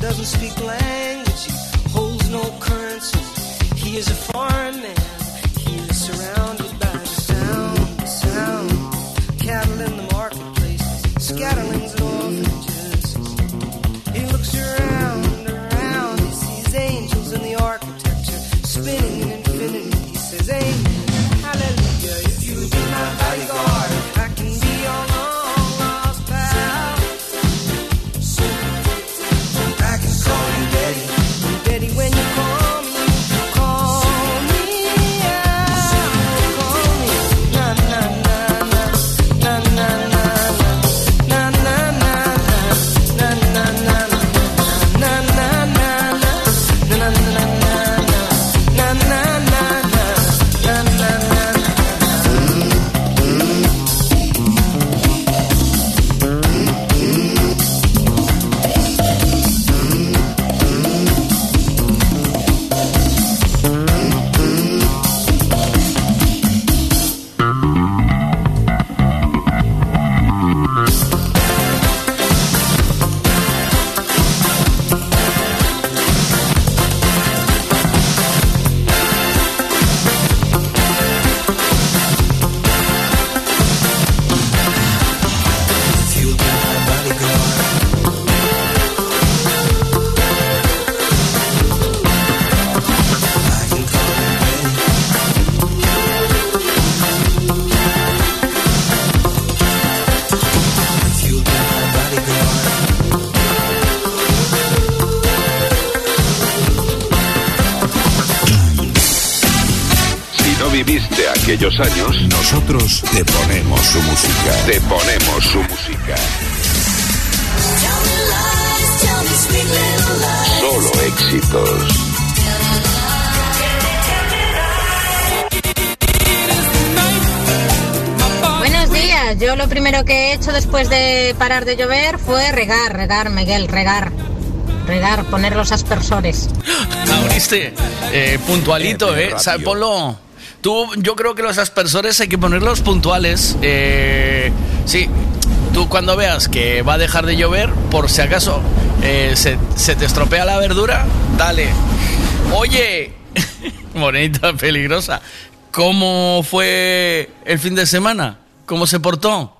doesn't speak language, holds no currency. He is a foreign man. Nosotros te ponemos su música. te ponemos su música. Solo éxitos. Buenos días. Yo lo primero que he hecho después de parar de llover fue regar, regar, Miguel, regar. Regar, poner los aspersores. Abriste. Eh, puntualito, Eh, ¿eh? rápido. O sea, Polo, tú, yo creo que los aspersores hay que ponerlos puntuales. Eh, sí, tú cuando veas que va a dejar de llover, por si acaso eh, se, te estropea la verdura, dale. Oye, morenita peligrosa, ¿cómo fue el fin de semana? ¿Cómo se portó?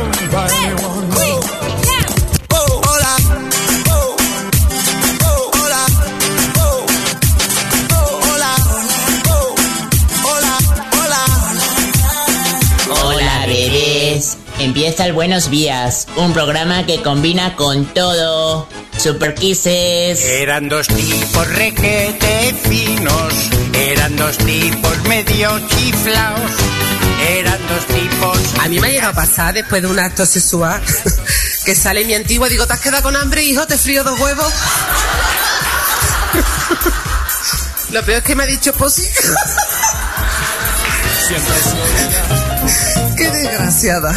Hola, bebés. Empieza el Buenos Días, un programa que combina con todo. Super Kisses. Eran dos tipos requete finos, eran dos tipos medio chiflaos, eran dos tipos... A mí me ha llegado a pasar después de un acto sexual que sale mi antiguo y digo, ¿te has quedado con hambre, hijo? ¿Te frío dos huevos? Lo peor es que me ha dicho Posi. Qué desgraciada.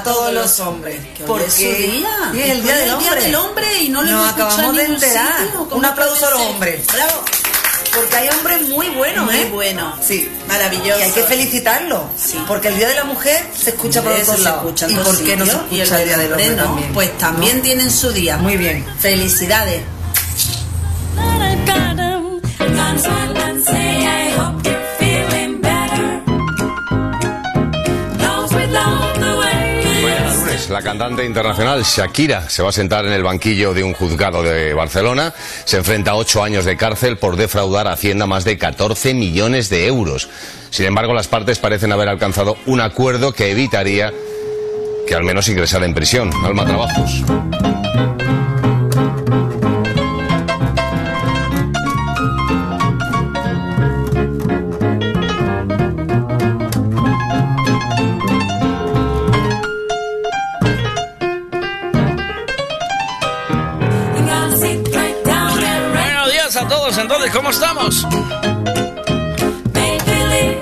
A todos los hombres. Porque es su día. Sí, el día del el hombre. día del hombre y no lo Nos hemos escuchado acabamos de ningún enterar. sitio. ¿Cómo Un aplauso a los hombres. Bravo. Porque hay hombres muy buenos, Muy ¿eh? bueno. Sí. Maravilloso. Y hay que felicitarlos. Sí. Porque el Día de la Mujer se escucha por escucha en ¿Y por qué no se y escucha el Día del hombre Hombre no. también? Pues también ¿No? tienen su día. Muy bien. Felicidades. La cantante internacional Shakira se va a sentar en el banquillo de un juzgado de Barcelona. Se enfrenta a ocho años de cárcel por defraudar a Hacienda más de 14 millones de euros. Sin embargo, las partes parecen haber alcanzado un acuerdo que evitaría que al menos ingresara en prisión. Alma Trabajos. ¿Cómo estamos?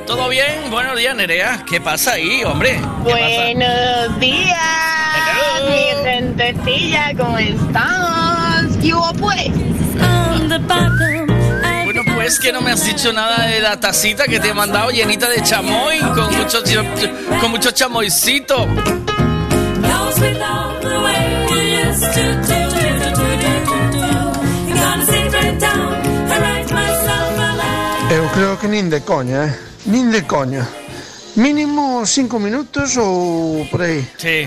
¿Todo bien? Buenos días, Nerea. ¿Qué pasa ahí, hombre? ¿Qué Buenos días, mi gentecilla, ¿cómo estamos? ¿Qué hubo pues? Bueno, pues que no me has dicho nada de la tacita que te he mandado llenita de chamoy, con mucho, ch- con mucho chamoycito. Creo que nin de coña, eh? Nin de coña. Mínimo cinco minutos ou por aí. Sí.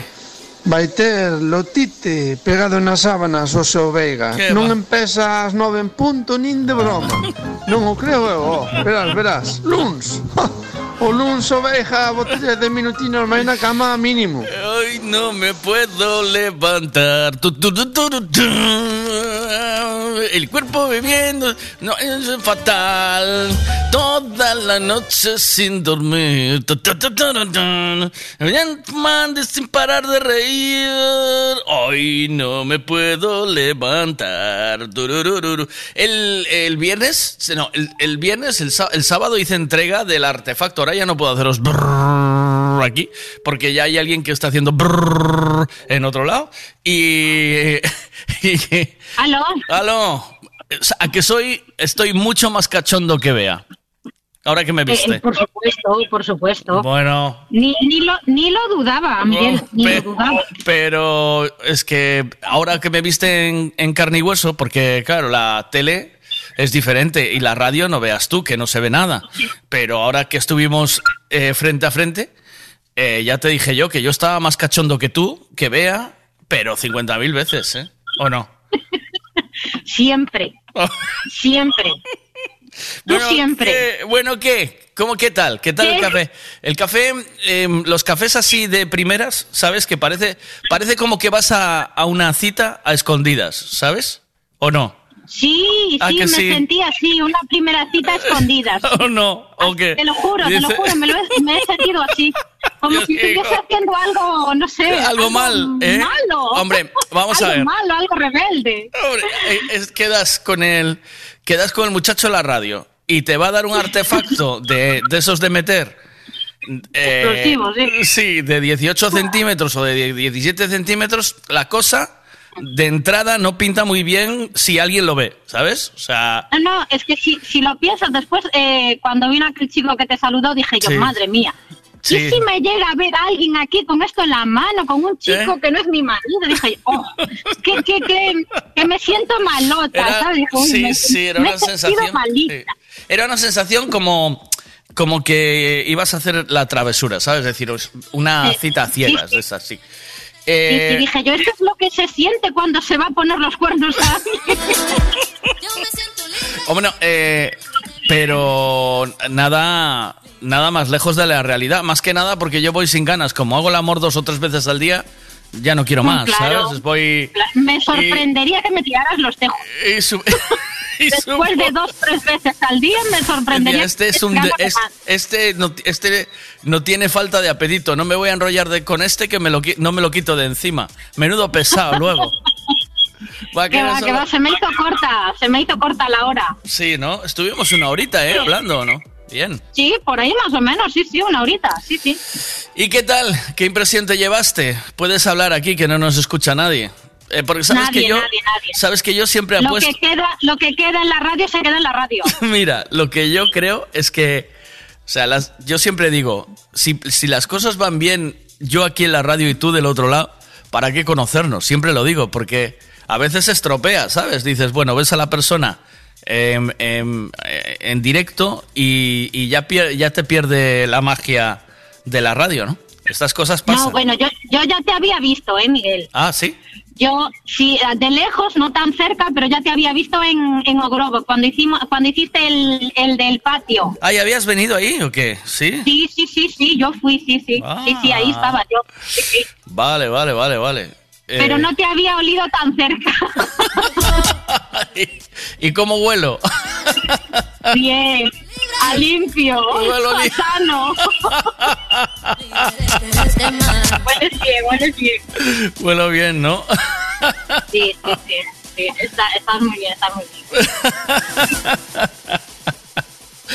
Vai ter Lotite pegado nas sábanas o seu Veiga. Que non va? empeza ás nove en punto nin de broma. non o creo eu. Oh. Verás, verás. Luns. o luns o Veiga botella de minutinos máis na cama mínimo. Hoy no me puedo levantar. Tu, tu, tu. El cuerpo bebiendo no es fatal. Toda la noche sin dormir. Mande sin parar de reír. Hoy no me puedo levantar. El, el viernes, no, el, el viernes, el, el sábado hice entrega del artefacto. Ahora ya no puedo haceros brrrr aquí porque ya hay alguien que está haciendo brrrr en otro lado. Y. y- ¿Aló? ¡Aló! A que soy, estoy mucho más cachondo que vea. Ahora que me Eh, viste. por supuesto, por supuesto. Bueno, Ni, ni, lo, ni lo dudaba, Miguel, ni pe- lo dudaba. pero es que ahora que me viste en, en carne y hueso, porque claro, la tele es diferente y la radio no veas tú, que no se ve nada. Pero ahora que estuvimos eh, frente a frente, eh, ya te dije yo que yo estaba más cachondo que tú, que vea, pero 50.000 veces, ¿eh? ¿O no? Siempre, siempre. Tú Bueno, siempre. ¿qué- bueno, ¿qué? ¿Cómo qué tal? ¿Qué tal el café? El café, em, los cafés así de primeras, ¿sabes? Que parece, parece como que vas a, a una cita a escondidas, ¿sabes? ¿O no? Sí, ¿Ah, sí, me sí? sentí así, una primera cita a escondidas. ¿O no? ¿O qué? Te lo juro, te lo juro, me, lo he, me he sentido así. Como Dios si estuviese haciendo algo, no sé. Algo mal, ¿eh? Malo. Hombre, vamos a algo ver. malo, algo rebelde. Hombre, eh, es- quedas con el quedas con el muchacho en la radio y te va a dar un artefacto de, de esos de meter eh, sí. sí, de 18 centímetros o de 17 centímetros, la cosa de entrada no pinta muy bien si alguien lo ve, ¿sabes? O sea, No, no, es que si, si lo piensas después, eh, cuando vino aquel chico que te saludó, dije yo, Sí. madre mía. Sí. ¿Y si me llega a ver a alguien aquí con esto en la mano, con un chico ¿Eh? que no es mi marido? Dije, yo, oh, que, que, que, que me siento malota, Era- ¿sabes? Dije, sí, me, sí, era me una sensación. malita. sí. Era una sensación como, como que ibas a hacer la travesura, ¿sabes? Es decir, una cita a ciegas, sí. de Y, Eh, y dije yo, esto es lo que se siente cuando se va a poner los cuernos a o bueno, eh, pero nada, nada más lejos de la realidad. Más que nada porque yo voy sin ganas. Como hago el amor dos o tres veces al día, ya no quiero más, Claro. ¿sabes? Voy. Me sorprendería que me tiraras los tejos. y Después de dos, tres veces al día me sorprendería. Este es un es- este no, este no tiene falta de apetito. No me voy a enrollar de, con este que me lo, no me lo quito de encima. Menudo pesado luego. Va Que va, que va, se me hizo corta, se me hizo corta la hora. Sí, ¿no? Estuvimos una horita, ¿eh? Hablando, ¿no? Bien. Sí, por ahí más o menos, sí, sí, una horita, sí, sí. ¿Y qué tal? ¿Qué impresión te llevaste? Puedes hablar aquí que no nos escucha nadie. Eh, porque sabes Nadie, que yo, nadie, nadie. sabes que yo siempre Lo apuesto. que, queda, lo que queda en la radio se queda en la radio. Mira, lo que yo creo es que, o sea, las, yo siempre digo, si, si las cosas van bien, yo aquí en la radio y tú del otro lado, ¿para qué conocernos? Siempre lo digo, porque a veces se estropea, ¿sabes? Dices, bueno, ves a la persona em, em, eh, en directo y, y ya, pier- ya te pierde la magia de la radio, ¿no? Estas cosas pasan. No, bueno, yo, yo ya te había visto, ¿eh, Miguel? Ah, sí. Yo, sí, de lejos, no tan cerca, pero ya te había visto en, en Ogrobo, cuando, hicimos, cuando hiciste el, el del patio. Ah, ¿ya habías venido ahí o qué? ¿Sí? Sí, sí, sí, sí, yo fui, sí, sí. Sí, sí, ahí estaba yo. Sí, sí. Vale, vale, vale, vale. Eh, Pero no te había olido tan cerca. ¿Y cómo huelo? Bien, a limpio, Huelo a sano. hueles bien, hueles bien. Huelo bien, ¿no? Sí, sí, sí. sí. Está, estás muy bien, estás muy bien.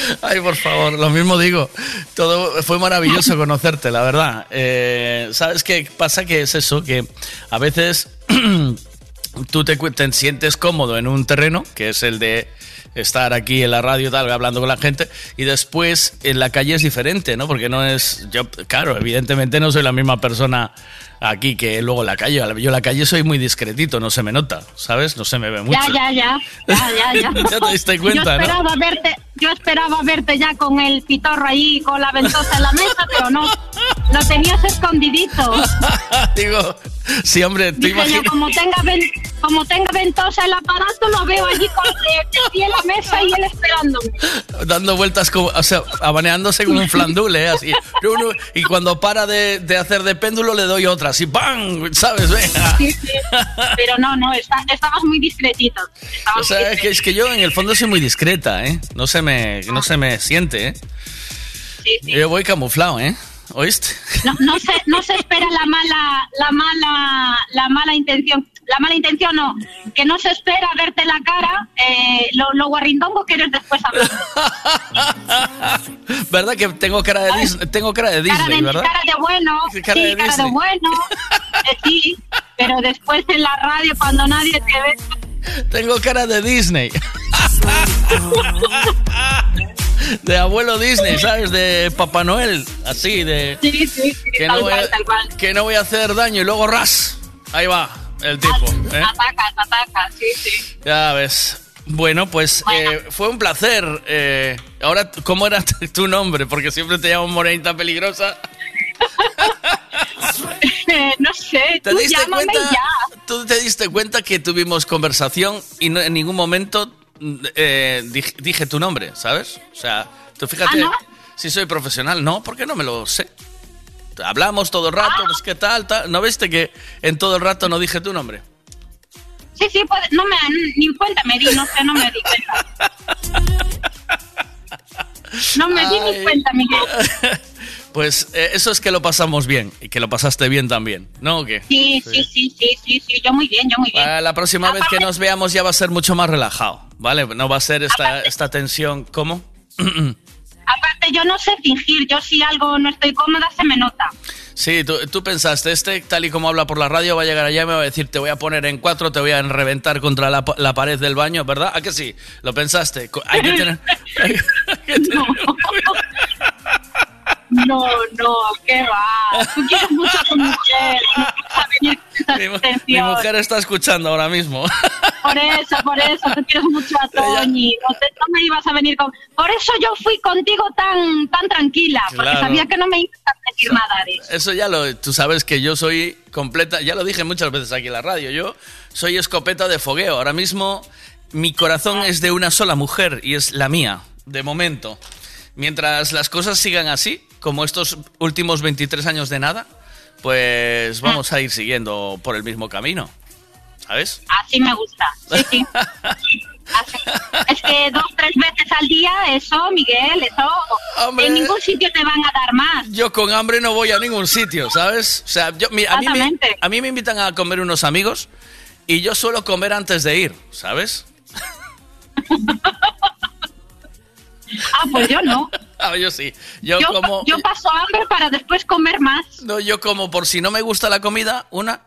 Ay, por favor, lo mismo digo. Todo fue maravilloso conocerte, la verdad. Eh, ¿Sabes qué pasa? Que es eso, que a veces tú te, cu- te sientes cómodo en un terreno, que es el de estar aquí en la radio tal hablando con la gente y después en la calle es diferente no porque no es yo claro evidentemente no soy la misma persona aquí que luego en la calle yo en la calle soy muy discretito no se me nota sabes no se me ve mucho Ya, ya, ya. Ya, ya, ya. Ya te diste cuenta, yo ¿no? esperaba verte, yo esperaba verte ya con el pitorro ahí, con la ventosa en la mesa, pero no. Lo tenías escondidito. digo sí hombre como tenga, ven- como tenga ventosa el aparato, lo veo allí con el en la mesa y él esperándome. dando vueltas como, o sea, abaneándose como un flandul, ¿eh? Así. Y cuando para de, de hacer de péndulo le doy otra, así ¡pam! ¿Sabes? Venga. Sí, sí. Pero no, no, está- estabas muy discretito. O sea, es que, es que yo en el fondo soy muy discreta, ¿eh? No se me, no se me siente, ¿eh? Yo voy camuflado, ¿eh? ¿Oíste? No, no se, no se espera la mala, la mala, la mala intención. La mala intención no, que no se espera verte la cara, eh, lo, lo guarrindongo que eres después hablar. ¿Verdad que tengo cara de Disney? Tengo cara de Cara Disney, de, ¿verdad? cara de bueno, Sí, cara sí, de cara de bueno, eh, sí, pero después en la radio cuando nadie te ve, Tengo cara de Disney. De abuelo Disney, ¿sabes? De Papá Noel, así, de... sí, sí, sí, Que tal no, voy cual, a, tal cual. que no voy a hacer daño y luego ras. Ahí va, el tipo. ¿eh? Atacas, atacas, sí, sí. Ya ves. Bueno, pues eh, fue un placer. eh, ahora, ¿cómo era tu nombre? Porque siempre te llamo Morenita Peligrosa. No sé, ¿Te tú llámame cuenta? ya. ¿Tú te diste cuenta que tuvimos conversación y no- en ningún momento mm, eh, dije, dije tu nombre, ¿sabes? O sea, tú fíjate, ¿Ah, no? si soy profesional, no, porque no me lo sé. Hablamos todo el rato, Ah. pues qué tal, tal. ¿No viste que en todo el rato no dije tu nombre? Sí, sí, pues, no me, ni cuenta me di, no sé, no me di cuenta. No me di ni cuenta, Miguel. Pues eh, eso es que lo pasamos bien y que lo pasaste bien también, ¿no? ¿O qué? Sí, sí, sí, sí, sí, sí, yo muy bien, yo muy bien. Ah, La próxima vez que nos veamos ya va a ser mucho más relajado, ¿vale? No va a ser esta, Aparte- esta tensión. ¿Cómo? Aparte, yo no sé fingir, yo si algo no estoy cómoda se me nota. Sí, tú, tú pensaste, este tal y como habla por la radio va a llegar allá y me va a decir, te voy a poner en cuatro, te voy a reventar contra la, pa- la pared del baño, ¿verdad? ¿A que sí? ¿Lo pensaste? Hay que tener... hay que tener- No, no, qué va. Tú quieres mucho a tu mujer. No Mi, mi mujer está escuchando ahora mismo. Por eso, por eso, tú quieres mucho a Toñi. No, te- no me ibas a venir con. Por eso yo fui contigo tan, tan tranquila, porque Claro. sabía que no me ibas a decir nada de eso. Eso ya lo... Tú sabes que yo soy completa... Ya lo dije muchas veces aquí en la radio. Yo soy escopeta de fogueo. Ahora mismo mi corazón es de una sola mujer y es la mía, de momento. Mientras las cosas sigan así, como estos últimos 23 años de nada, pues vamos a ir siguiendo por el mismo camino. ¿Sabes? Así me gusta. Sí, sí. Así. Es que dos, tres veces al día, eso, Miguel, eso. En ningún sitio te van a dar más. Yo con hambre no voy a ningún sitio, ¿sabes? O sea, yo, a, mí me, a mí me invitan a comer unos amigos y yo suelo comer antes de ir, ¿sabes? Ah, pues yo no. Ah, yo sí. Yo, Yo, como... yo paso hambre para después comer más. No, yo como por si no me gusta la comida, una.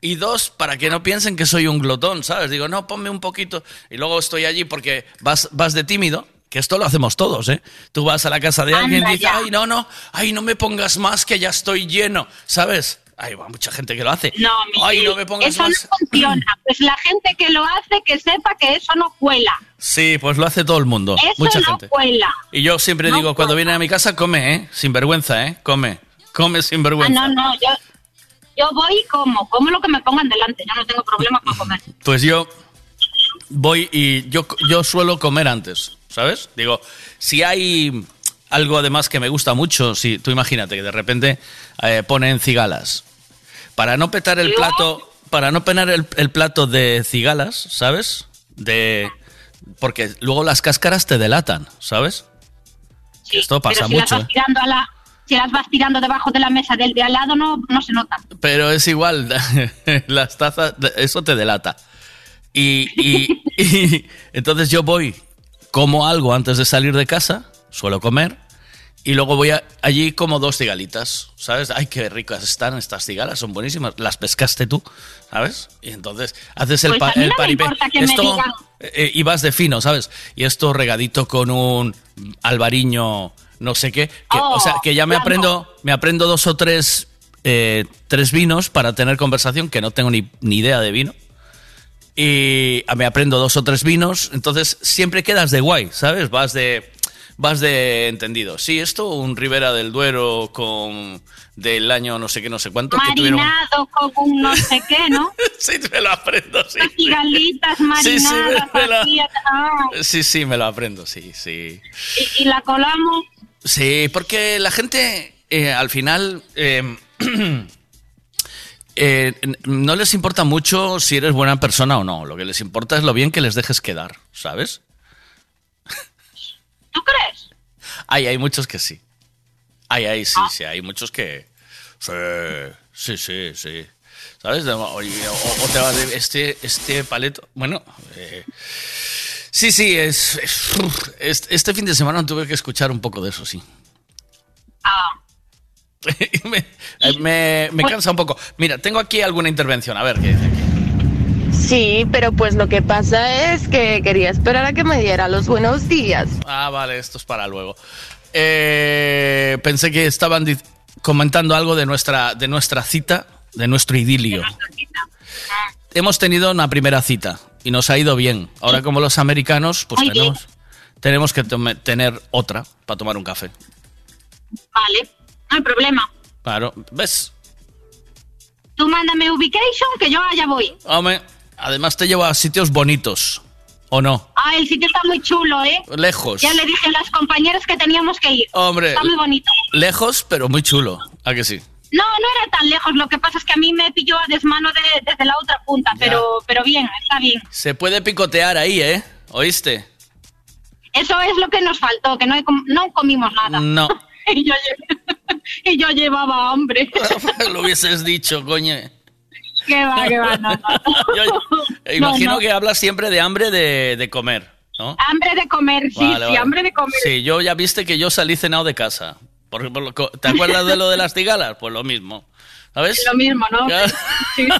Y dos, para que no piensen que soy un glotón, ¿sabes? Digo, no, ponme un poquito. Y luego estoy allí porque vas, vas de tímido, que esto lo hacemos todos, ¿eh? Tú vas a la casa de alguien y dices, ya. ay, no, no, ay, no me pongas más que ya estoy lleno, ¿sabes? Hay mucha gente que lo hace. No, Ay, no me pongas eso más. no funciona. Pues la gente que lo hace, que sepa que eso no cuela. Sí, pues lo hace todo el mundo. Eso mucha no gente. cuela. Y yo siempre No digo, cuando viene a mi casa, come, ¿eh? Sin vergüenza, ¿eh? Come. come sin Ah, vergüenza. no, no, yo, yo voy y como, como lo que me pongan delante, yo no tengo problema con comer. Pues yo voy y yo, yo suelo comer antes, ¿sabes? Digo, si hay algo además que me gusta mucho, si tú imagínate que de repente eh, ponen cigalas, para no petar el plato, para no penar el, el plato de cigalas, ¿sabes? De porque luego las cáscaras te delatan, ¿sabes? Esto pasa Pero si mucho. las ¿eh? vas tirando a la, si las vas tirando debajo de la mesa del de al lado, no, no se nota. Pero es igual, las tazas, eso te delata. Y, y- y entonces yo voy, como algo antes de salir de casa, suelo comer, y luego voy a- allí como dos cigalitas, ¿sabes? Ay, qué ricas están estas cigalas, son buenísimas. Las pescaste tú, ¿sabes? Y entonces haces el, Pues pa- el no paripé. Esto, eh, y vas de fino, ¿sabes? Y esto regadito con un albariño, no sé qué. que- o sea, que ya me Oh, aprendo, me aprendo dos o tres, eh, tres vinos para tener conversación, que no tengo ni, ni idea de vino. Y ah, me aprendo dos o tres vinos, entonces siempre quedas de guay, ¿sabes? Vas de vas de entendido. Sí, esto un Ribera del Duero con del año no sé qué, no sé cuánto que tuvieron. Marinado con un no sé qué, ¿no? sí, me lo aprendo, sí. Las cigalitas Sí, sí, marinadas me la- así, ah, Sí, sí, me lo aprendo, sí, sí. y, y la colamos. Sí, porque la gente eh, al final eh, eh, no les importa mucho si eres buena persona o no. Lo que les importa es lo bien que les dejes quedar, ¿sabes? ¿Tú crees? Hay, hay muchos que sí. Hay, hay, sí, sí, hay muchos que... Sí, sí, sí, sí. ¿Sabes? O, o te va de este, este paleto... Bueno, eh, sí, sí, es, es- Este, fin de semana tuve que escuchar un poco de eso, sí. me, eh, me- me cansa un poco. Mira, tengo aquí alguna intervención. A ver, ¿qué dice? Sí, pero pues lo que pasa es que quería esperar a que me diera los buenos días. Ah, vale, esto es para luego. Eh, pensé que estaban comentando algo de nuestra, de nuestra cita, de nuestro idilio. Hemos tenido una primera cita y nos ha ido bien. Ahora como los americanos, pues tenemos, tenemos que tome- tener otra para tomar un café. Vale, no hay problema. Claro, ¿ves? Tú mándame ubication que yo allá voy. Hombre, además te lleva a sitios bonitos, ¿o no? Ah, el sitio está muy chulo, ¿eh? Lejos. Ya le dije a las compañeras que teníamos que ir. Hombre. Está muy bonito. Lejos, pero muy chulo. ¿A que sí? No, no era tan lejos. Lo que pasa es que a mí me pilló a desmano de- desde la otra punta, pero, pero bien, está bien. Se puede picotear ahí, ¿eh? ¿Oíste? Eso es lo que nos faltó, que no, com- no comimos nada. No. y, yo y yo llevaba hambre. Lo hubieses dicho, coño. Qué va, qué va, no, no. Yo- eh, imagino No, no. que hablas siempre de hambre de, de comer, ¿no? Hambre de comer, sí, Vale, sí, vale. hambre de comer. Sí, yo ya viste que yo salí cenado de casa. Por- por ¿Te acuerdas de lo de las cigalas? Pues lo mismo. ¿Sabes? Lo mismo, ¿no? Sí.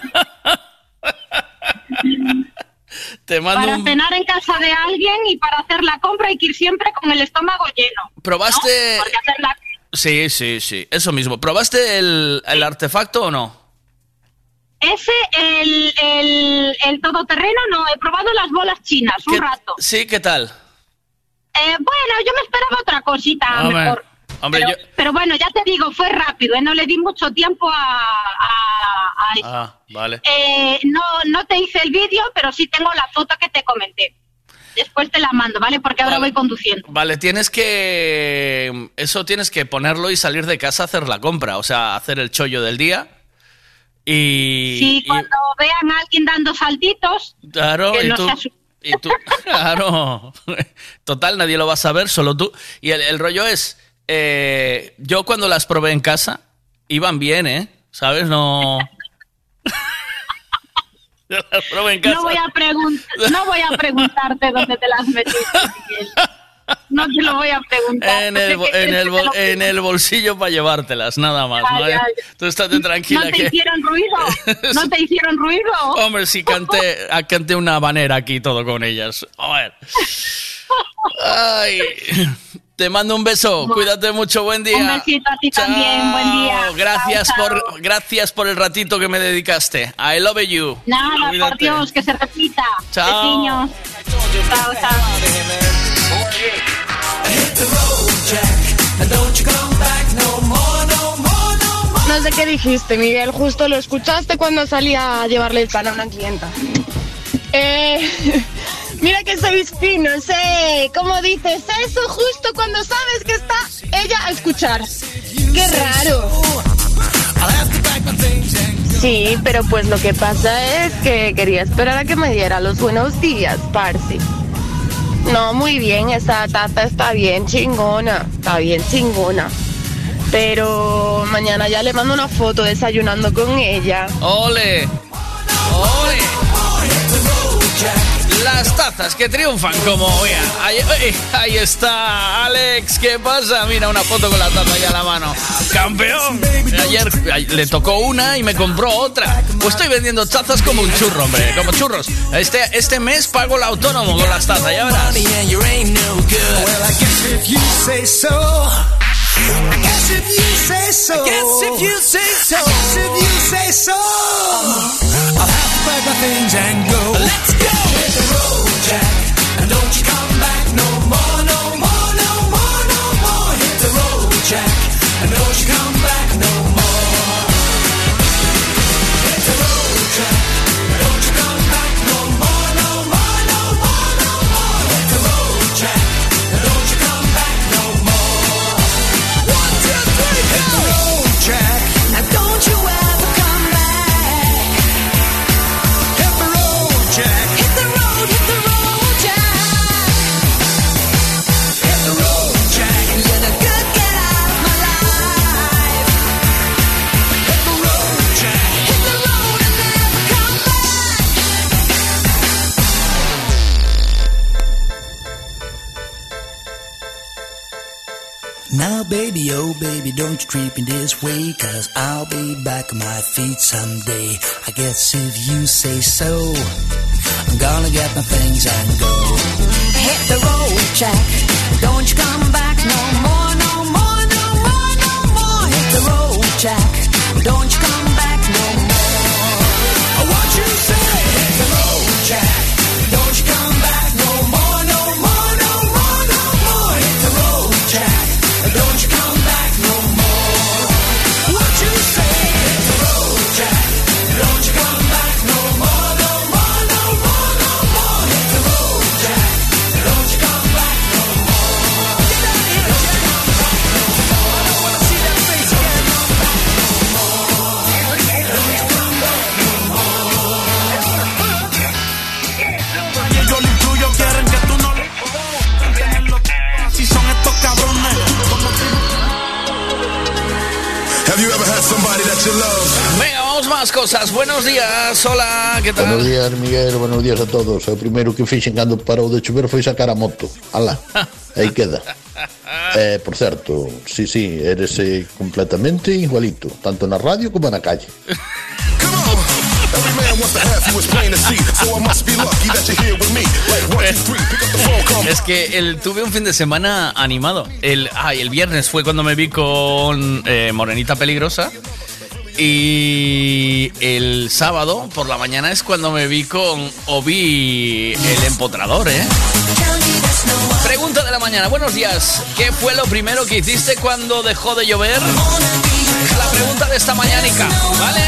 Te mando Para un... cenar en casa de alguien y para hacer la compra hay que ir siempre con el estómago lleno. ¿Probaste...? Porque hacer la... Sí, sí, sí. Eso mismo. ¿Probaste el, el artefacto o no? Ese, el, el, el todoterreno, no, he probado las bolas chinas un rato. Sí, ¿qué tal? Eh, bueno, yo me esperaba otra cosita Hombre, mejor. hombre, pero, yo- pero bueno, ya te digo, fue rápido, ¿eh? no le di mucho tiempo a, a- a eso. Ah, vale. Eh, no, no te hice el vídeo, pero sí tengo la foto que te comenté. Después te la mando, ¿vale? Porque ahora voy conduciendo. Vale, tienes que... Eso tienes que ponerlo y salir de casa a hacer la compra. O sea, hacer el chollo del día. Y... Sí, y- cuando vean a alguien dando saltitos, claro, que y no tú... se Y tú, claro. Total, nadie lo va a saber, solo tú. Y el, el rollo es, eh, yo cuando las probé en casa, iban bien, ¿eh? ¿Sabes? No... Yo las probé en casa. no voy a no voy a preguntarte dónde te las metiste, Miguel. No te lo voy a preguntar. En el, en, en bolsillo para llevártelas, nada más. Ya, ¿no? ya, Tú estate tranquila ¿No te que... hicieron ruido? ¿No te hicieron ruido? Hombre, sí canté, ah, canté una banera aquí todo con ellas. A ver. Ay, te mando un beso, cuídate mucho, buen día. Un besito a ti también, buen día. Gracias Chao, chao. por gracias por el ratito que me dedicaste. I love you. Nada, por Cuídate. Dios, que se repita. Chao. Besiños. Chao, chao. No sé qué dijiste, Miguel. Justo lo escuchaste cuando salía a llevarle el pan a una clienta. Eh, mira que sois finos, ¿eh? ¿Cómo dices eso justo cuando sabes que está ella a escuchar? ¡Qué raro! Sí, pero pues lo que pasa es que quería esperar a que me diera los buenos días, Parsi. No, muy bien, esa taza está bien chingona, está bien chingona. Pero mañana ya le mando una foto desayunando con ella. ¡Ole! ¡Ole! Las tazas que triunfan como vean. Ahí, ahí está Alex, ¿qué pasa? Mira una foto con la taza ya a la mano. ¡Campeón! Ayer, ay- le tocó una y me compró otra. Pues estoy vendiendo tazas como un churro, hombre, como churros. Este, este mes pago el autónomo con las tazas, ya verás. If you say so. I guess if you say so. I guess if you say so. I guess if you say so. I'll have to pack my things and go. Let's go. Hit the road, Jack. And don't you come back no more, no more, no more, no more. Hit the road, Jack. And don't you come back Now, baby, oh, baby, don't you treat me this way, cause I'll be back on my feet someday. I guess if you say so, I'm gonna get my things and go. Hit the road, Jack. Don't you come back no more, Venga, vamos más cosas. Buenos días, hola, ¿qué tal? Buenos días, Miguel, buenos días a todos. O primeiro que fixen cando parou de chover foi sacar a moto. Alá, aí queda. Eh, por certo, sí, sí, eres eh, completamente igualito, tanto na radio como na calle. Every man wants to have you as plain to see, so I must be lucky that you're here with me. Like one, two, three, pick up the phone, come. Es que el, tuve un fin de semana animado. El, ay, el viernes fue cuando me vi con eh, Morenita Peligrosa. Y el sábado por la mañana es cuando me vi con Obi el empotrador, ¿eh? Pregunta de la mañana, buenos días. ¿Qué fue lo primero que hiciste cuando dejó de llover? La pregunta de esta mañanica, ¿vale?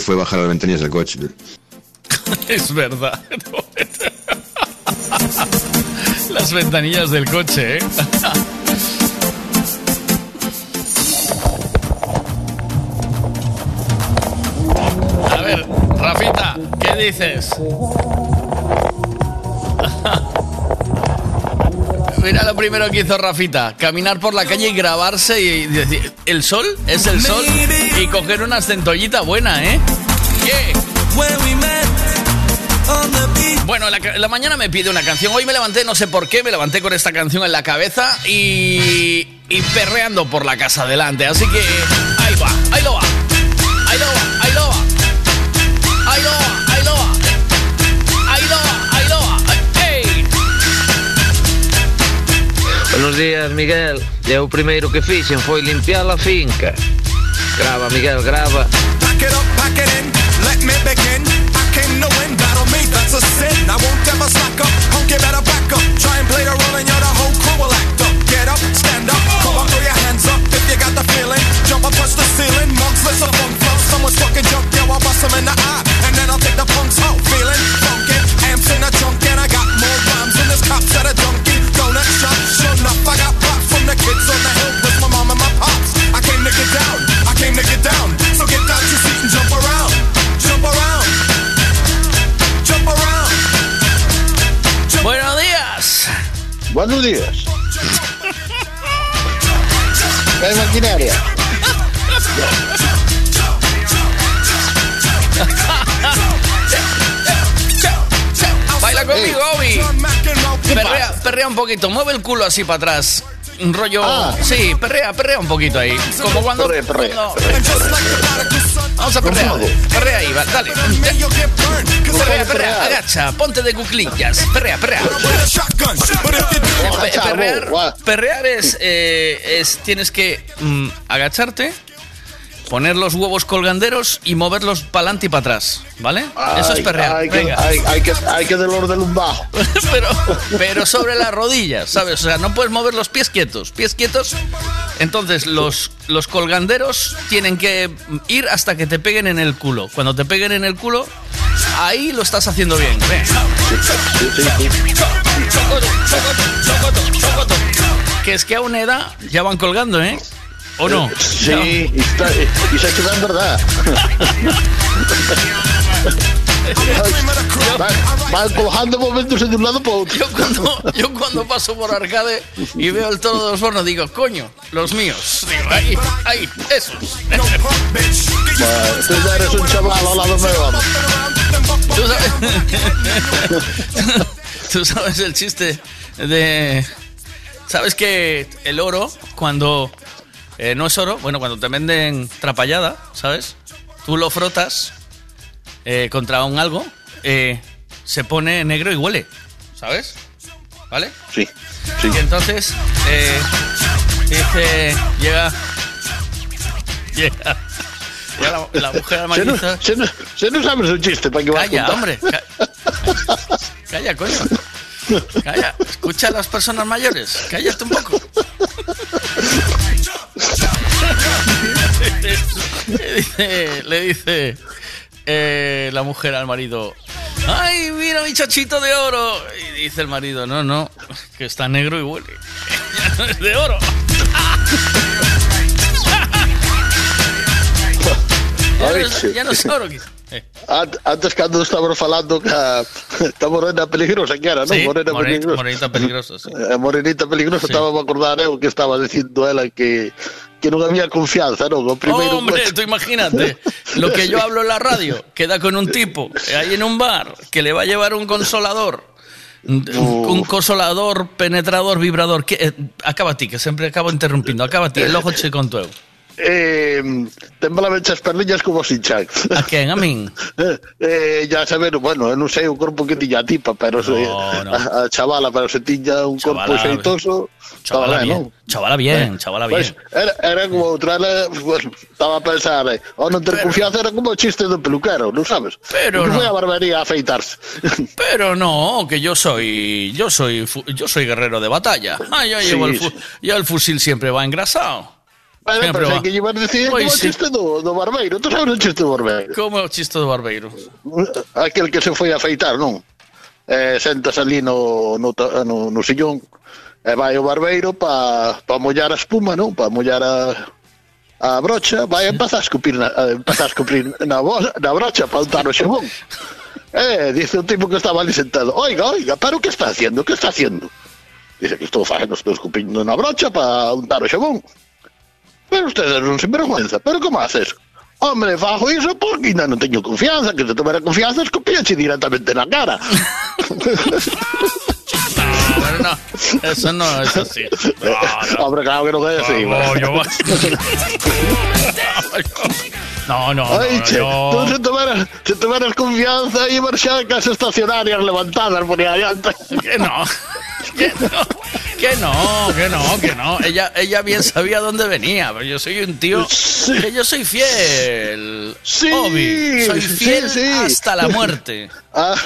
Fue bajar las ventanillas del coche. Es verdad. Las ventanillas del coche, ¿eh? A ver, Rafita, ¿qué dices? Primero que hizo Rafita, caminar por la calle y grabarse y decir, ¿el sol? ¿Es el sol? Y coger una centollita buena, ¿eh? Bueno, la, la mañana me pide una canción. Hoy me levanté, no sé por qué, me levanté con esta canción en la cabeza y, y perreando por la casa adelante. Así que ahí va, ahí lo va. Ahí lo va, Buenos días, Miguel. E o primeiro que fixen foi limpiar a finca. Grava, Miguel, grava. Pack it up, pack it in, let me begin. I came to win, battle me, that's a sin. I won't ever slack up, you better back up. Try and play the role and you're the whole crew will act up. Get up, stand up, come on, throw your hands up if you got the feeling. Jump up, touch the ceiling, monks, flow. Someone's fucking junk, yeah, I'll bust 'em in the eye. Buenos días. ¿Qué hay maquinaria? Baila conmigo, Obi. Perrea, perrea un poquito, mueve el culo así para atrás. Un rollo. Ah. Sí, perrea, perrea un poquito ahí. Como cuando. Perrea, perrea, no. Vamos a perrear. Perrea ahí, va, dale. Perrea, perrea, agacha, ponte de cuclillas. Perrea, perrea. Pe- perrear, perrear es, eh, es. Tienes que mm, agacharte, poner los huevos colganderos y moverlos para adelante y para atrás. ¿Vale? Eso es perrear. Hay que, Venga. hay, hay que, hay que del lumbago. pero, pero sobre las rodillas, ¿sabes? O sea, no puedes mover los pies quietos. Pies quietos. Entonces, los, los colganderos tienen que ir hasta que te peguen en el culo. Cuando te peguen en el culo, ahí lo estás haciendo bien. Que es que a una edad ya van colgando, ¿eh? ¿O no? Sí, y, está, y se queda en verdad. Van, colgando momentos de un lado para otro. Yo cuando, yo cuando paso por arcade y veo el toro de los hornos, digo, coño, los míos. Digo, ahí, ahí, esos. Tú eres un chaval al lado mío. vamos. ¿Tú sabes? ¿Tú sabes el chiste de... ¿Sabes que el oro, cuando eh, no es oro, bueno, cuando te venden trapallada, ¿sabes? Tú lo frotas eh, contra un algo, eh, se pone negro y huele, ¿sabes? ¿Vale? Sí. Y entonces, eh, dice, llega... Llega... llega la, la mujer Se amarilla. se, no, se no sabes un chiste para que Calla, hombre. ca- Calla, coño. Calla. Escucha a las personas mayores. Cállate un poco. Le dice, le dice eh, la mujer al marido. ¡Ay, mira mi chachito de oro! Y dice el marido, no, no, que está negro y huele. Ya no es de oro. Ya no es, oro. Eh. Ant- Antes cando estábamos falando que a- esta morena peligrosa que era, non? Sí, morena moren- peligrosa. morenita peligrosa, sí. Eh, morenita peligrosa, Sí. estaba a acordar eu que estaba dicindo ela que que non había confianza, non? O primeiro Hombre, coche. tú imagínate lo que yo hablo en la radio, queda con un tipo ahí en un bar que le va a llevar un consolador, un, un consolador, penetrador, vibrador. Que, eh, acaba ti, que sempre acabo interrumpindo. Acaba ti, e logo che conto eu. Eh, temblaban as perliñas como Sinchan. A quen? A min? Eh, eh, ya saber, bueno, eu non sei o corpo que tiña a tipa, pero se, no. A, a chavala, pero se tiña un corpo Chavala, xeitoso, Chavala ben, bien, non? chavala bien, chavala bien. Pois, era, era como outra, bueno, estaba a pensar, eh, ao non ter confianza era como o chiste do peluquero, non sabes? Pero que no. foi a barbería a afeitarse. Pero no, que yo soy, yo soy, yo soy guerrero de batalla. Ah, yo Sí, llevo el, sí. fu- yo el fusil siempre va engrasado. Pero, Sempre pero que lle vas dicir como sí. o chiste do, do barbeiro. Tú sabes o chiste do barbeiro? Como é o chiste do barbeiro? Aquel que se foi a afeitar, non? Eh, sentas ali no, no, no, no sillón e vai o barbeiro para pa mollar a espuma, non? Para mollar a, a brocha, vai empezar a escupir na, a empezar a escupir na, na brocha para untar o xabón. Eh, dice un tipo que estaba ali sentado, oiga, oiga, pero que está haciendo, que está haciendo? Dice que estou facendo, estou escupindo na brocha para untar o xabón. Pero ustedes non se vergüenza, pero como haces? Hombre, fajo iso porque ainda non teño confianza, que se tomara confianza escupíache directamente na cara. Pero no, eso no es así. Hombre, claro que non é así. No, yo- No, no, no, Ai, che, tú se tomaras, se tomaras confianza e marxar cas estacionarias levantadas por aí adiante. Que no, que no, que no, que no, que no. Ella, ella bien sabía dónde venía, pero yo soy un tío que yo soy fiel. Sí, Obi, soy fiel sí. hasta la muerte. Ah,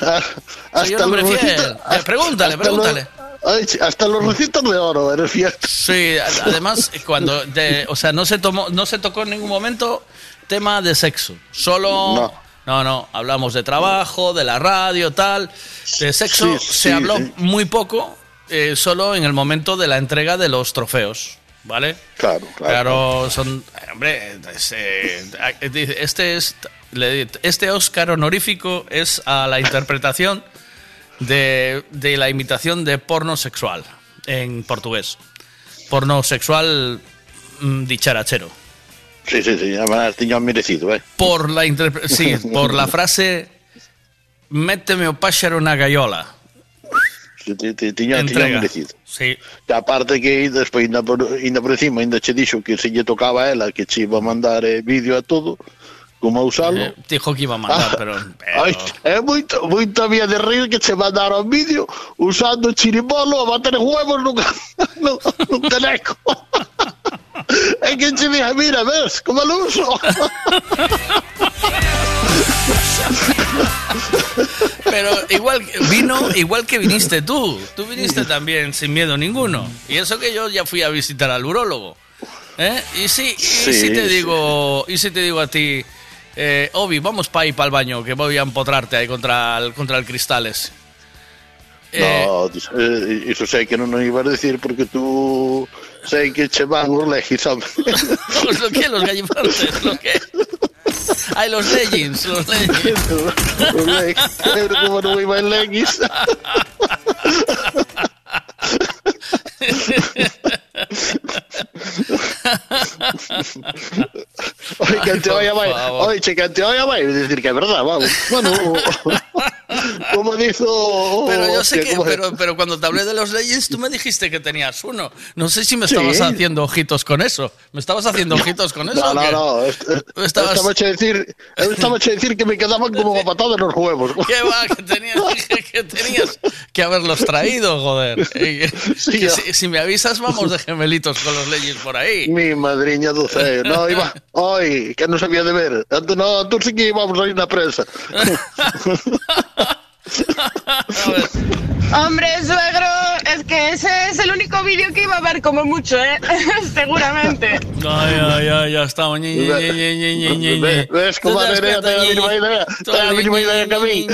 ah, Soy un hombre fiel. recitos- Eh, pregúntale, hasta pregúntale. los- ay, hasta recitos de oro eres fiel. Sí, además cuando, de- o sea, no se tomó, no se tocó en ningún momento tema de sexo. Solo, No. no, no, hablamos de trabajo, de la radio, tal. De sexo Sí, se habló sí. muy poco, eh, solo en el momento de la entrega de los trofeos, ¿vale? Claro, claro. Claro, son, hombre, es, eh, dice, este es, le- este Oscar honorífico es a la interpretación de, de la imitación de porno sexual en portugués. Porno sexual mm, dicharachero. Sí, sí, sí, tiño merecido, eh. Por la sí, por la frase méteme o páxaro na gaiola. Tiña, tiña merecido. Sí. E aparte que despois ainda por, ainda por encima ainda che dixo que se lle tocaba a ela que che iba a mandar eh, vídeo a todo como a usalo Eh, dijo que iba a mandar, Ah, pero, pero- Ai, é moito, moito había de rir que che mandaron vídeo usando chiribolo a bater huevos nun, nun, nun teleco é que dije, mira, ves, como lo uso Pero igual vino igual que viniste tú. Tú viniste también sin miedo ninguno. Y eso que yo ya fui a visitar al urólogo. ¿Eh? Y sí, y Sí, si te sí. digo, y si te digo a ti, eh, Obi, vamos para ahí para el baño, que voy a empotrarte ahí contra el, contra el cristales. Eh, no, eh, iso sei que non o ibas a decir porque tú sei que che van os legis. Pues lo que, los gallifantes, lo que. Ay, los leggings, los leggings. Os legis, pero como non iba en legis Oye, que te vai, favor. oye, que te oia vai decir que é verdad, vamos. Bueno, como dijo... Pero yo sé que, pero, pero cuando te hablé de los leyes, tú me dijiste que tenías uno. No sé si me Sí. estabas haciendo ojitos con eso. ¿Me estabas haciendo ojitos con eso? No, no, no, estabas- estaba a decir, decir que me quedaban como patadas los huevos. ¿Qué va? Que tenías, que tenías que haberlos traído, joder. Sí, si, si me avisas, vamos de gemelitos con los leyes por ahí. Mi madriña do ceo. No, iba, oi, que non sabía de ver. Antes no, tú sí que íbamos aí na prensa. Hombre, suegro, es que ese es el único vídeo que iba a ver como mucho, ¿eh? Seguramente. Ay, ay, ay, ya estamos. Ñe, ñe, ñe, ñe, ñe, ñe, ñe, ñe. Ves ¿Tú como te a das Nerea cuenta? te da Ñe, la misma idea? La misma idea que a mí.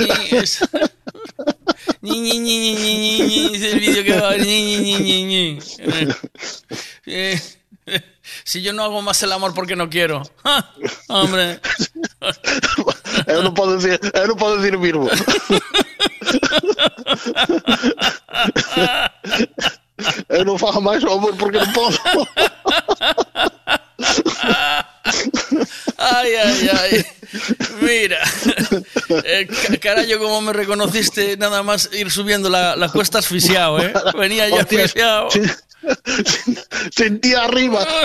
Ñe, ñe, ñe, ñe, ñe, ñe, es el vídeo que va a ver. Ñe, ñe, ñe, ñe, ñe. Eh, eh, Si yo no hago más el amor porque no quiero. Ah, Hombre. Eu non podo decir, eu non podo decir mismo. eu non fago máis o amor porque non podo. Ay, ay, ay. Mira. Eh, ca- carayo, como me reconociste nada más ir subiendo la, la cuesta asfixiado, ¿eh? Venía ya asfixiado. Sentía arriba.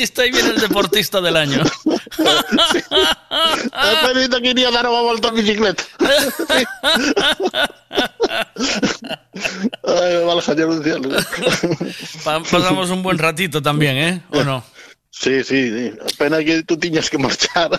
Dijiste, ahí viene el deportista del año. El perrito quería dar una vuelta en bicicleta. Ay, vale, señor del cielo. Pa- pasamos un buen ratito también, ¿eh? ¿O no? Sí, sí, sí. Pena que tú tiñas que marchar.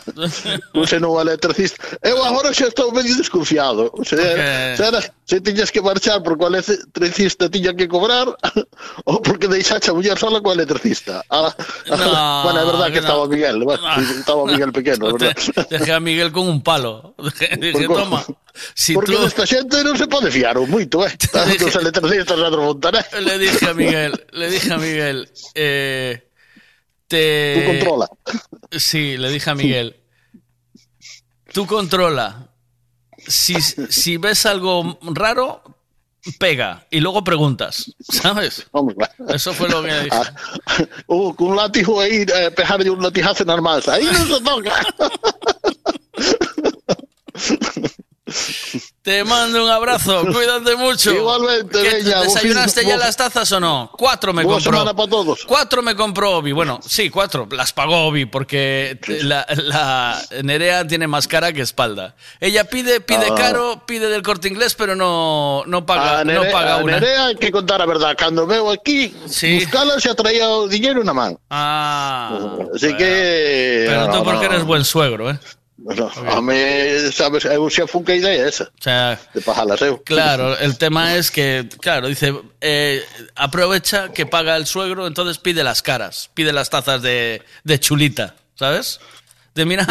Non sei non o electricista. Eu agora xa estou medio desconfiado. Se, Porque- se, era, se tiñas que marchar porque o electricista tiña que cobrar ou porque deixache a muller sola co electricista. Ah, No, bueno, é verdad que, que no. estaba Miguel. Bueno, estaba Miguel pequeno, é verdad. Dejé a Miguel con un palo. Dije, dije, Porque- toma, si porque tú... desta xente non se pode fiar moito, eh. Tanto os electricistas de Montaner. Le dije a Miguel, le dije a Miguel, eh, te... Tú controla. Sí, le dije a Miguel, tú controla. Si, si ves algo raro, pega y luego preguntas, ¿sabes? Claro. Eso fue lo que dije. Ah, uh, con un látigo aí, eh, pejarle un latigazo nas mans. Aí non se toca. Te mando un abrazo, cuídate mucho. Igualmente, ¿Qué, veña, bo ¿Desayunaste ya las tazas o no? Cuatro me compró. semana para todos. Cuatro me compró Obi. Bueno, sí, cuatro. Las pagó Obi porque la, la Nerea tiene más cara que espalda. Ella pide, pide Ah. caro, pide del corte inglés, pero no, no paga, A no Nere- paga a una. Nerea hai que contar a verdad. Cando veo aquí, buscala xa traía o diñeiro na man. Ah. Así que... Pero tú no, porque no. eres buen suegro, ¿eh? No, a mí, sabes, eu xa fun que a idea esa. O sea, de pajalas eu. Claro, el tema es que, claro, dice, eh, aprovecha que paga el suegro, entonces pide las caras, pide las tazas de, de chulita, ¿sabes? De mira,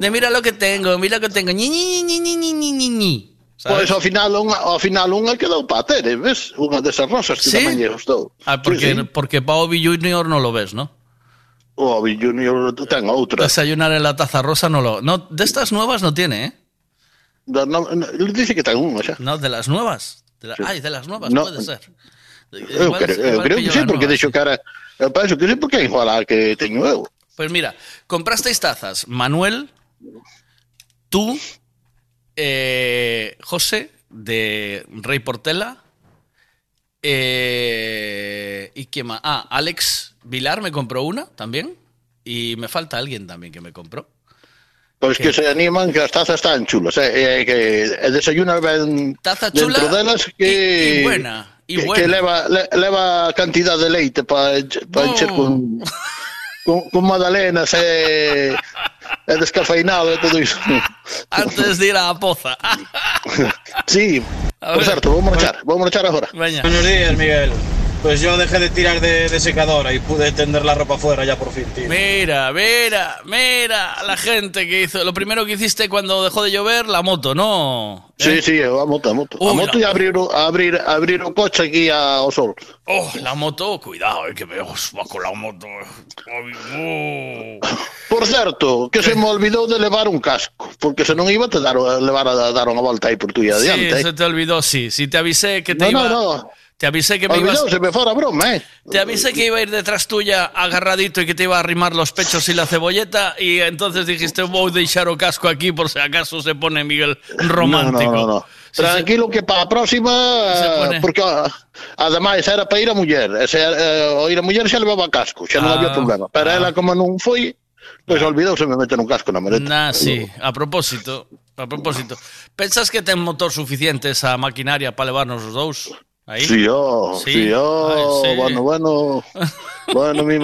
de mira lo que tengo, mira lo que tengo, ñi, ñi, ñi, ñi, ñi, ñi, ñi, ñi. ¿sabes? Pois ao final unha, ao final unha quedou para ter, ves? Unha desas rosas que ¿Sí? tamén lle gustou. Ah, porque, Sí, sí. porque Junior no lo ves, ¿no? O Obi Junior ten outra. Desayunar en la taza rosa no lo... No, de estas nuevas no tiene, ¿eh? No, no, dice que ten unha xa. No, de las nuevas. De la- Ay, de las nuevas, No. puede ser. Eu Igual- creo, eu igual creo que sí, porque que era... Eu penso que sí, porque é igual a que teño eu. Pues mira, comprasteis tazas. Manuel, tú, eh, José, de Rey Portela. Eh, ¿Y quién más? Ah, Alex Vilar me compró una también. Y me falta alguien también que me compró. Pois que se animan que as tazas están chulas, eh, eh, que e ben Taza dentro chula delas que buena, y que, buena. que leva le, leva cantidad de leite para pa Oh. encher con, con con magdalenas e e descafeinado e todo iso. Antes de ir a la poza. sí, por certo, vou marchar, vou marchar agora. Veña. Buenos días, Miguel. Pues yo dejé de tirar de, de secadora y pude tender la ropa fuera ya por fin, tío. Mira, mira, mira a la gente que hizo. Lo primero que hiciste cuando dejó de llover, la moto, ¿no? Sí, sí, a moto, a moto. a Uy, moto la- e abrir, abrir, abrir o coche aquí ao sol. Oh, la moto, cuidado, eh, que me os va con la moto. Ay, oh. Por certo, que se me olvidou de levar un casco, porque se non iba te dar, levar a dar unha volta aí por tu e Sí, adiante. se te olvidó, sí. Sí, te avisé que te No, iba. no, no. Te avisé que me ibas. Olvidou, se me fora broma, eh. Te avisé que iba a ir detrás tuya agarradito y que te iba a arrimar los pechos y la cebolleta. Y entonces dijiste, voy a deixar o casco aquí por si acaso se pone Miguel romántico. No, no, no, no. Tranquilo que para a próxima, pone- porque ah, ademais era para ir a muller, se, eh, o ir a muller xa levaba casco, xa non Ah, había problema. Pero ela como non foi, pois olvidouse me meter un casco na maleta. Nah, sí, a propósito, a propósito. Pensas que ten motor suficiente esa maquinaria para levarnos os dous? Aí? Sí, oh, sí, oh, Ay, sí. bueno, bueno, bueno, mi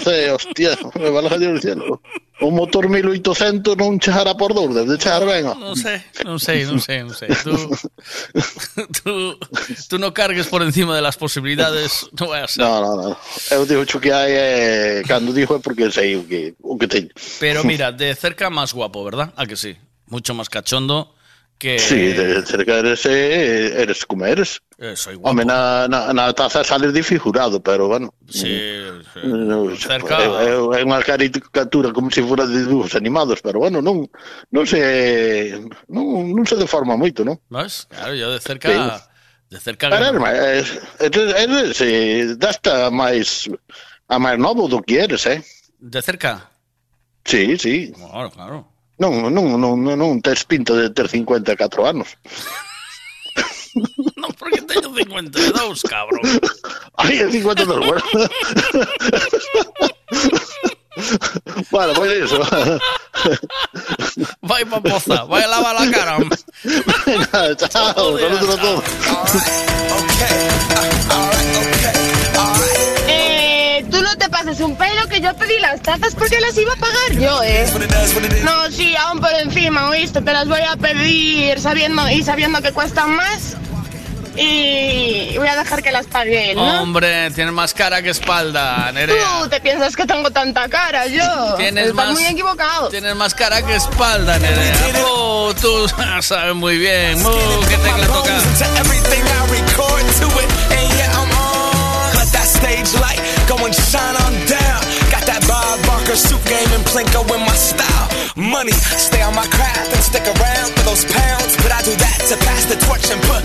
ceo, hostia, me va a Dios del cielo. Un motor 1800 non chegará por dous, debe de chegar ben, oh. No sé, no sé, no sé, no sé. Tú, tú, tú no cargues por encima de las posibilidades, no vaya a ser. No, no, no. Eu digo que hai, eh, cando dijo é porque sei o que, o que teño. Pero mira, de cerca más guapo, ¿verdad? ¿A que sí? Mucho más cachondo que... Sí, de cerca eres, eh, eres como eres. Eh, Eso, igual. Home, na, na, na taza sales difigurado, pero bueno. Sí, sí. No, eh, cerca... É, é unha caricatura como se fora de dibujos animados, pero bueno, non non se non, non se deforma moito, non? Mas, claro, yo de cerca sí. de cerca Pero, herma, é, é, é, dasta máis a máis novo do que eres, eh? De cerca? Sí, sí. Claro, claro. Non, non, non, non, tes pinta de ter 54 anos. Non, porque teño 52, cabrón. Ai, é 52, bueno. bueno, pois iso. Vai pa poza, vai a lavar la cara. Venga, chao, saludos a todos. Eh, tú no te pases un pelo que yo pedí las tazas porque las iba a pagar yo, ¿eh? No, sí, aún por encima, ¿oíste? Te las voy a pedir sabiendo y sabiendo que cuestan más. Y voy a dejar que las pague él, ¿no? Hombre, tienes más cara que espalda, Nerea. Tú te piensas que tengo tanta cara, yo. Tienes Estás más- muy equivocado. Tienes más cara que espalda, Nerea. Oh, tú sabes muy bien. Oh, ¿Qué tecla toca? Stage light go and shine on down. Got that Bob Barker suit game and Plinko in my style. Money, stay on my craft and stick around for those pounds. But I do that to pass the torch and put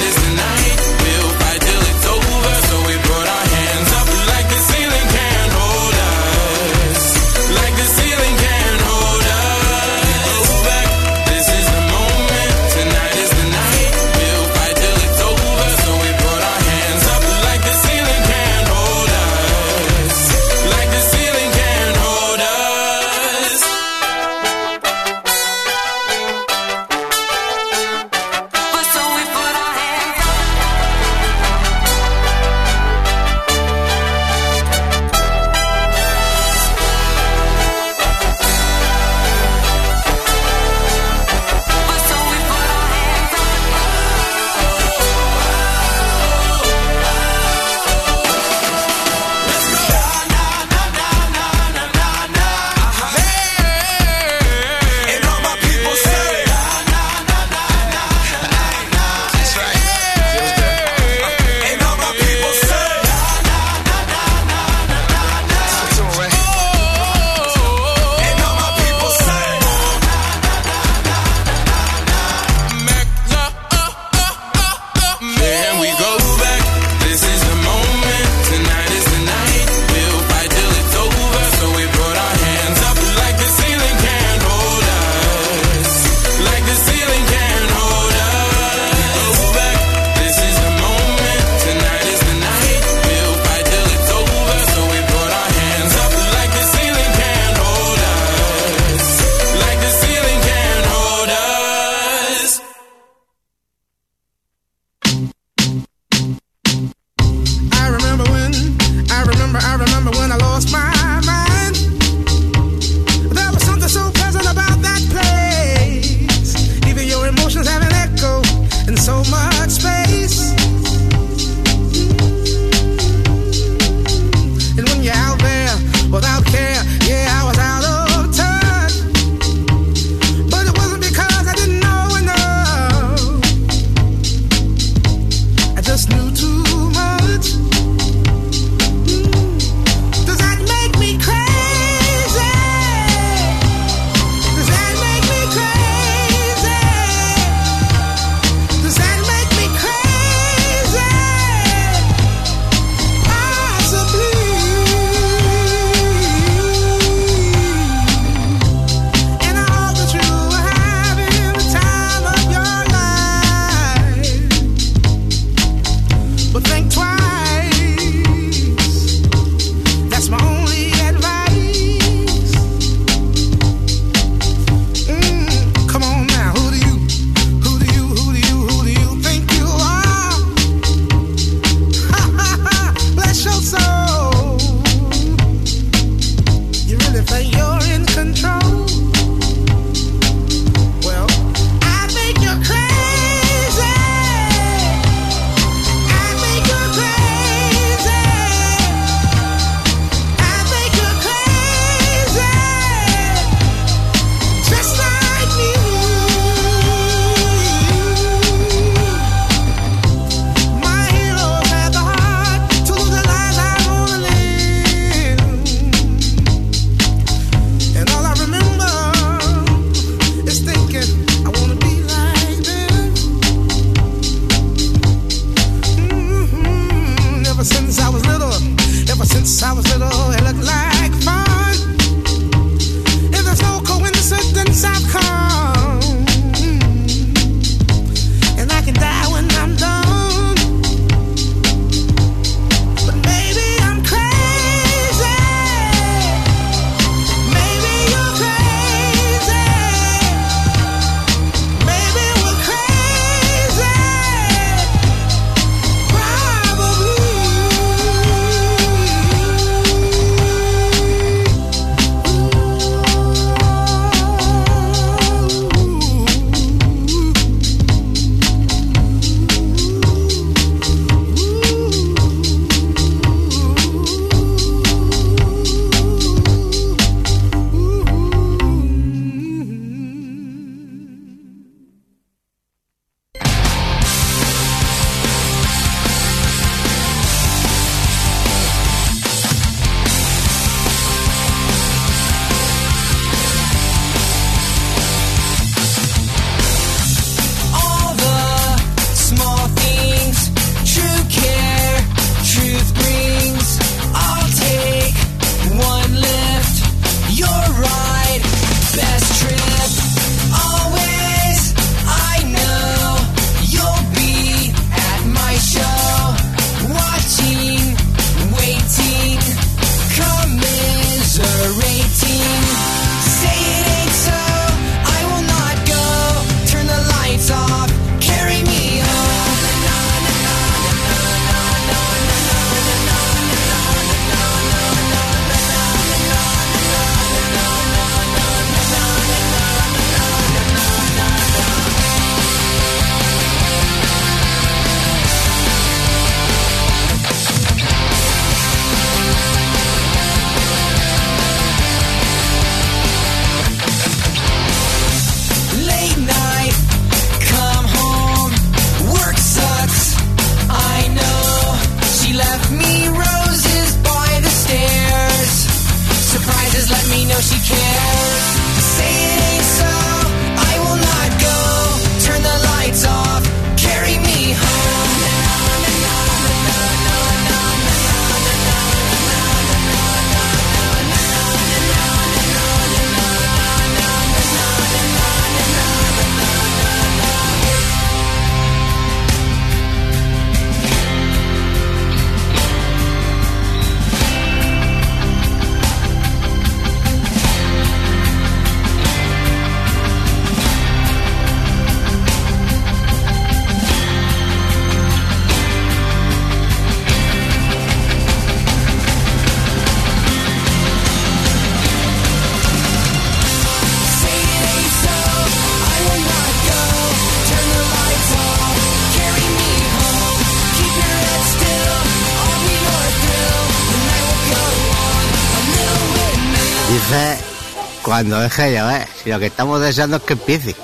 cuando deje de llover. Si lo que estamos deseando es que empiece.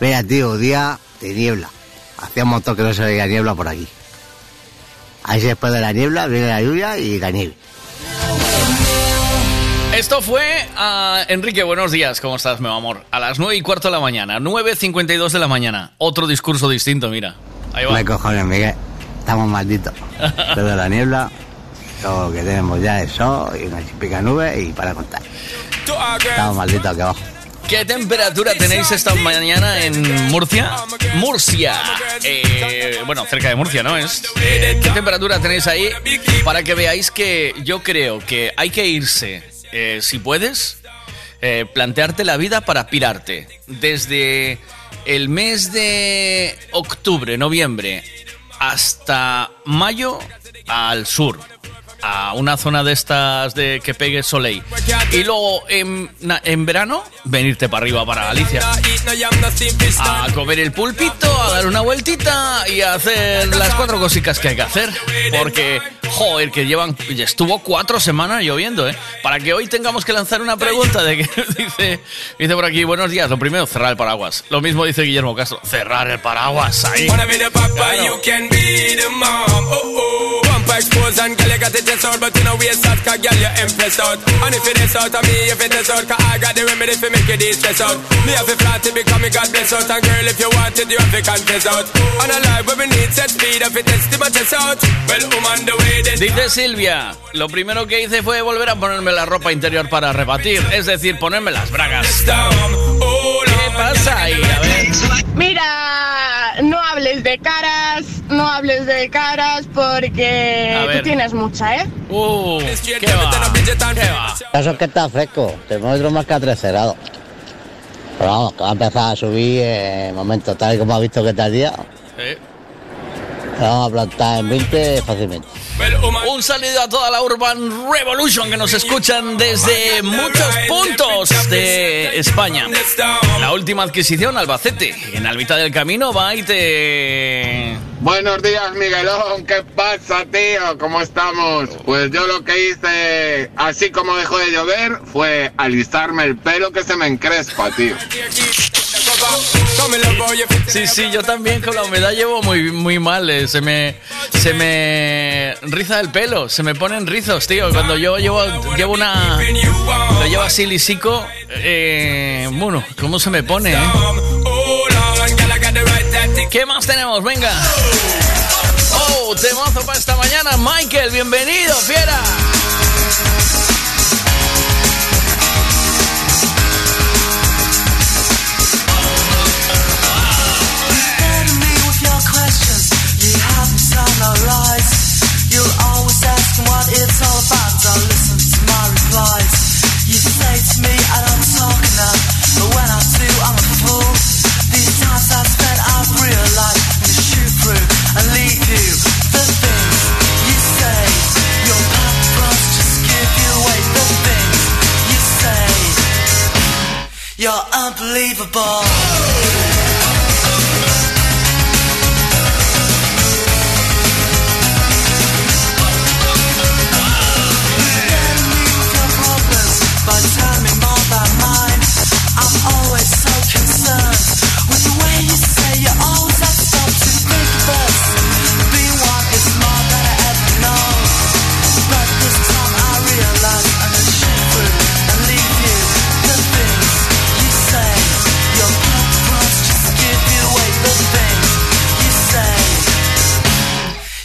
Mira, tío, día de niebla. Hacía un montón que no se veía niebla por aquí. Ahí después de la niebla viene la lluvia y la nieve. Esto fue a Enrique, buenos días, ¿cómo estás, mi amor? A las 9 y cuarto de la mañana, 9.52 de la mañana. Otro discurso distinto, mira. Ahí va. No hay cojones, Miguel. Estamos malditos. Lo de la niebla, que tenemos ya es sol y una chispica nube y para contar. Estamos malditos aquí abajo. ¿Qué temperatura tenéis esta mañana en Murcia? Murcia. Eh, bueno, cerca de Murcia, ¿no? Es, eh, ¿Qué temperatura tenéis ahí? Para que veáis que yo creo que hay que irse, eh, si puedes, eh, plantearte la vida para pirarte. Desde el mes de octubre, noviembre, hasta mayo al sur. A una zona de estas de que pegue soleil. Y luego en, en verano, venirte para arriba, para Galicia. A comer el pulpito, a dar una vueltita y a hacer las cuatro cositas que hay que hacer. Porque, joder, que llevan. Estuvo cuatro semanas lloviendo, ¿eh? Para que hoy tengamos que lanzar una pregunta de que dice. Dice por aquí, buenos días. Lo primero, cerrar el paraguas. Lo mismo dice Guillermo Castro. Cerrar el paraguas ahí. Oh oh. Expose and girl, you got it just out, but you know out, cause girl, you impressed out. And if it is out of me, if it is out, cause I got the remedy for make you de-stress out. Me have to flat it because me God bless out. And girl, if you want it, you have to confess out. And a life where we need set speed, if it is, my chest out. Well, I'm on the way. Dice Silvia, lo primero que hice fue volver a ponerme la ropa interior para rebatir, es decir, ponerme las bragas. ¿Qué pasa ahí? A ver. Mira, no hables de caras, no hables de caras porque tú tienes mucha, ¿eh? Uh, ¿qué va? ¿Qué va? Eso es que está fresco, termómetro más que a 13 grados. Pero vamos, que va a empezar a subir en el momento tal y como ha visto que está el día. Eh. Vamos a plantar en 20 fácilmente. Un saludo a toda la Urban Revolution que nos escuchan desde muchos puntos de España. La última adquisición, Albacete. En la mitad del camino va y te... Buenos días, Miguelón. ¿Qué pasa, tío? ¿Cómo estamos? Pues yo lo que hice, así como dejó de llover, fue alistarme el pelo que se me encrespa, tío. Sí, sí, yo también con la humedad llevo muy, muy mal. eh, Se me, se me riza el pelo, se me ponen rizos, tío. Cuando yo llevo, llevo una... Lo llevo así lisico, eh, bueno, ¿cómo se me pone, eh? ¿Qué más tenemos? Venga. Oh, temazo para esta mañana. Michael, bienvenido, fiera. Listen to my replies. You say to me I don't talk enough, but when I do, I'm a fool. These times I've spent, I've realized shoot through and leave you. The things you say, your give you away. The things you say, you're unbelievable.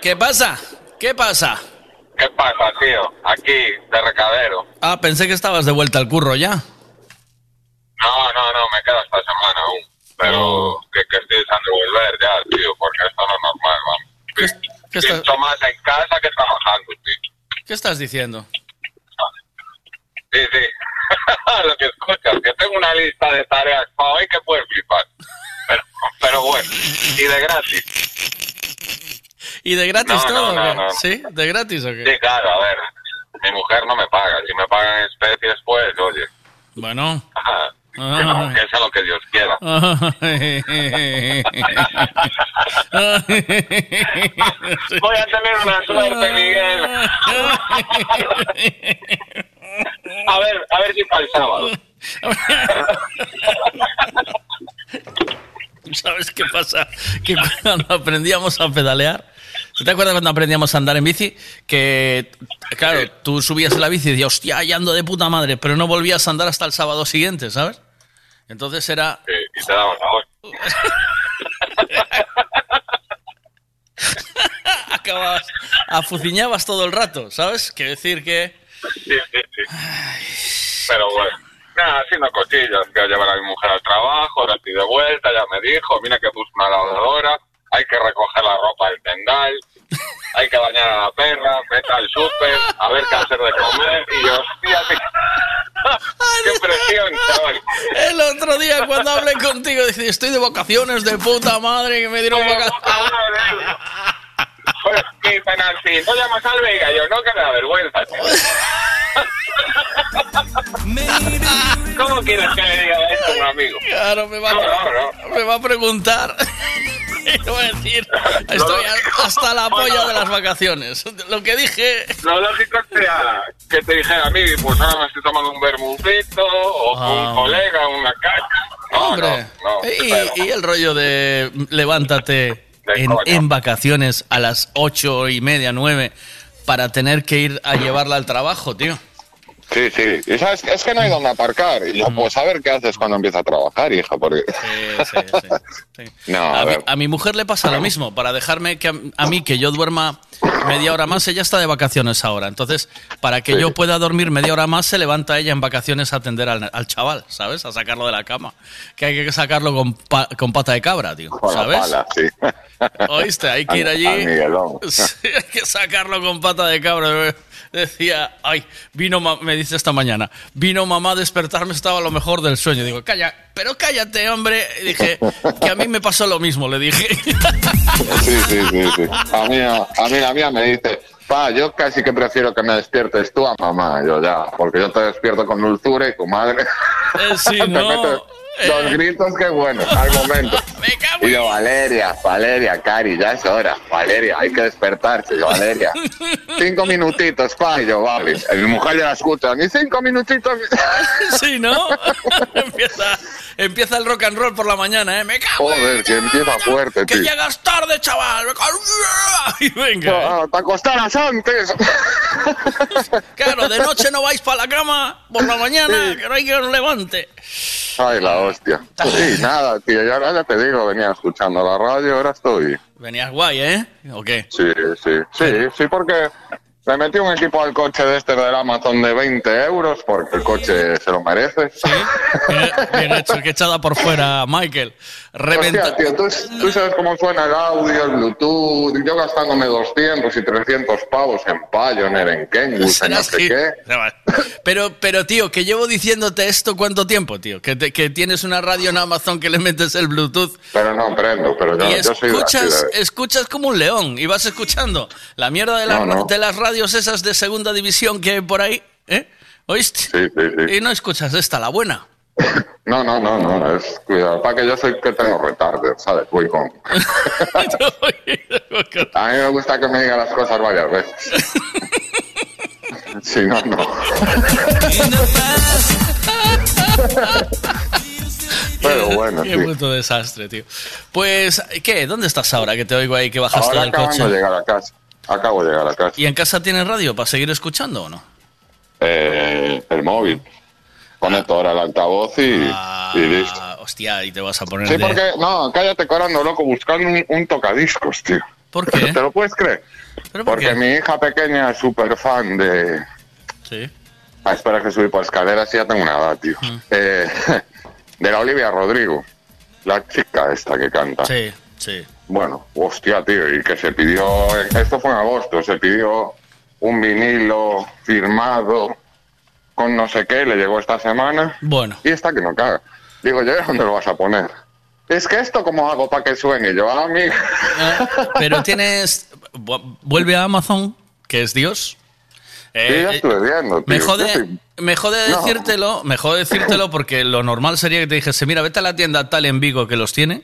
¿Qué pasa? ¿Qué pasa? ¿Qué pasa, tío? Aquí, de recadero. Ah, pensé que estabas de vuelta al curro ya. No, no, no, me quedo esta semana aún. Pero que, que estoy deseando volver ya, tío, porque esto no es normal, vamos. ¿Qué estás, Pienso más en casa que trabajando, tío. qué estás diciendo? Sí, sí. Lo que escuchas, que tengo una lista de tareas para hoy que puedes flipar. Pero, pero bueno, y de gratis. ¿Y de gratis No, todo? no, no. ¿Sí? ¿De gratis o qué? Sí, claro, a ver. Mi mujer no me paga. Si me pagan especies, pues, oye. Bueno. ajá, Ah. que sea lo que Dios quiera. Voy a tener una suerte, Miguel. A ver, a ver si para el sábado. ¿Sabes qué pasa? Que cuando aprendíamos a pedalear, ¿te acuerdas cuando aprendíamos a andar en bici? Que, claro, tú subías en la bici y decías, hostia, ya ando de puta madre, pero no volvías a andar hasta el sábado siguiente, ¿sabes? Entonces era... Sí, y te vos. Acababas, afuciñabas todo el rato, ¿sabes? Quiere decir que... Sí, sí, sí. Pero bueno. Nada, haciendo cosillas, que llevar a mi mujer al trabajo, ahora estoy de vuelta, ya me dijo, mira que puso una lavadora, hay que recoger la ropa del tendal, hay que bañar a la perra, vete al súper, a ver qué hacer de comer, y yo, hostia, tío, qué presión, chaval. El otro día cuando hablé contigo, dije, estoy de vacaciones de puta madre que me dieron vacaciones. Pues, y dicen así, no llamas al Vega, yo no, que me da vergüenza, tío. ¿Cómo quieres que le diga esto a un amigo? Claro, me va, a, No, no, me va a preguntar. Voy a decir, estoy hasta la polla de las vacaciones. Lo que dije... Lo lógico sería que te dijera a mí, pues ahora me estoy tomando un bermudito, o con Ah. un colega, una caña. No, Hombre, y, y el rollo de levántate en vacaciones a las ocho y media, nueve, para tener que ir a llevarla al trabajo, tío. Sí, sí. Y sabes, es que no hay dónde aparcar. Y yo, pues a ver qué haces cuando empieza a trabajar, hija, porque... No, a, A mi, a mi mujer le pasa lo mismo, para dejarme que a, a mí que yo duerma media hora más, ella está de vacaciones ahora. Entonces, para que Sí. yo pueda dormir media hora más, se levanta ella en vacaciones a atender al, al chaval, ¿sabes? A sacarlo de la cama. Que hay que sacarlo con, pa- con pata de cabra, tío. Con la ¿Sabes? pala, sí. ¿Oíste? Hay que ir Al- allí. Sí, hay que sacarlo con pata de cabra. Decía, ay, vino, me dice esta mañana, vino mamá a despertarme, estaba a lo mejor del sueño. Digo, calla, pero cállate, hombre. Y dije, que a mí me pasó lo mismo, le dije. Sí, sí, sí, sí. A mí, a, mí la mía me dice, pa, yo casi que prefiero que me despiertes tú a mamá. Yo ya, porque yo te despierto con dulzura y tu madre Eh, sí, ¿no? Dos gritos que bueno, al momento. Y yo, Valeria, Valeria, Cari, ya es hora. Valeria, hay que despertarse. Yo, Valeria, cinco minutitos, pa. Y yo, vale. Mi mujer ya la escucha, ni cinco minutitos. Sí, ¿no? empieza, empieza el rock and roll por la mañana, ¿eh? Me cago Joder, que empieza fuerte, que tío. llegas tarde, chaval. Y venga. Ah, te acostarás antes. Claro, de noche no vais para la cama, por la mañana, que no hay que os levante. Ay, la hostia. Sí, nada, tío. Yo ahora ya te digo, venía escuchando la radio, ahora estoy. Venías guay, ¿eh? ¿O qué? Sí, sí, sí, sí, porque Le metí un equipo al coche de este del Amazon de 20 euros porque el coche se lo merece. Bien, bien hecho, que echada por fuera, Michael. Reventa. Hostia, tío, ¿tú, tú sabes cómo suena el audio, el Bluetooth. Yo gastándome 200 y 300 pavos en Pioneer, en Kenwood, en no sé que- qué. Pero, pero, tío, que llevo diciéndote esto cuánto tiempo, tío. Que, te- que tienes una radio en Amazon que le metes el Bluetooth Pero no prendo, pero yo, y yo soy escuchas, de- escuchas como un león y vas escuchando la mierda de, la- No, no. de las radios esas de segunda división que hay por ahí, ¿eh? ¿Oíste? Sí, sí, sí. Y no escuchas esta, la buena. No, no, no, no, es cuidado. Para que yo soy que tengo retardo, ¿sabes? Voy con. A mí me gusta que me diga las cosas varias veces. Si no, no. Pero bueno, Qué sí. puto desastre, tío. Pues, ¿qué? ¿Dónde estás ahora? Que te oigo ahí que bajaste Ahora del coche. de llegar a casa. Acabo de llegar a casa. ¿Y en casa tienes radio para seguir escuchando o no? Eh, el móvil. Conecto ahora el altavoz y, y listo. Ah, hostia, y te vas a poner Sí, de- porque, no, cállate corando, loco, buscando un, un tocadiscos, tío. ¿Por qué? ¿Te lo puedes creer? ¿Pero por Porque qué? mi hija pequeña es súper fan de... Sí. Ah, espera que subí por escaleras y ya tengo una edad, tío. Mm. Eh, de la Olivia Rodrigo, la chica esta que canta. Sí, sí. Bueno, hostia, tío, y que se pidió, esto fue en agosto, se pidió un vinilo firmado con no sé qué, le llegó esta semana. Bueno. Y esta que no caga. Digo, ¿yo dónde lo vas a poner? Es que esto, ¿cómo hago para que suene? Yo, ah, mi... Pero tienes... vu- Vuelve a Amazon, que es Dios. Eh, Sí, ya eh, estuve viendo, tío. me Yo jode, soy- me jode No. decírtelo, me jode decírtelo porque lo normal sería que te dijese, mira, vete a la tienda tal en Vigo que los tiene,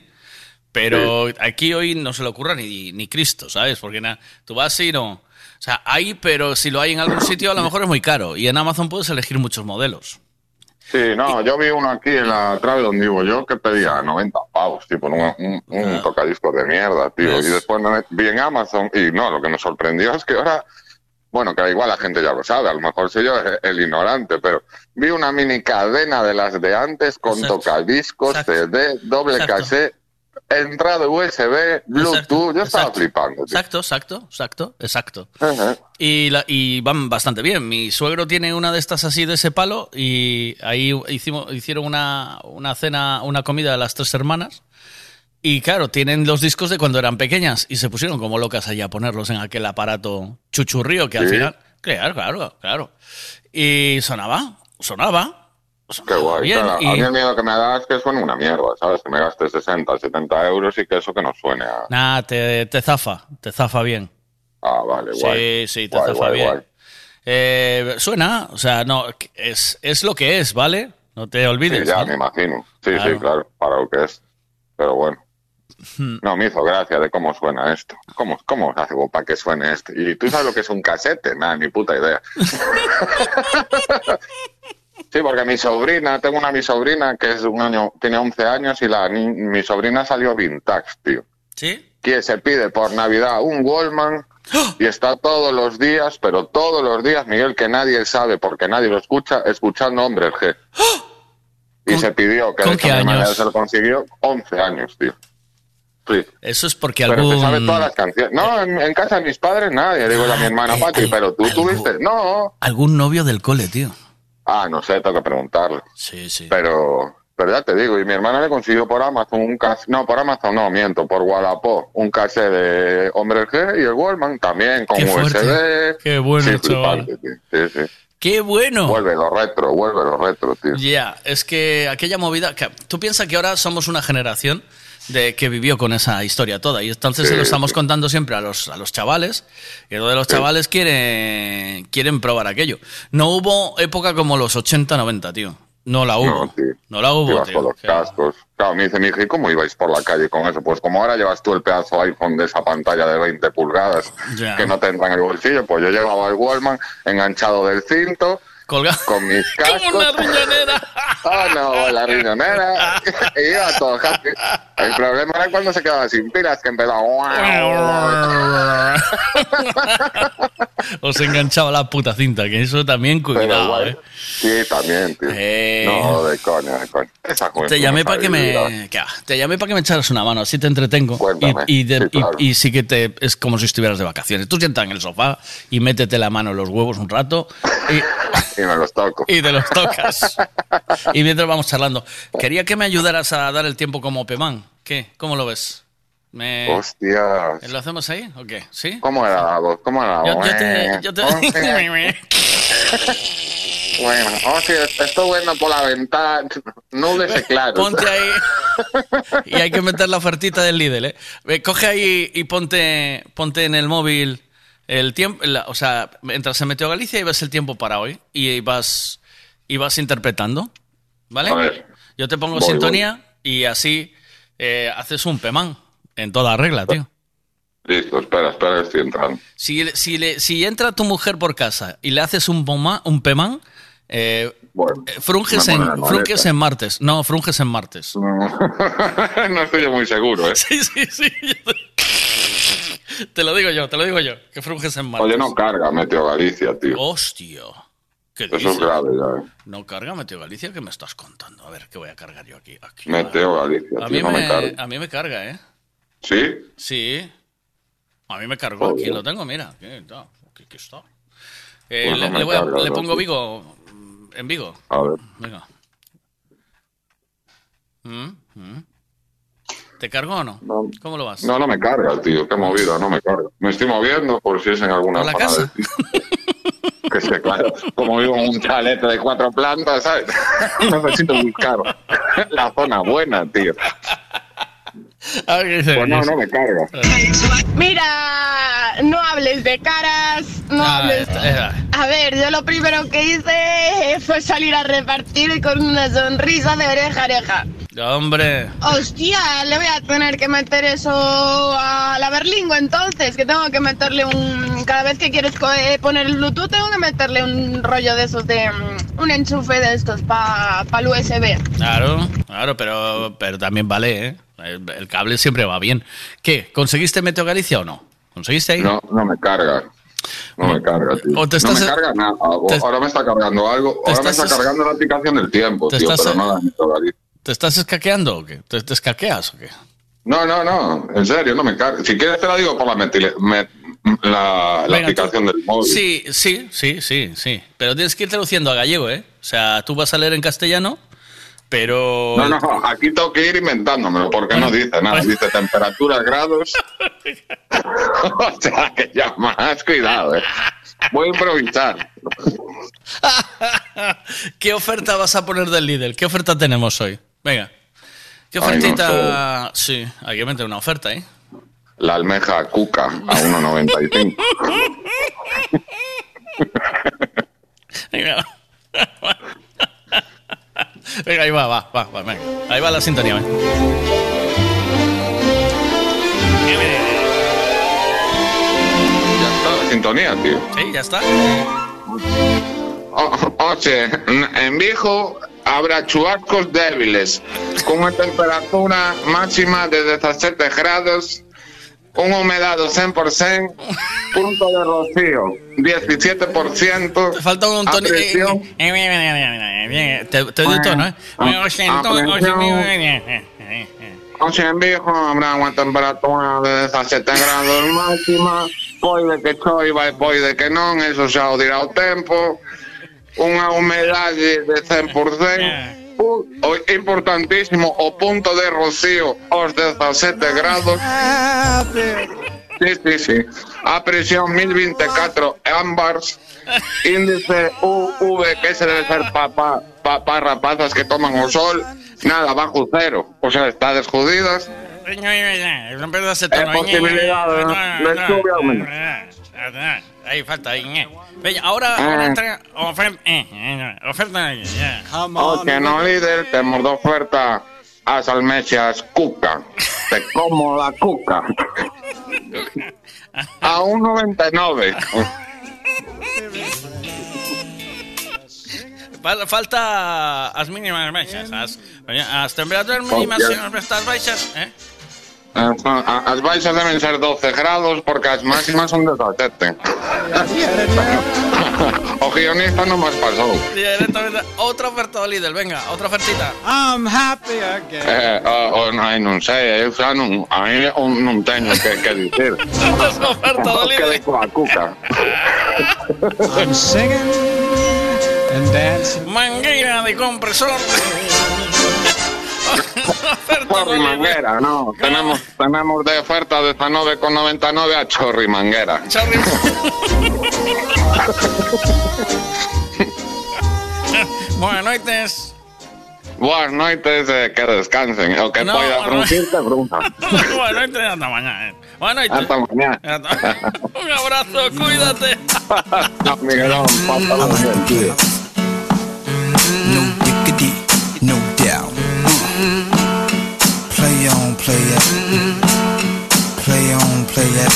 pero aquí hoy no se le ocurra ni, ni Cristo, ¿sabes? Porque na- tú vas y no... O sea, hay, pero si lo hay en algún sitio a lo mejor es muy caro. Y en Amazon puedes elegir muchos modelos. Sí, no, yo vi uno aquí en la trave donde vivo yo que pedía 90 pavos, tipo, un, un, un tocadiscos de mierda, tío. Y después vi en Amazon y no, lo que me sorprendió es que ahora, bueno, que igual la gente ya lo sabe, a lo mejor soy yo el, ignorante, pero vi una mini cadena de las de antes con Exacto. tocadiscos, CD, doble Exacto. cassette, entrada USB, Bluetooth, yo estaba Exacto. flipando, tío. Exacto, exacto, exacto, exacto. Y, la- y van bastante bien. Mi suegro tiene una de estas así de ese palo y ahí hicimos, hicieron una, una cena, una comida de las tres hermanas. Y claro, tienen los discos de cuando eran pequeñas y se pusieron como locas allá a ponerlos en aquel aparato chuchurrío que al Sí. final... Claro, claro, claro. Y sonaba, sonaba. Qué guay. Bien, claro. y- A mí el miedo que me da es que suene una mierda, ¿sabes? Que me gaste 60, 70 euros y que eso que no suene a... Nah, te, te zafa, te zafa bien. Ah, vale, guay. Sí, sí, te Guay, zafa guay, bien. guay. Eh, suena, o sea, no, es, es lo que es, ¿vale? No te olvides. Sí, ya ¿no? me imagino. Sí, Claro. sí, claro, para lo que es. Pero bueno. No, me hizo gracia de cómo suena esto. ¿Cómo, cómo hago para que suene esto? ¿Y tú sabes lo que es un casete? Nada, ni puta idea. sí, porque mi sobrina, tengo una mi sobrina que es un año, tiene 11 años y la ni- mi sobrina salió vintage, tío. ¿Sí? Que se pide por Navidad un Wallman y está todos los días, pero todos los días, Miguel, que nadie sabe porque nadie lo escucha, escuchando Hombre G. Y se pidió que con qué años? se lo consiguió 11 años, tío. Sí. Eso es porque Pero algún... sabe todas las canciones. No, en, en casa de mis padres nadie. Digo a mi hermana Pati, pero tú tuviste. No. Algún novio del cole, tío. Ah, no sé, tengo que preguntarle. Sí, sí. Pero, pero ya te digo, y mi hermana le consiguió por Amazon un cassette. No, por Amazon no, miento, por Wallapop. Un cassette de Hombre G y el Wallman también con Qué fuerte. USB. Qué bueno, sí, chaval. sí. ¡Qué bueno! Vuelve lo retro, vuelve lo retro, tío. Ya, es que aquella movida... que- tú piensas que ahora somos una generación de que vivió con esa historia toda y entonces Sí, se lo estamos sí. contando siempre a los, a los chavales y todos los chavales quieren, quieren probar aquello. No hubo época como los 80, 90, tío. No la hubo. No, la hubo, Ibas tío. con los cascos. Claro, me dice mi hija, ¿y cómo ibais por la calle con eso? Pues como ahora llevas tú el pedazo iPhone de esa pantalla de 20 pulgadas que no te entra en el bolsillo, pues yo llevaba el Wallman enganchado del cinto Colgado. con mis cascos. Como una riñonera. Oh, no, la riñonera. Iba todo happy. El problema era cuando se quedaba sin pilas, que empezaba. Os enganchaba la puta cinta, que eso también cuidado, guay. eh. Sí, también, tío. Eh. No, de coña, de coña. Esa Te llamé para que me ¿qué te llamé para que me echaras una mano, así te entretengo Cuéntame. y, y, de- Sí, y- claro. y sí que te es como si estuvieras de vacaciones. Tú sientas en el sofá y métete la mano en los huevos un rato y, Y me los toco. y te los tocas. y mientras vamos charlando. Quería que me ayudaras a dar el tiempo como Pemán. ¿Qué? ¿Cómo lo ves? Me... Hostia. ¿Lo hacemos ahí o qué? ¿Sí? ¿Cómo era la voz? ¿Cómo era la Yo, voz? yo te, yo te-. Bueno, hostia, estoy viendo por la ventana. Nubes y claros. Ponte ahí. Y hay que meter la ofertita del Lidl, ¿eh? Coge ahí y ponte, ponte en el móvil el tiempo. la- o sea, mientras se metió Galicia y ves el tiempo para hoy y vas, y vas interpretando. ¿Vale? A ver. Yo te pongo Voy, sintonía y así eh, haces un pemán en toda regla, tío. Listo, espera, espera, estoy entrando. Si, si, le- si entra tu mujer por casa y le haces un, poma- un pemán, eh, eh, frunges, en, frunges en martes. No, frunges en martes. no estoy yo muy seguro, ¿eh? Sí, sí, sí. Te lo digo yo, te lo digo yo. Que frunges en martes. Oye, no carga Meteo Galicia, tío. Hostia. ¿Qué Eso es grave ya, ¿eh? No carga Meteo Galicia, ¿qué me estás contando? A ver, ¿qué voy a cargar yo aquí? Aquí. Meteo Galicia, A tío, mí, no me, me, carga. a mí me carga, ¿eh? ¿Sí? Sí. A mí me cargó, aquí lo tengo, mira. Aquí está. Eh, Pues no le, me le voy a- carga, le ¿no? pongo Vigo en Vigo. A ver. Venga. Mm, mm. ¿Te cargó o no? ¿Cómo lo vas? No, no me carga, tío. Qué movida, no me carga. Me estoy moviendo por si es en alguna ¿Por la zona casa? de- Que sé, claro. Como vivo en un chalet de cuatro plantas, ¿sabes? Necesito buscar la zona buena, tío. Pues no, no me carga. Mira, no hables de caras, no Ah, hables... A ver, yo lo primero que hice fue salir a repartir con una sonrisa de oreja a oreja. Hombre. Hostia, le voy a tener que meter eso a la berlingo entonces, que tengo que meterle un... Cada vez que quieres eh, poner el Bluetooth tengo que meterle un rollo de esos de... mm, Un enchufe de estos para el USB. Claro, claro, pero, pero también vale, ¿eh? El, el cable siempre va bien. ¿Qué? ¿Conseguiste Meteo Galicia o no? ¿Conseguiste ahí? No, no me carga. No me carga, tío. o te no estás- me carga nada. te- ahora me está cargando algo. Ahora me está cargando la aplicación del tiempo, tío. estás- Pero nada, me toca aquí. ¿Te estás escaqueando o qué? ¿Te, te escaqueas o qué? No, no, no. En serio, no me carga. Si quieres te la digo por la, metile- me- la, la Venga, aplicación del móvil. Sí, sí, sí, sí, sí. Pero tienes que ir traduciendo a gallego, ¿eh? O sea, tú vas a leer en castellano, pero... No, no, aquí tengo que ir inventándomelo porque no dice nada. Dice temperaturas, grados. o sea, que ya más cuidado, eh. Voy a improvisar. ¿Qué oferta vas a poner del Lidl? ¿Qué oferta tenemos hoy? Venga. ¿Qué Ay, no ofertita? sí, hay que meter una oferta, ¿eh? La almeja cuca a 1,95. Venga. Venga, ahí va, va, va, va, venga. Ahí va la sintonía, venga. Ya está la sintonía, tío. Sí, ya está. O- Oye, en Vigo habrá chubascos débiles, con una temperatura máxima de 17 grados, una humedad del 100%, punto de rocío 17%. Falta un tono. Apresión. Te, te doy un tono, ¿eh? Oye, en Vigo habrá una temperatura de 17 grados máxima, pode que choiva e pode que non, eso xa o dirá o tempo, unha humedade de 100%, u- o importantísimo, o punto de rocío aos 17 grados, Sí, sí, sí. A presión 1024 ámbars. Índice UV, que ese debe ser para pa, pa rapazas que toman o sol. Nada, bajo cero. O sea, está desjudidas. No posibilidad de- de lluvia aumenta. Ahí falta. ahí. Venga, ahora, Ah. oferta. eh, eh, Oferta. ya. O que no líder, temos de oferta as almexas cuca. Te como la cuca. A 1,99. Fal- Falta as mínimas baixas. As, as temperaturas mínimas Hostia. e as baixas, eh? As, a- as baixas deben ser 12 grados porque as máximas son 17. o guionista non máis pasou. Directamente, outra oferta do Lidl, venga, outra ofertita. I'm happy again. Eh, o, o, ai, non sei, eu xa non, a mí un- non teño que, que dicir. Outra oferta do que de coa cuca. I'm singing and dancing. Mangueira de compresor. Chorri Manguera, no. Tenemos, tenemos de oferta de 19,99 a Chorri Manguera. Chorri Buenas noites. Boas noites e que descansen. O que No, no. fruncirte, frunza. Buenas noites, ata mañá. Eh. Buenas noites. Hasta mañá. Ata- Un abrazo, cuídate. Miguelón, pásalo muy bien. Play it. Play on, play it.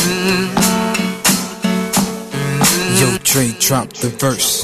Yo, Trey, drop the verse.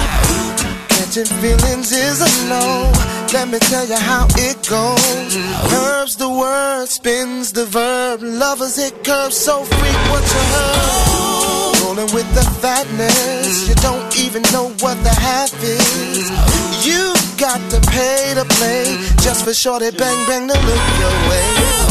Catching feelings is a no. Let me tell you how it goes. Herbs the word, spins the verb. Lovers it curves so frequent you heard. Rolling with the fatness, you don't even know what the half is. You got to pay to play just for shorty bang bang to look your way.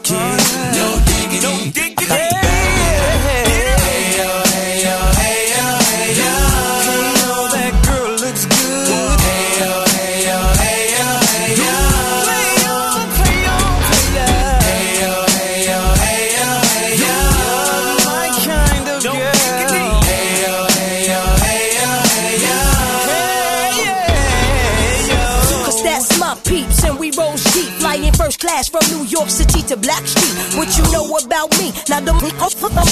Class. City to Black Street. What you know about me? Now the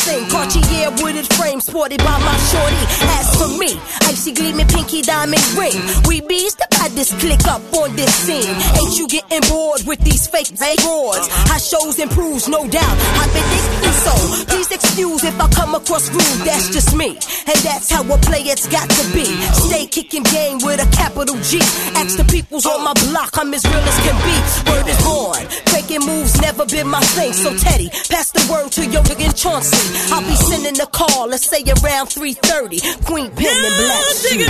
thing, Cartier wooded frame sported by my shorty. As for me, icy gleaming pinky diamond ring. We bees the baddest click up on this scene. Ain't you getting bored with these fake roars? How shows improves, no doubt. I've been thinking so. Please excuse if I come across rude, that's just me. And that's how a player's got to be. Stay kicking game with a capital G. Ask the peoples on my block, I'm as real as can be. Word is born. Faking moves never been my thing. So Teddy, pass the word to your nigga Chauncey. I'll be sending a call, let's say around 3:30. Queen Pen and Black. Shoes.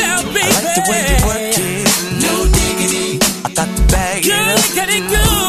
I like the way you work it, no diggity. I got to bag it up. I like the you work it,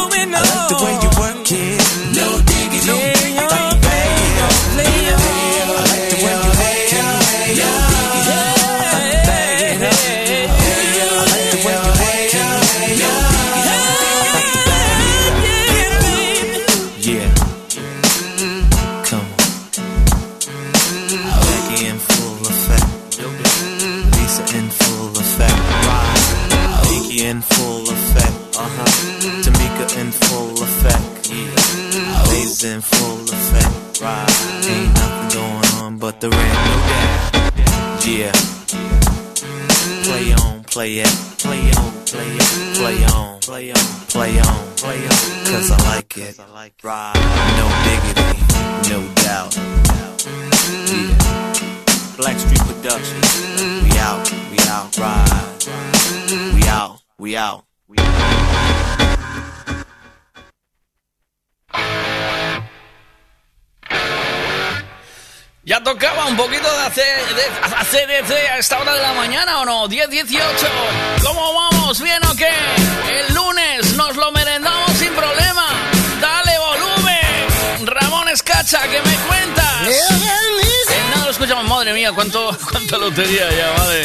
the rain. No doubt. Yeah. Play on, play it, play on, play it, play on, play on, play on, play on. Cause I like it. Right. No diggity, no doubt. Yeah. Blackstreet Productions. We out, we out, ride. We out, we out. Ya tocaba un poquito de este a esta hora de la mañana o no, 10, 18. ¿Cómo vamos? ¿Bien o qué? El lunes nos lo merendamos sin problema. Dale volumen. Ramón Escacha, que me cuentas? Eh, no lo escuchamos, madre mía, cuánto, cuánta lotería ya, madre.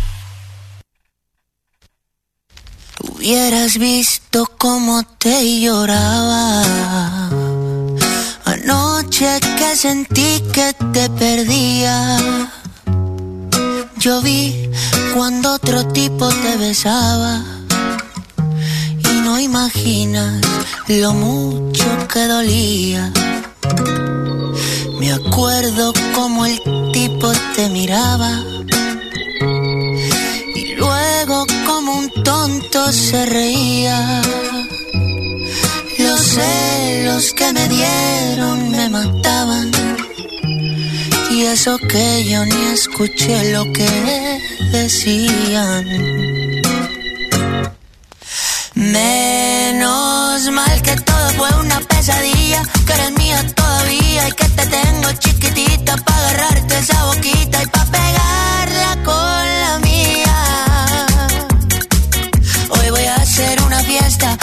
Hubieras visto cómo te lloraba. Anoche que sentí que te perdía. Yo vi cuando otro tipo te besaba. Y no imaginas lo mucho que dolía. Me acuerdo como el tipo te miraba. Como un tonto se reía. Los celos que me dieron me mataban. Y eso que yo ni escuché lo que decían. Menos mal que todo fue una pesadilla, que eres mía todavía y que te tengo chiquitita para agarrarte esa boquita y para pegarla con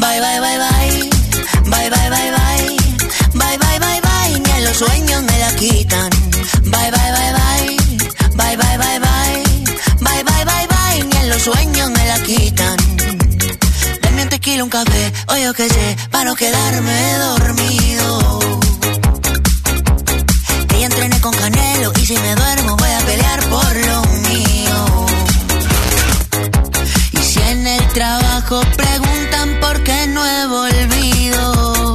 Bye, bye, bye, bye. Bye, bye, bye, bye. Bye, bye, bye, bye. Ni en los sueños me la quitan. Bye, bye, bye, bye. Bye, bye, bye, bye. Bye, bye, bye, bye. Ni en los sueños me la quitan. Dame un tequila, un café, o yo qué sé, para no quedarme dormido. Que ya entrené con Canelo y si me duermo voy a pelear por lo trabajo preguntan por qué no he volvido,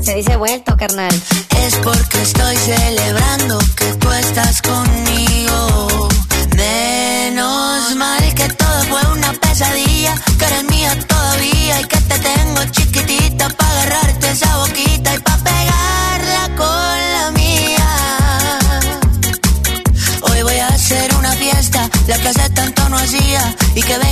Se dice vuelto, carnal. es porque estoy celebrando que tú estás conmigo. Menos mal que todo fue una pesadilla, que eres mía todavía y que te tengo chiquitita para agarrarte esa boquita y para pegarla con la mía. Hoy voy a hacer una fiesta, la que hace tanto no hacía, y que vengan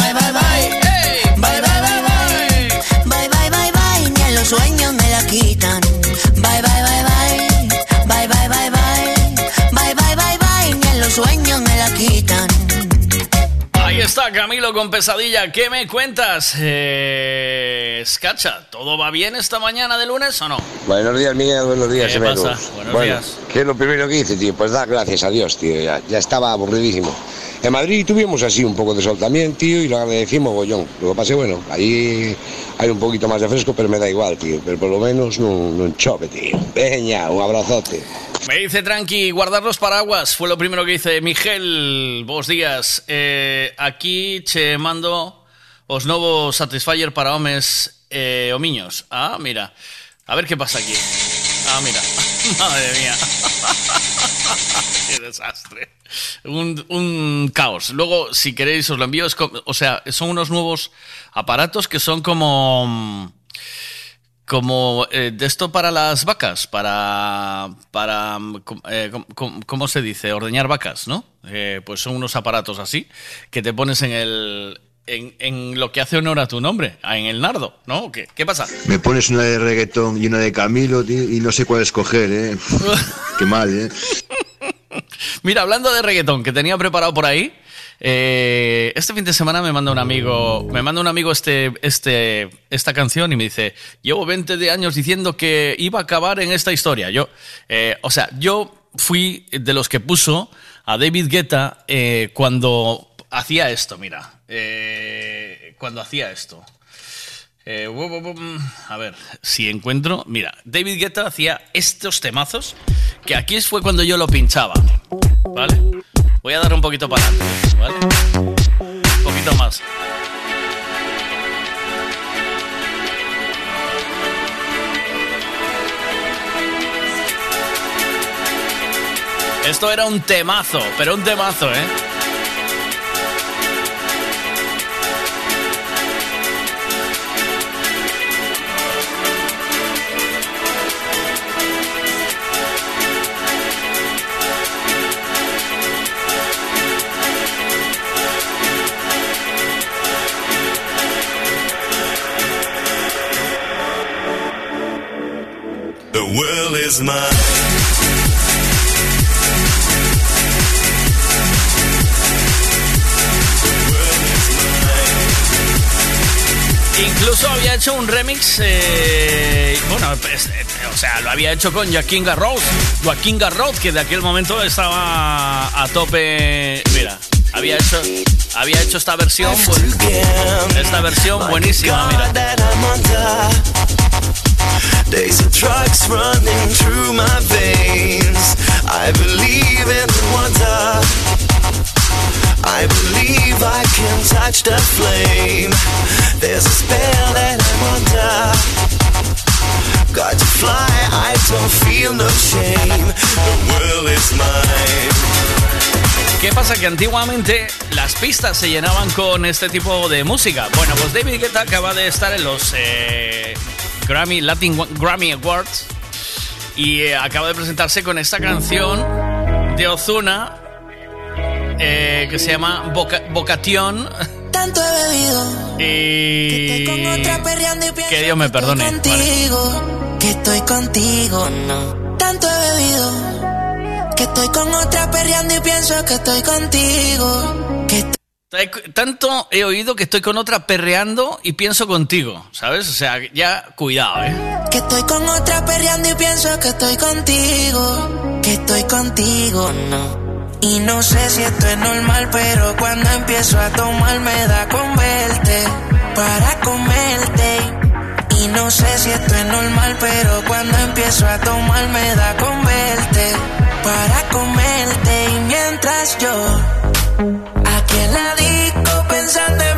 Está Camilo con pesadilla. ¿Qué me cuentas? Eh, Scacha, ¿todo va bien esta mañana de lunes o no? Buenos días, Miguel, buenos días, ¿Qué pasa? Buenos bueno, días. ¿qué es lo primero que hice, tío? Pues dar gracias a Dios, tío, ya, ya estaba aburridísimo. En Madrid tuvimos así un poco de sol también, tío, y lo agradecimos mogollón. Lo que pasa bueno, ahí hay un poquito más de fresco, pero me da igual, tío. Pero por lo menos no, no enchope, tío. Peña, un abrazote. Me dice Tranqui, guardar los paraguas. Fue lo primero que hice. Miguel, vos días. Eh, aquí che mando os novos Satisfyer para homes eh, o miños. Ah, mira. A ver qué pasa aquí. Ah, mira. Madre mía. Qué desastre. Un, caos. Luego, si queréis, os lo envío. O sea, son unos nuevos aparatos que son como... como eh, de esto para las vacas, para, para eh, ¿cómo se dice? Ordeñar vacas, ¿no? Eh, pues son unos aparatos así que te pones en el... En, en lo que hace honor a tu nombre, en el nardo, ¿no? ¿Qué, qué pasa? Me pones una de reggaetón y una de Camilo, tío, y no sé cuál escoger, ¿eh? Qué mal, ¿eh? Mira, hablando de reggaetón que tenía preparado por ahí, eh, este fin de semana me manda un amigo, me manda un amigo este, este, esta canción y me dice, llevo 20 de años diciendo que iba a acabar en esta historia. Yo, eh, o sea, yo fui de los que puso a David Guetta eh, cuando hacía esto, mira, eh, cuando hacía esto. Eh, bu- a ver, si encuentro. Mira, David Guetta hacía estos temazos que aquí fue cuando yo lo pinchaba. ¿Vale? Voy a dar un poquito para adelante, ¿vale? Un poquito más. Esto era un temazo, pero un temazo, ¿eh? World is mine. Incluso había hecho un remix, eh, bueno, pues, eh, o sea, lo había hecho con Joaquín Garros, Joaquín Garros, que de aquel momento estaba a tope, mira, había hecho, había hecho esta versión, esta versión buenísima, mira. Days of drugs running through my veins. I believe in wonder. I believe I can touch the flame. There's a spell that I'm under. Got to fly, I don't feel no shame. The world is mine. ¿Qué pasa? Que antiguamente las pistas se llenaban con este tipo de música. Bueno, pues David Guetta acaba de estar en los eh, Grammy Latin Grammy Awards y eh, acaba de presentarse con esta canción de Ozuna eh, que se llama Boca, Bocation Tanto he bebido y con otra perreando y que Dios me perdone. Vale. contigo, que estoy contigo, no. Tanto he bebido que estoy con otra perreando y pienso que estoy contigo, que estoy Tanto he oído que estoy con otra perreando y pienso contigo, ¿sabes? O sea, ya cuidado, ¿eh? Que estoy con otra perreando y pienso que estoy contigo, que estoy contigo, no. Y no sé si esto es normal, pero cuando empiezo a tomar me da con verte para comerte. Y no sé si esto es normal, pero cuando empiezo a tomar me da con verte para comerte. Y mientras yo aquí en la disco pensando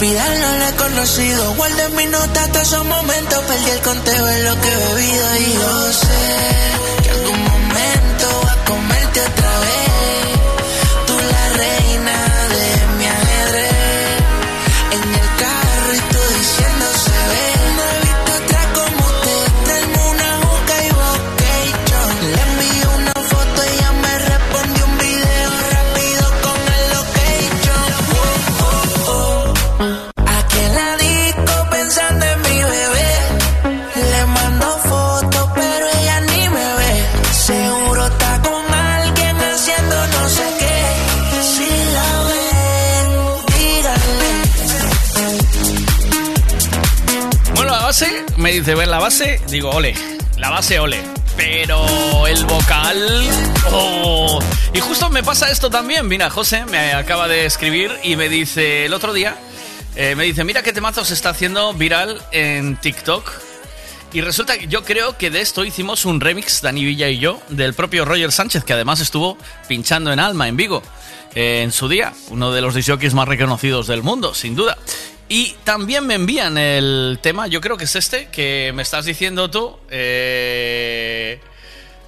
olvidarlo lo he conocido. Guardo en mi nota todos esos momentos, perdí el conteo en lo que he bebido y yo sé que algún momento va a comerte otra vez. Dice, la base, digo, ole, la base, ole. Pero el vocal... oh. Y justo me pasa esto también. Mira, José me acaba de escribir y me dice el otro día, eh, me dice, mira qué temazo se está haciendo viral en TikTok. Y resulta que yo creo que de esto hicimos un remix, Dani Villa y yo, del propio Roger Sánchez, que además estuvo pinchando en Alma, en Vigo, eh, en su día. Uno de los disjockeys más reconocidos del mundo, sin duda. Y también me envían el tema, yo creo que es este, que me estás diciendo tú. eh,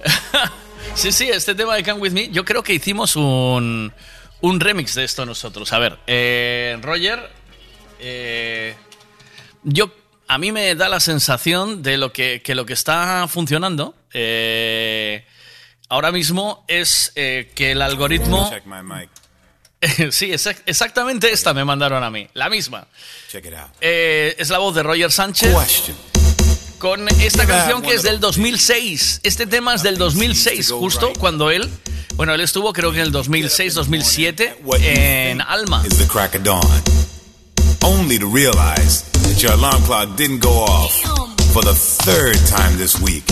sí, sí, este tema de Come With Me, yo creo que hicimos un, un remix de esto nosotros. A ver, eh, Roger, eh, yo a mí me da la sensación de lo que, lo que está funcionando eh, ahora mismo es eh, que el algoritmo... Sí, exac- exactamente esta me mandaron a mí, la misma. Check it out. Eh, es la voz de Roger Sánchez con esta canción que es del 2006. Este tema es del 2006, justo cuando él Bueno, él estuvo creo que en el 2006-2007 en Alma. is the crack of dawn. Only to realize that your alarm clock didn't go off for the third time this week.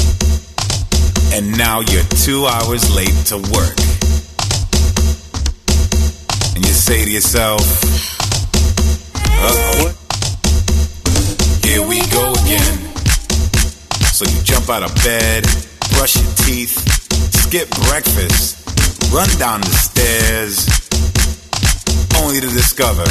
And now you're two hours late to work. And you say to yourself, uh-oh, here we go again. So you jump out of bed, brush your teeth, skip breakfast, run down the stairs, only to discover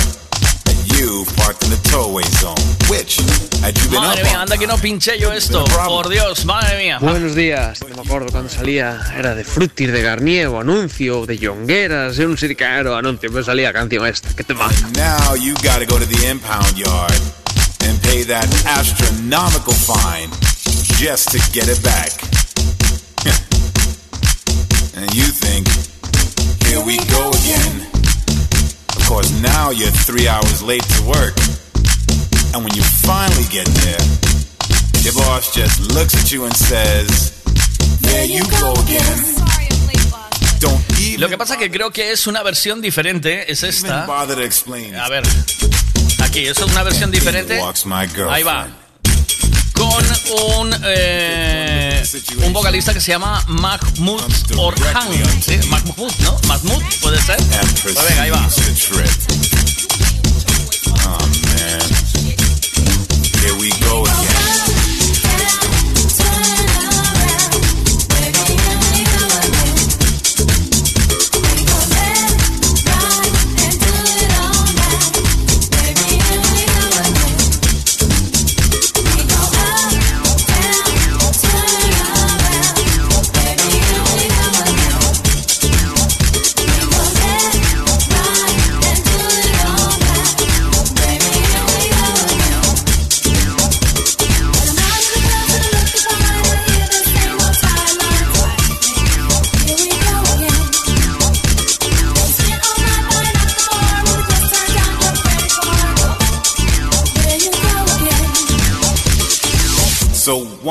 you parked in the towaway zone. Which, had you been Madre up mía, anda que no pinché yo esto. Por Dios, madre mía. Buenos días, no me acuerdo cuando salía, era de Frutis de Garnier o anuncio, de Yongueras, era un circaro anuncio, me salía canción esta, que te mata. Now you gotta go to the impound yard and pay that astronomical fine just to get it back. and you think, here we go again. Of course, now you're three hours late to work. And when you finally get there, your boss just looks at you and says, there you go again. Don't even Lo que pasa que creo que es una versión diferente, es esta. bother to explain. A ver, aquí, eso es una versión diferente. Walks my girlfriend. Ahí va. Con un, eh, un vocalista que se llama Mahmoud Orhan. ¿Sí? Mahmoud, ¿no? Mahmoud, ¿puede ser? Venga, ahí va.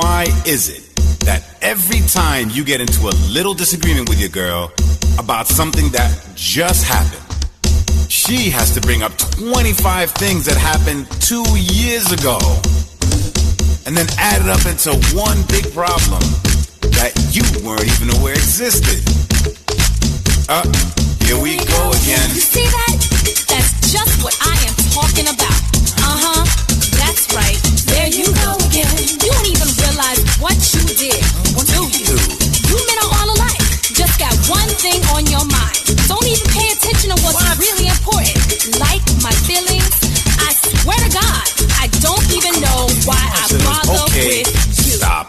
Why is it that every time you get into a little disagreement with your girl about something that just happened, she has to bring up 25 things that happened two years ago and then add it up into one big problem that you weren't even aware existed? Uh, here we go again. You see that? That's just what I am talking about. Okay, stop.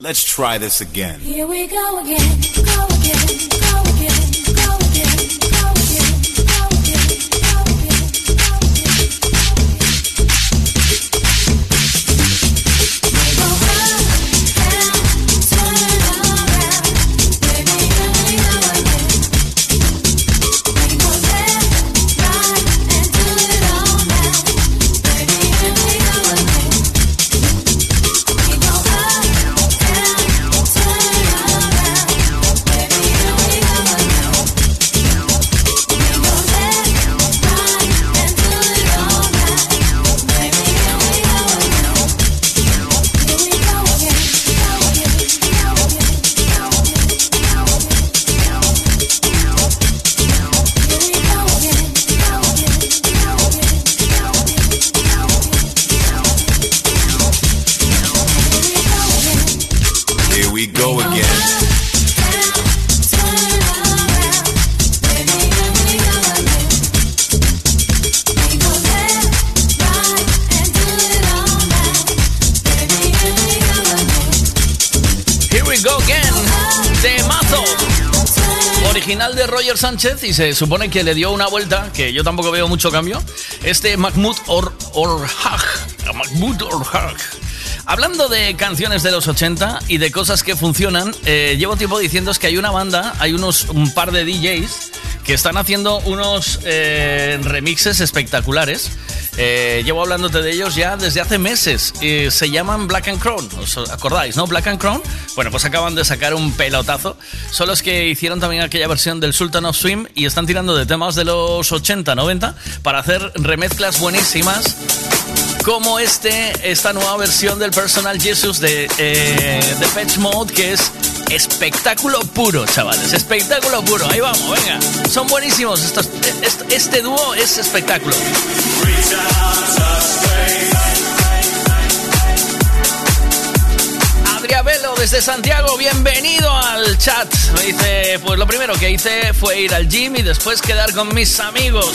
Let's try this again. Here we go again. Go again. Go again. Go again. Go again. Go again. Original de Roger Sánchez y se supone que le dio una vuelta, que yo tampoco veo mucho cambio. Este Mahmoud Or. Mahmoud. Hablando de canciones de los 80 y de cosas que funcionan, eh, llevo tiempo diciendo que hay una banda, hay unos un par de DJs que están haciendo unos eh, remixes espectaculares. Eh, llevo hablándote de ellos ya desde hace meses. Se llaman Black and Crown. ¿Os acordáis, no? Black and Crown. Bueno, pues acaban de sacar un pelotazo. Son los que hicieron también aquella versión del Sultan of Swim y están tirando de temas de los 80, 90 para hacer remezclas buenísimas como este, esta nueva versión del Personal Jesus de, eh, de Patch Mode, que es espectáculo puro, chavales. Espectáculo puro. Ahí vamos, venga. Son buenísimos. Estos, este, dúo es espectáculo. Adriabelo desde Santiago, bienvenido al chat. Me dice, pues lo primero que hice fue ir al gym y después quedar con mis amigos.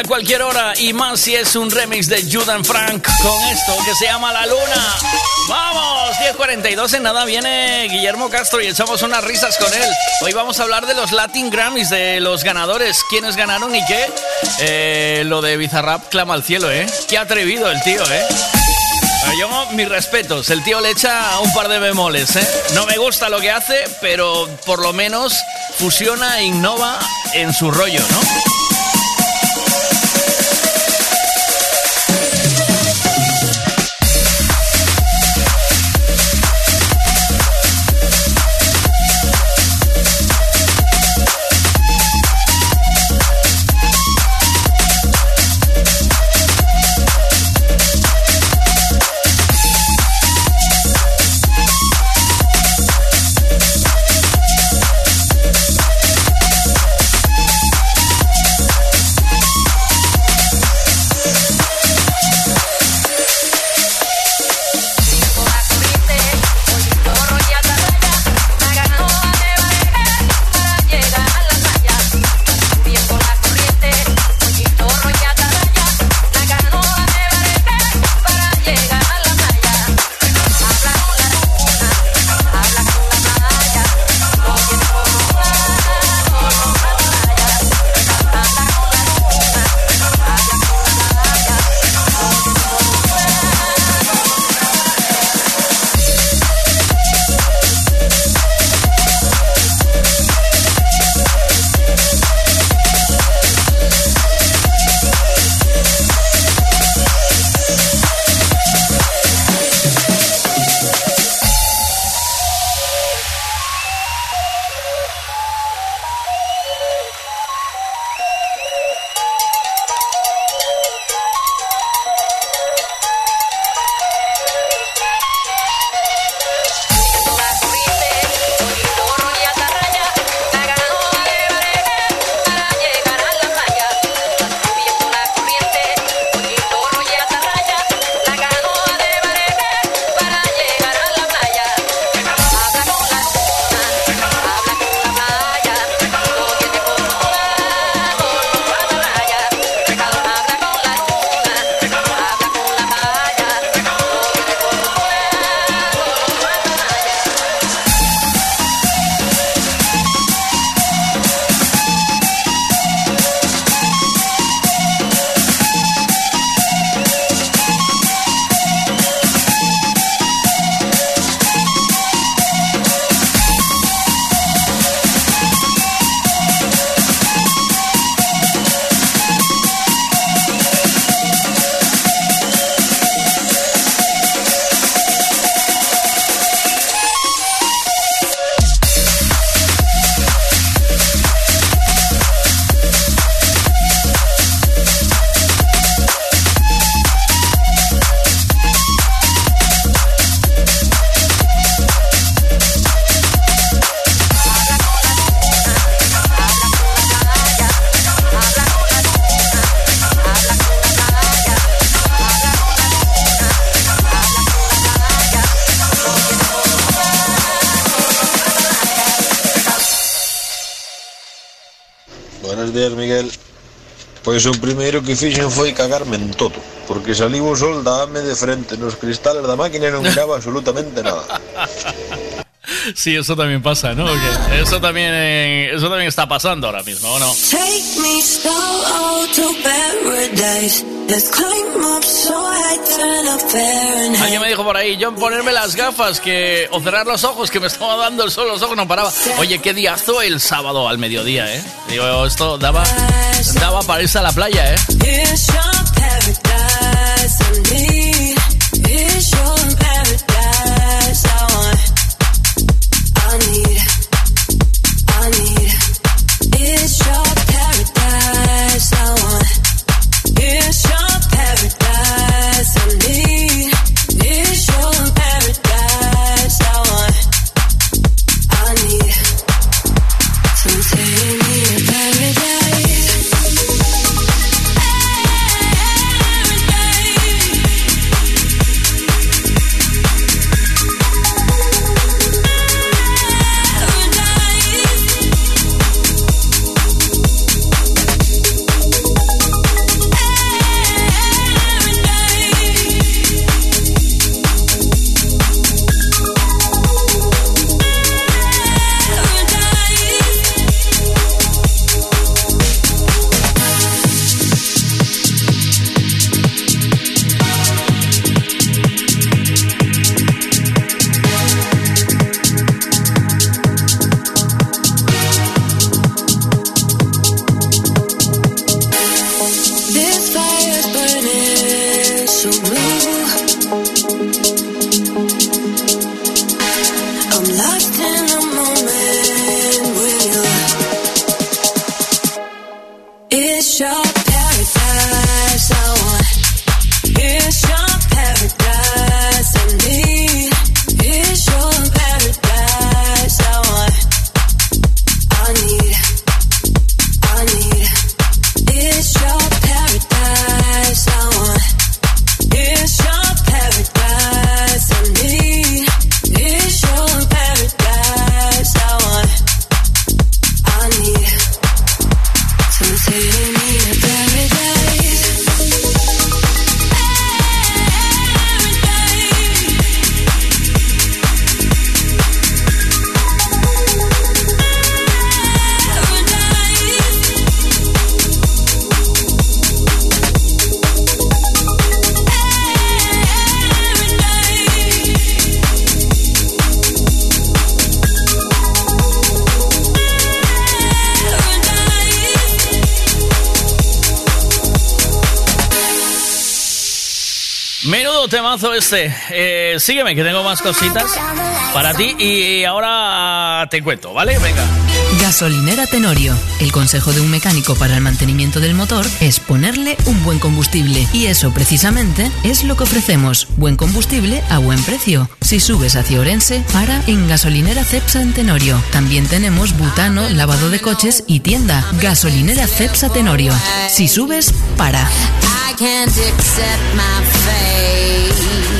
A cualquier hora y más si es un remix de Judan Frank con esto que se llama La Luna. ¡Vamos! 10.42 en nada viene Guillermo Castro y echamos unas risas con él. Hoy vamos a hablar de los Latin Grammys, de los ganadores, quiénes ganaron y qué. Eh, lo de Bizarrap clama al cielo, ¿eh? Qué atrevido el tío, ¿eh? Yo, mis respetos, el tío le echa un par de bemoles, ¿eh? No me gusta lo que hace, pero por lo menos fusiona e innova en su rollo, ¿no? Pois o primeiro que fixen foi cagarme en todo, porque saliu o sol dáame de frente nos cristales da máquina e non miraba absolutamente nada. Sí, eso también pasa, ¿no? Que eso también, eh, eso también está pasando ahora mismo, ¿o no? Take me slow to paradise. Let's climb up so I turn up Fahrenheit. Alguien me dijo por ahí, John, ponerme las gafas que o cerrar los ojos, que me estaba dando el sol, los ojos no paraba. Oye, qué diazo el sábado al mediodía, ¿eh? Digo, esto daba, daba para irse a la playa, ¿eh? Sígueme, que tengo más cositas para ti y ahora te cuento, ¿vale? Venga. Gasolinera Tenorio. El consejo de un mecánico para el mantenimiento del motor es ponerle un buen combustible. Y eso precisamente es lo que ofrecemos. Buen combustible a buen precio. Si subes hacia Orense, para en Gasolinera Cepsa en Tenorio. También tenemos butano, lavado de coches y tienda. Gasolinera Cepsa Tenorio. Si subes, para. I can't accept my fate.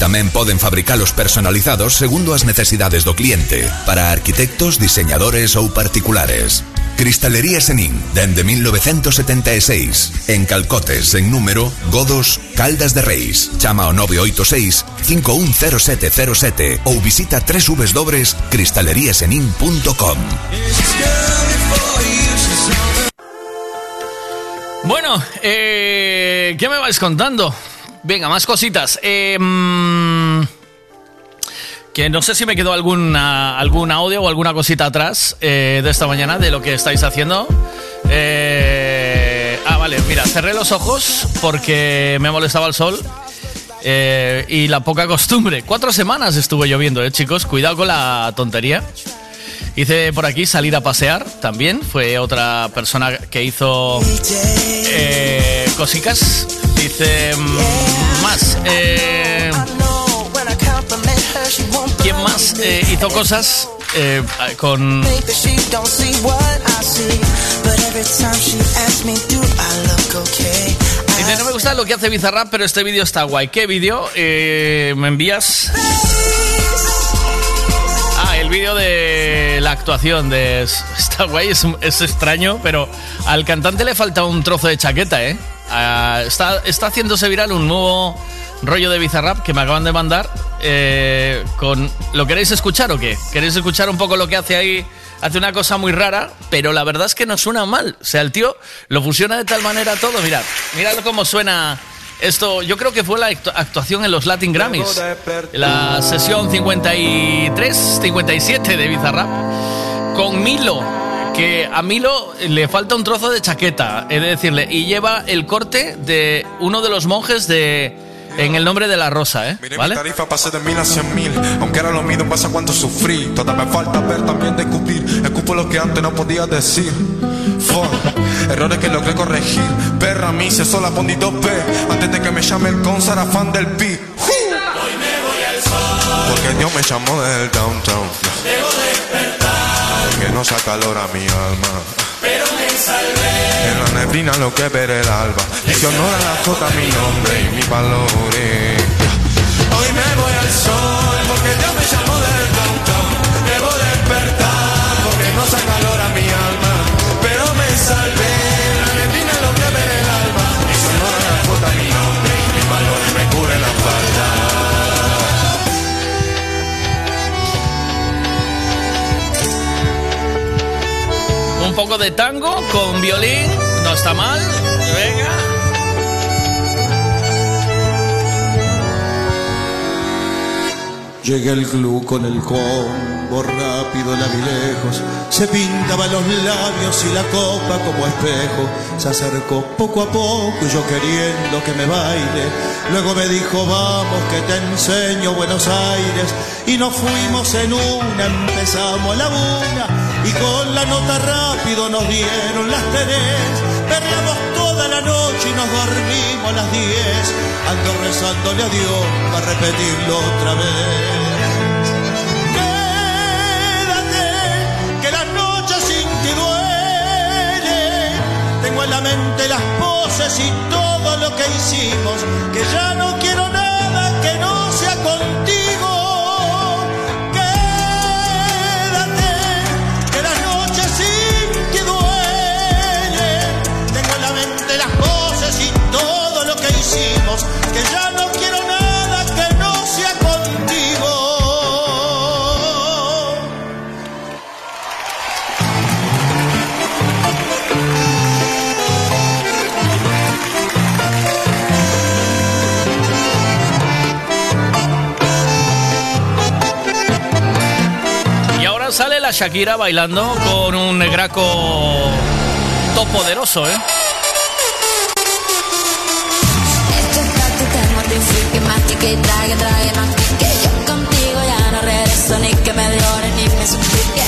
Tamén poden fabricalos personalizados segundo as necesidades do cliente, para arquitectos, diseñadores ou particulares. Cristalería Senin, dende 1976, en Calcotes, en número, Godos, Caldas de Reis. Chama ao 986 510707 ou visita www.cristaleriasenin.com. Bueno, eh, ¿qué me vais contando? Venga, más cositas. Mm, que no sé si me quedó algún audio o alguna cosita atrás eh, de esta mañana de lo que estáis haciendo. Eh, ah, vale, mira, cerré los ojos porque me molestaba el sol. eh, y la poca costumbre. Cuatro semanas estuvo lloviendo, eh, chicos. Cuidado con la tontería. Dice por aquí salir a pasear también. Fue otra persona que hizo eh, cosicas. Dice mm, más. eh, ¿Quién más eh, hizo cosas eh, con? Dice, no me gusta lo que hace Bizarrap, pero este vídeo está guay. ¿Qué vídeo eh, me envías? Ah, el vídeo de la actuación de... Está guay, es, es extraño, pero al cantante le falta un trozo de chaqueta, ¿eh? Ah, está, está haciéndose viral un nuevo rollo de Bizarrap que me acaban de mandar. eh, con ¿Lo queréis escuchar o qué? ¿Queréis escuchar un poco lo que hace ahí? Hace una cosa muy rara, pero la verdad es que no suena mal. O sea, el tío lo fusiona de tal manera todo. Mirad, mirad cómo suena esto. Yo creo que fue la actu- actuación en los Latin Grammys. La sesión 53, 57 de Bizarrap. Con Milo, que a Milo le falta un trozo de chaqueta, he de decirle. Y lleva el corte de uno de los monjes de... En el nombre de la rosa, ¿eh? Miré ¿Vale? mi tarifa pasé de mil a cien mil. Aunque era lo mismo pasa cuánto sufrí. Todavía me falta ver también de escupir. Escupo lo que antes no podía decir. Fuck, errores que logré corregir. Perra mí, se sola pondí dos P. Antes de que me llame el con fan del pi Porque Dios me llamó del downtown Que no saca calor a mi alma Pero me salvé. En la neblina lo que ver el alba Y que honor a la jota mi nombre y mis valores Un poco de tango con violín, no está mal. Venga. Llegué al club con el combo, rápido la vi lejos. Se pintaba los labios y la copa como espejo. Se acercó poco a poco yo queriendo que me baile. Luego me dijo, vamos que te enseño Buenos Aires. Y nos fuimos en una, empezamos a la una. Y con la nota rápido nos dieron las tres. Perreamos toda la noche y nos dormimos a las diez. Ando rezándole a Dios para repetirlo otra vez. Quédate, que las noches sin ti duelen. Tengo en la mente las poses y todo lo que hicimos. Que ya no quiero nada que no la Shakira bailando con un negraco todopoderoso, ¿eh? Mastique, trague, trague, mastique. Yo contigo ya no regreso ni que me llore ni me suplique.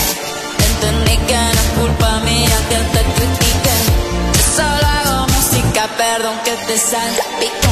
Entendí que no es culpa mía que te critique. Yo solo hago música, perdón que te salga pique.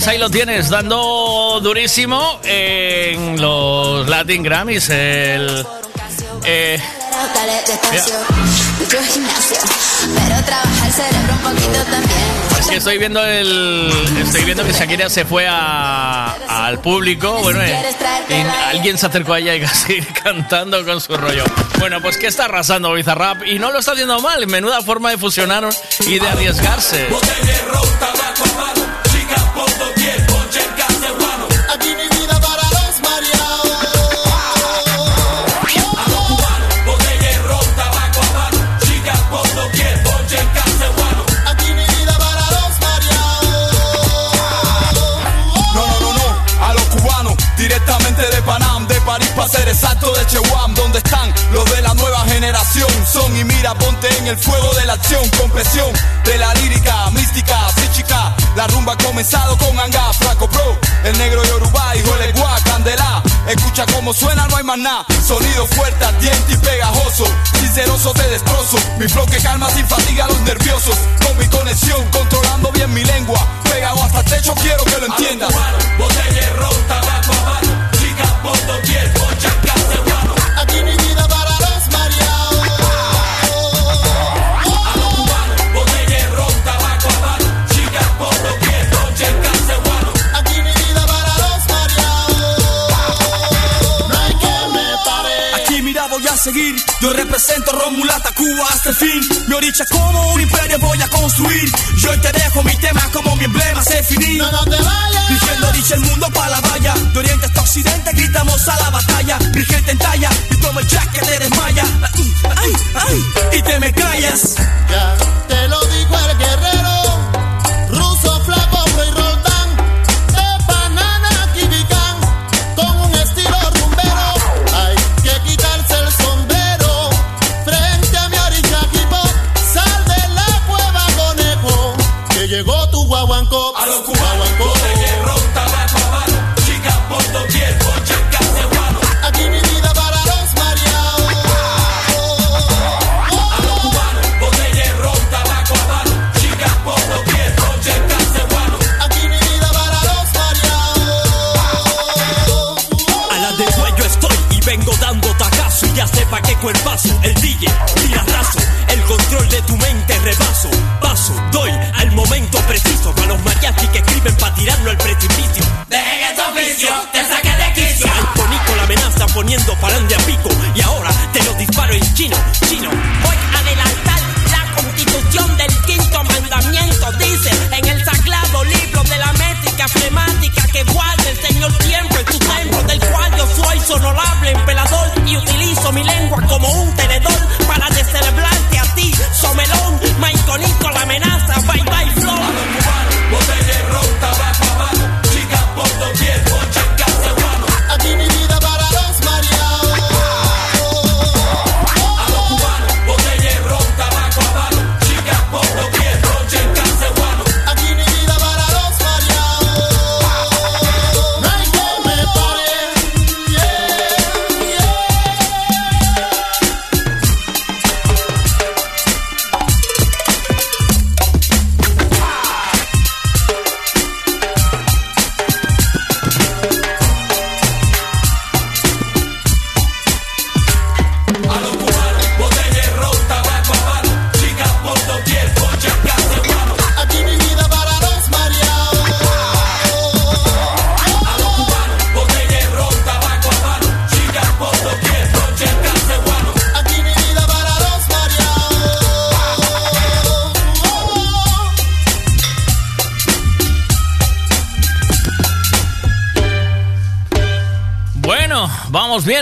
Pues ahí lo tienes, dando durísimo en los Latin Grammys. El. Eh. Es que estoy viendo el. Estoy viendo que Shakira se fue a, al público. Bueno, eh, alguien se acercó a ella y casi cantando con su rollo. Bueno, pues que está arrasando Bizarrap y no lo está haciendo mal. Menuda forma de fusionar y de arriesgarse. Generación. Son y mira, ponte en el fuego de la acción, con presión de la lírica, mística, psíquica. La rumba ha comenzado con Anga, Flaco Pro, el negro Yoruba, hijo de Guá, Candela. Escucha cómo suena, no hay más nada. Sonido fuerte, ardiente y pegajoso. Sinceroso te destrozo. Mi flow que calma sin fatiga a los nerviosos. Con mi conexión, controlando bien mi lengua. Pegado hasta el techo, quiero que lo entiendas. Botella ron, seguir, yo represento Romulata Cuba hasta el fin. Mi oricha como un imperio voy a construir. Yo hoy te dejo mi tema como mi emblema se finí. No, no te vayas. Dirigiendo dicha el mundo para la valla. De oriente hasta occidente gritamos a la batalla. Mi gente en talla y como el jack que te desmaya. Ay, ay, y te me callas. Ya te lo dijo el guerrero.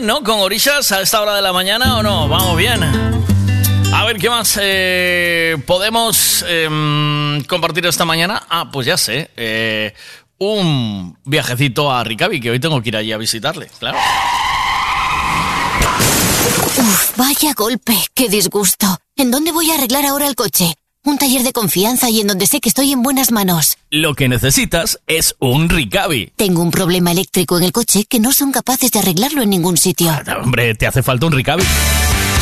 ¿No? Con orillas a esta hora de la mañana o no, vamos bien. A ver, ¿qué más eh, podemos em, compartir esta mañana? Ah, pues ya sé, eh, un viajecito a Ricavi, que hoy tengo que ir allí a visitarle, claro. Vaya golpe, qué disgusto. ¿En dónde voy a arreglar ahora el coche? Un taller de confianza y en donde sé que estoy en buenas manos. Lo que necesitas es un Ricavi. Tengo un problema eléctrico en el coche que no son capaces de arreglarlo en ningún sitio. Hombre, te hace falta un Ricavi.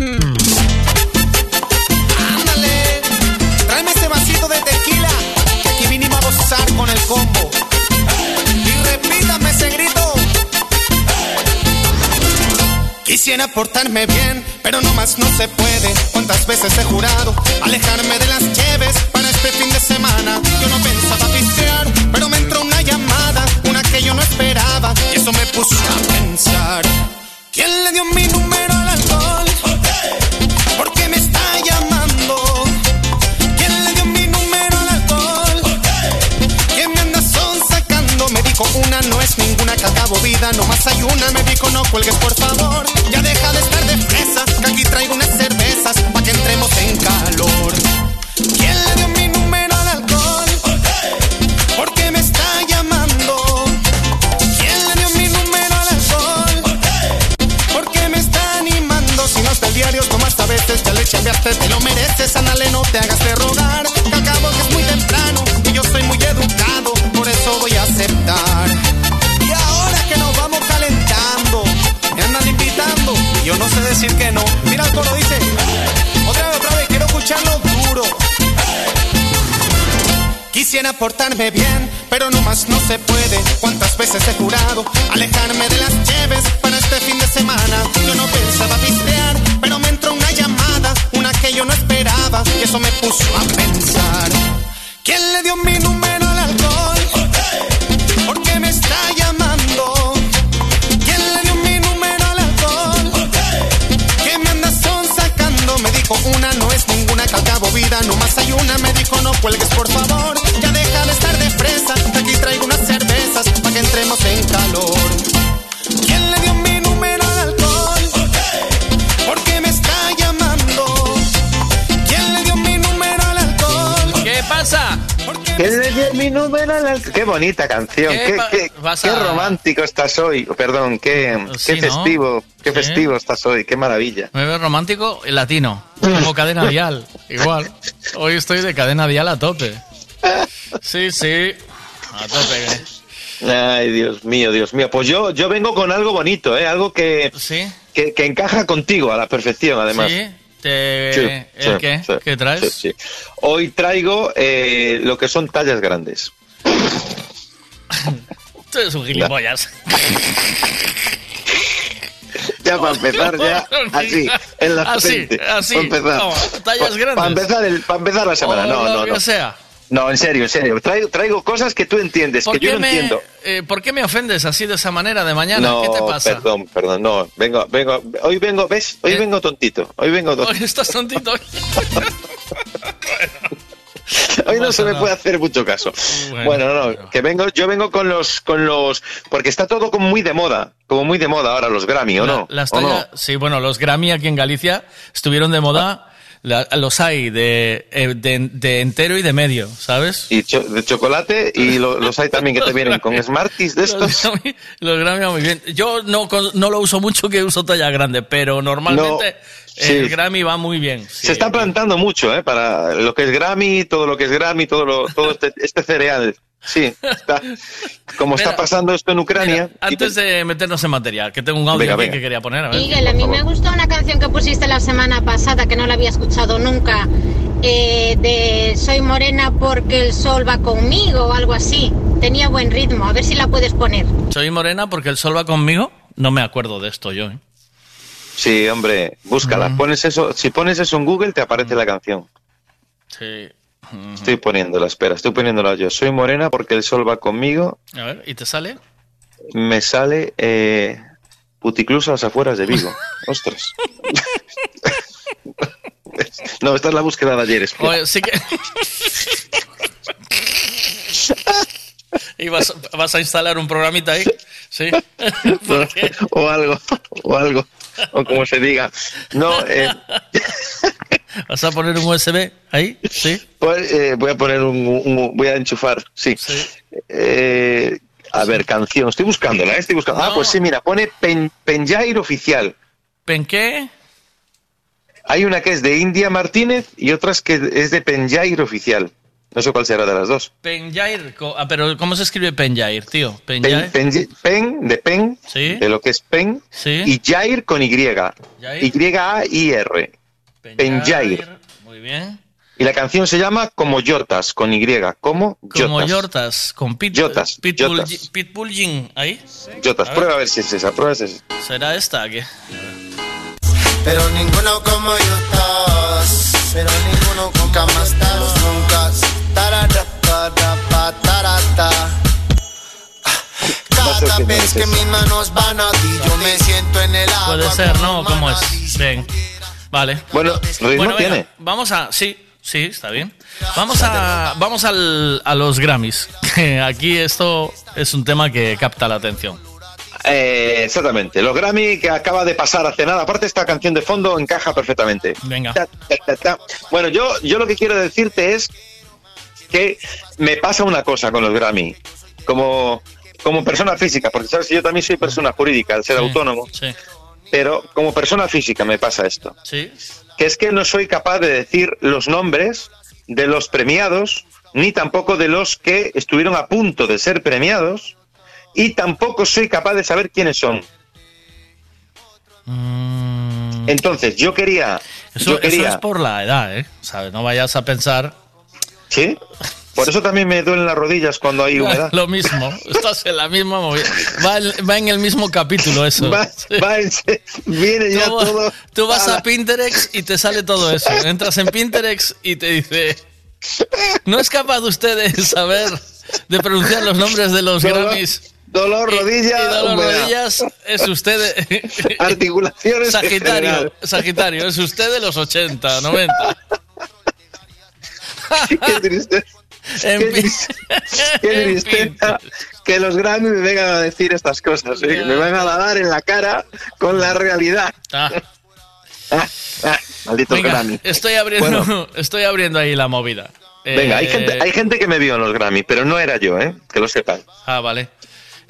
Ándale, tráeme ese vasito de tequila, que aquí vinimos a gozar con el combo. Y repítame ese grito. Quisiera portarme bien, pero no más no se puede. ¿Cuántas veces he jurado alejarme de las lleves para este fin de semana? Yo no pensaba pistear, pero me entró una llamada, una que yo no esperaba, y eso me puso a pensar. ¿Quién le dio mi número vida, nomás hay una. Me dijo no cuelgues por favor. Ya deja de estar de fresa, que aquí traigo unas cervezas pa' que entremos en calor. ¿Quién le dio mi número al alcohol? ¿Por qué me está llamando? ¿Quién le dio mi número al alcohol? ¿Por qué me está animando? Si no está el diario, nomás a veces ya le chambeaste, te lo mereces, ándale, no te hagas de rogar. Que que es muy temprano y yo soy muy educado, por eso voy a aceptar. No sé decir que no. Mira el coro dice, otra vez, otra vez, quiero escucharlo duro. Quisiera portarme bien, pero no más no se puede. ¿Cuántas veces he jurado alejarme de las lleves para este fin de semana? Yo no pensaba pistear, pero me entró una llamada, una que yo no esperaba, y eso me puso a pensar. ¿Quién le dio mi número dijo una no es ninguna que al cabo vida, nomás hay una. Me dijo no cuelgues por favor, ya deja de estar de fresa. Aquí traigo unas cervezas para que entremos en calor. Mi número? Qué bonita canción, ¿Qué qué, a- romántico estás hoy. Perdón, qué, Sí, ¿no? festivo, qué festivo estás hoy, qué maravilla. Me veo romántico y latino. Como cadena dial. Igual. Hoy estoy de cadena dial a tope. Sí, sí. A tope. ¿eh? Ay, Dios mío, Dios mío. Pues yo, yo vengo con algo bonito, ¿eh? Algo que, que, que encaja contigo a la perfección, además. ¿Sí? Te... Sí, ¿El sí, qué? sí, ¿Qué traes? Hoy traigo eh, lo que son tallas grandes. Tú eres un gilipollas. Ya para empezar, ya así, en la Así, frente. así. Pa' empezar. Tallas grandes. Para empezar, el, pa' empezar la semana. O No, lo no, que no. sea. No, en serio, en serio. Traigo, traigo cosas que tú entiendes, ¿Por que yo no me, entiendo. eh, ¿Por qué me ofendes así de esa manera de mañana? No, ¿Qué te pasa? perdón, perdón, no. Vengo, vengo, hoy vengo, ¿ves? Hoy vengo tontito. Hoy vengo tontito. Hoy estás tontito. Hoy no se me puede hacer mucho caso. Bueno, no, que vengo, yo vengo con los, con los, porque está todo como muy de moda, como muy de moda ahora los Grammy, ¿o no? Las ¿O no? Sí, bueno, los Grammy aquí en Galicia estuvieron de moda. La- los hay de, eh, de, de entero y de medio, ¿sabes? Y cho- de chocolate y lo- los hay también que te vienen con Smarties de estos. Los Grammy, los Grammy van muy bien. Yo no, no lo uso mucho, que uso talla grande, pero normalmente No, sí. el Grammy va muy bien. Se está plantando mucho, ¿eh? Para lo que es Grammy, todo lo que es Grammy, todo lo, todo este, este cereal. Sí, está, como está pasando esto en Ucrania. Antes de meternos en materia, que tengo un audio Venga, aquí venga. que quería poner. A ver. Miguel, a mí me gustó una canción que pusiste la semana pasada que no la había escuchado nunca, eh, de Soy morena porque el sol va conmigo o algo así. Tenía buen ritmo, a ver si la puedes poner. Soy morena porque el sol va conmigo. No me acuerdo de esto yo, ¿eh? Sí, hombre, búscala. Pones eso, si pones eso en Google te aparece la canción. Sí. Estoy poniéndola, espera, estoy poniéndola yo. Soy morena porque el sol va conmigo. A ver, ¿y te sale? Me sale eh, Puticlus a las afueras de Vigo. Ostras. no, esta es la búsqueda de ayer. Oye, sí que... ¿Y vas, vas a instalar un programita ahí? Sí. O algo, o algo. o como se diga. No, eh, ¿Vas a poner un USB ahí? Sí. pues, eh, voy a poner un, un- voy a enchufar, sí. Eh, a ver, canción, estoy buscándola, eh, estoy buscando. Ah, pues sí, mira, pone Pen, Penjair oficial. ¿Pen qué? Hay una que es de India Martínez y otra es que es de Penjair oficial. No sé cuál será de las dos. Penjair. Ah, pero ¿cómo se escribe Penjair, tío? Pen, Penjair. pen, pen, de pen, Sí. de lo que es pen, Sí. y Jair con Y. Y-A-I-R. Penjair. Muy bien. Y la canción se llama Como Yotas, con Y. Como Como Yotas. Yortas, con Pit, Yotas, Pitbull, Yotas. Pitbull Jin, ahí. Yotas. A. Prueba a ver si es esa. Prueba si es esa. ¿Será esta? ¿qué? Pero ninguno como yotas Pero ninguno nunca Tararapa, tarata. Cada vez que mis manos van a ti Yo me siento en el agua Puede ser, ¿no? ¿Cómo es? Bien. Vale. Bueno, ritmo Bueno, venga, tiene. vamos a. Sí, sí, está bien. Vamos a. Vamos al, a los Grammys. Que aquí esto es un tema que capta la atención. Eh, exactamente. Los Grammy que acaba de pasar hace nada. Aparte, esta canción de fondo encaja perfectamente. Venga. Ta, ta, ta, ta. Bueno, yo, yo lo que quiero decirte es que me pasa una cosa con los Grammy. Como, como persona física, porque sabes yo también soy persona jurídica, al ser Sí, autónomo. Sí, Pero como persona física me pasa esto. sí. que es que no soy capaz de decir los nombres de los premiados, ni tampoco de los que estuvieron a punto de ser premiados, y tampoco soy capaz de saber quiénes son. Entonces, yo quería... Mm. Eso, yo eso quería es por la edad, ¿eh? ¿Sabes? No vayas a pensar. ¿Sí? Por eso también me duelen las rodillas cuando hay humedad. Lo mismo. Estás en la misma movida. Va, en- va en el mismo capítulo eso. Va- va en- viene ya Tú- todo... Tú vas a. Pinterest y te sale todo eso. Entras en Pinterest y te dice. ¿No es capaz usted de saber, de pronunciar los nombres de los Dolor- Grammys? Dolor, Y- rodilla, y dolor humedad. rodillas es usted. Articulaciones Sagitario. Sagitario, es usted de los 80, 90. Qué triste. En Qué triste- qué tristeza que los Grammy me vengan a decir estas cosas, ¿eh? me van a dar en la cara con la realidad. Ah. Ah, ah, maldito Venga, Grammy. estoy abriendo, Bueno. estoy abriendo ahí la movida. Venga, hay Eh, gente, hay gente que me vio en los Grammy, pero no era yo, ¿eh? que lo sepan. Ah, vale.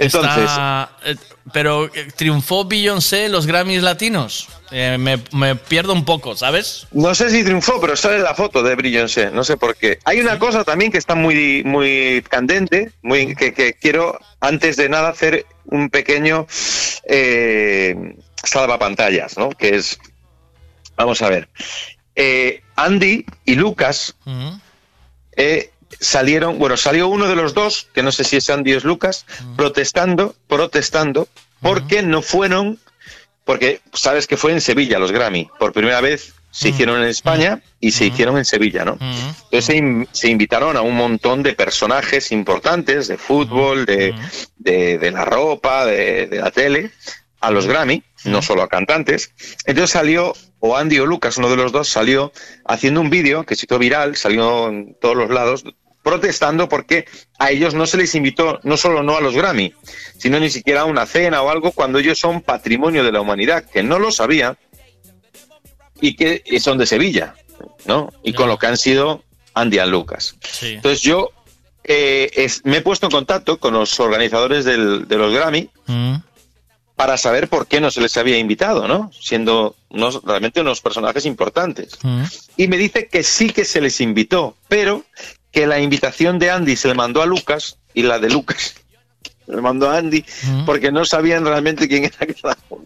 Entonces- Está- eh, pero eh, triunfó Beyoncé en los Grammys latinos. Eh, me, me pierdo un poco, ¿sabes? No sé si triunfó, pero sale la foto de Beyoncé, no sé por qué. Hay una cosa también que está muy, muy candente, muy, que, que quiero, antes de nada, hacer un pequeño eh, salvapantallas, ¿no? Que es, vamos a ver, Andy y Lucas eh, salieron, bueno, salió uno de los dos, que no sé si es Andy o es Lucas, protestando, protestando, porque no fueron, porque sabes que fue en Sevilla los Grammy, por primera vez se hicieron en España y se hicieron en Sevilla, ¿no? Entonces se, in- se invitaron a un montón de personajes importantes de fútbol, de, de- de la ropa, de, de la tele, a los Grammy, no solo a cantantes. Entonces salió, o Andy o Lucas, uno de los dos, salió haciendo un vídeo que se hizo viral, salió en todos los lados, protestando porque a ellos no se les invitó, no solo no a los Grammy, sino ni siquiera a una cena o algo cuando ellos son patrimonio de la humanidad, que no lo sabía y que son de Sevilla, ¿no? Y con lo que han sido Andy y Lucas. Sí. Entonces yo eh, es- me he puesto en contacto con los organizadores del- de los Grammy Mm. para saber por qué no se les había invitado, ¿no? Siendo unos, realmente unos personajes importantes. Mm. Y me dice que sí que se les invitó, pero que la invitación de Andy se le mandó a Lucas y la de Lucas se le mandó a Andy porque no sabían realmente quién era cada uno.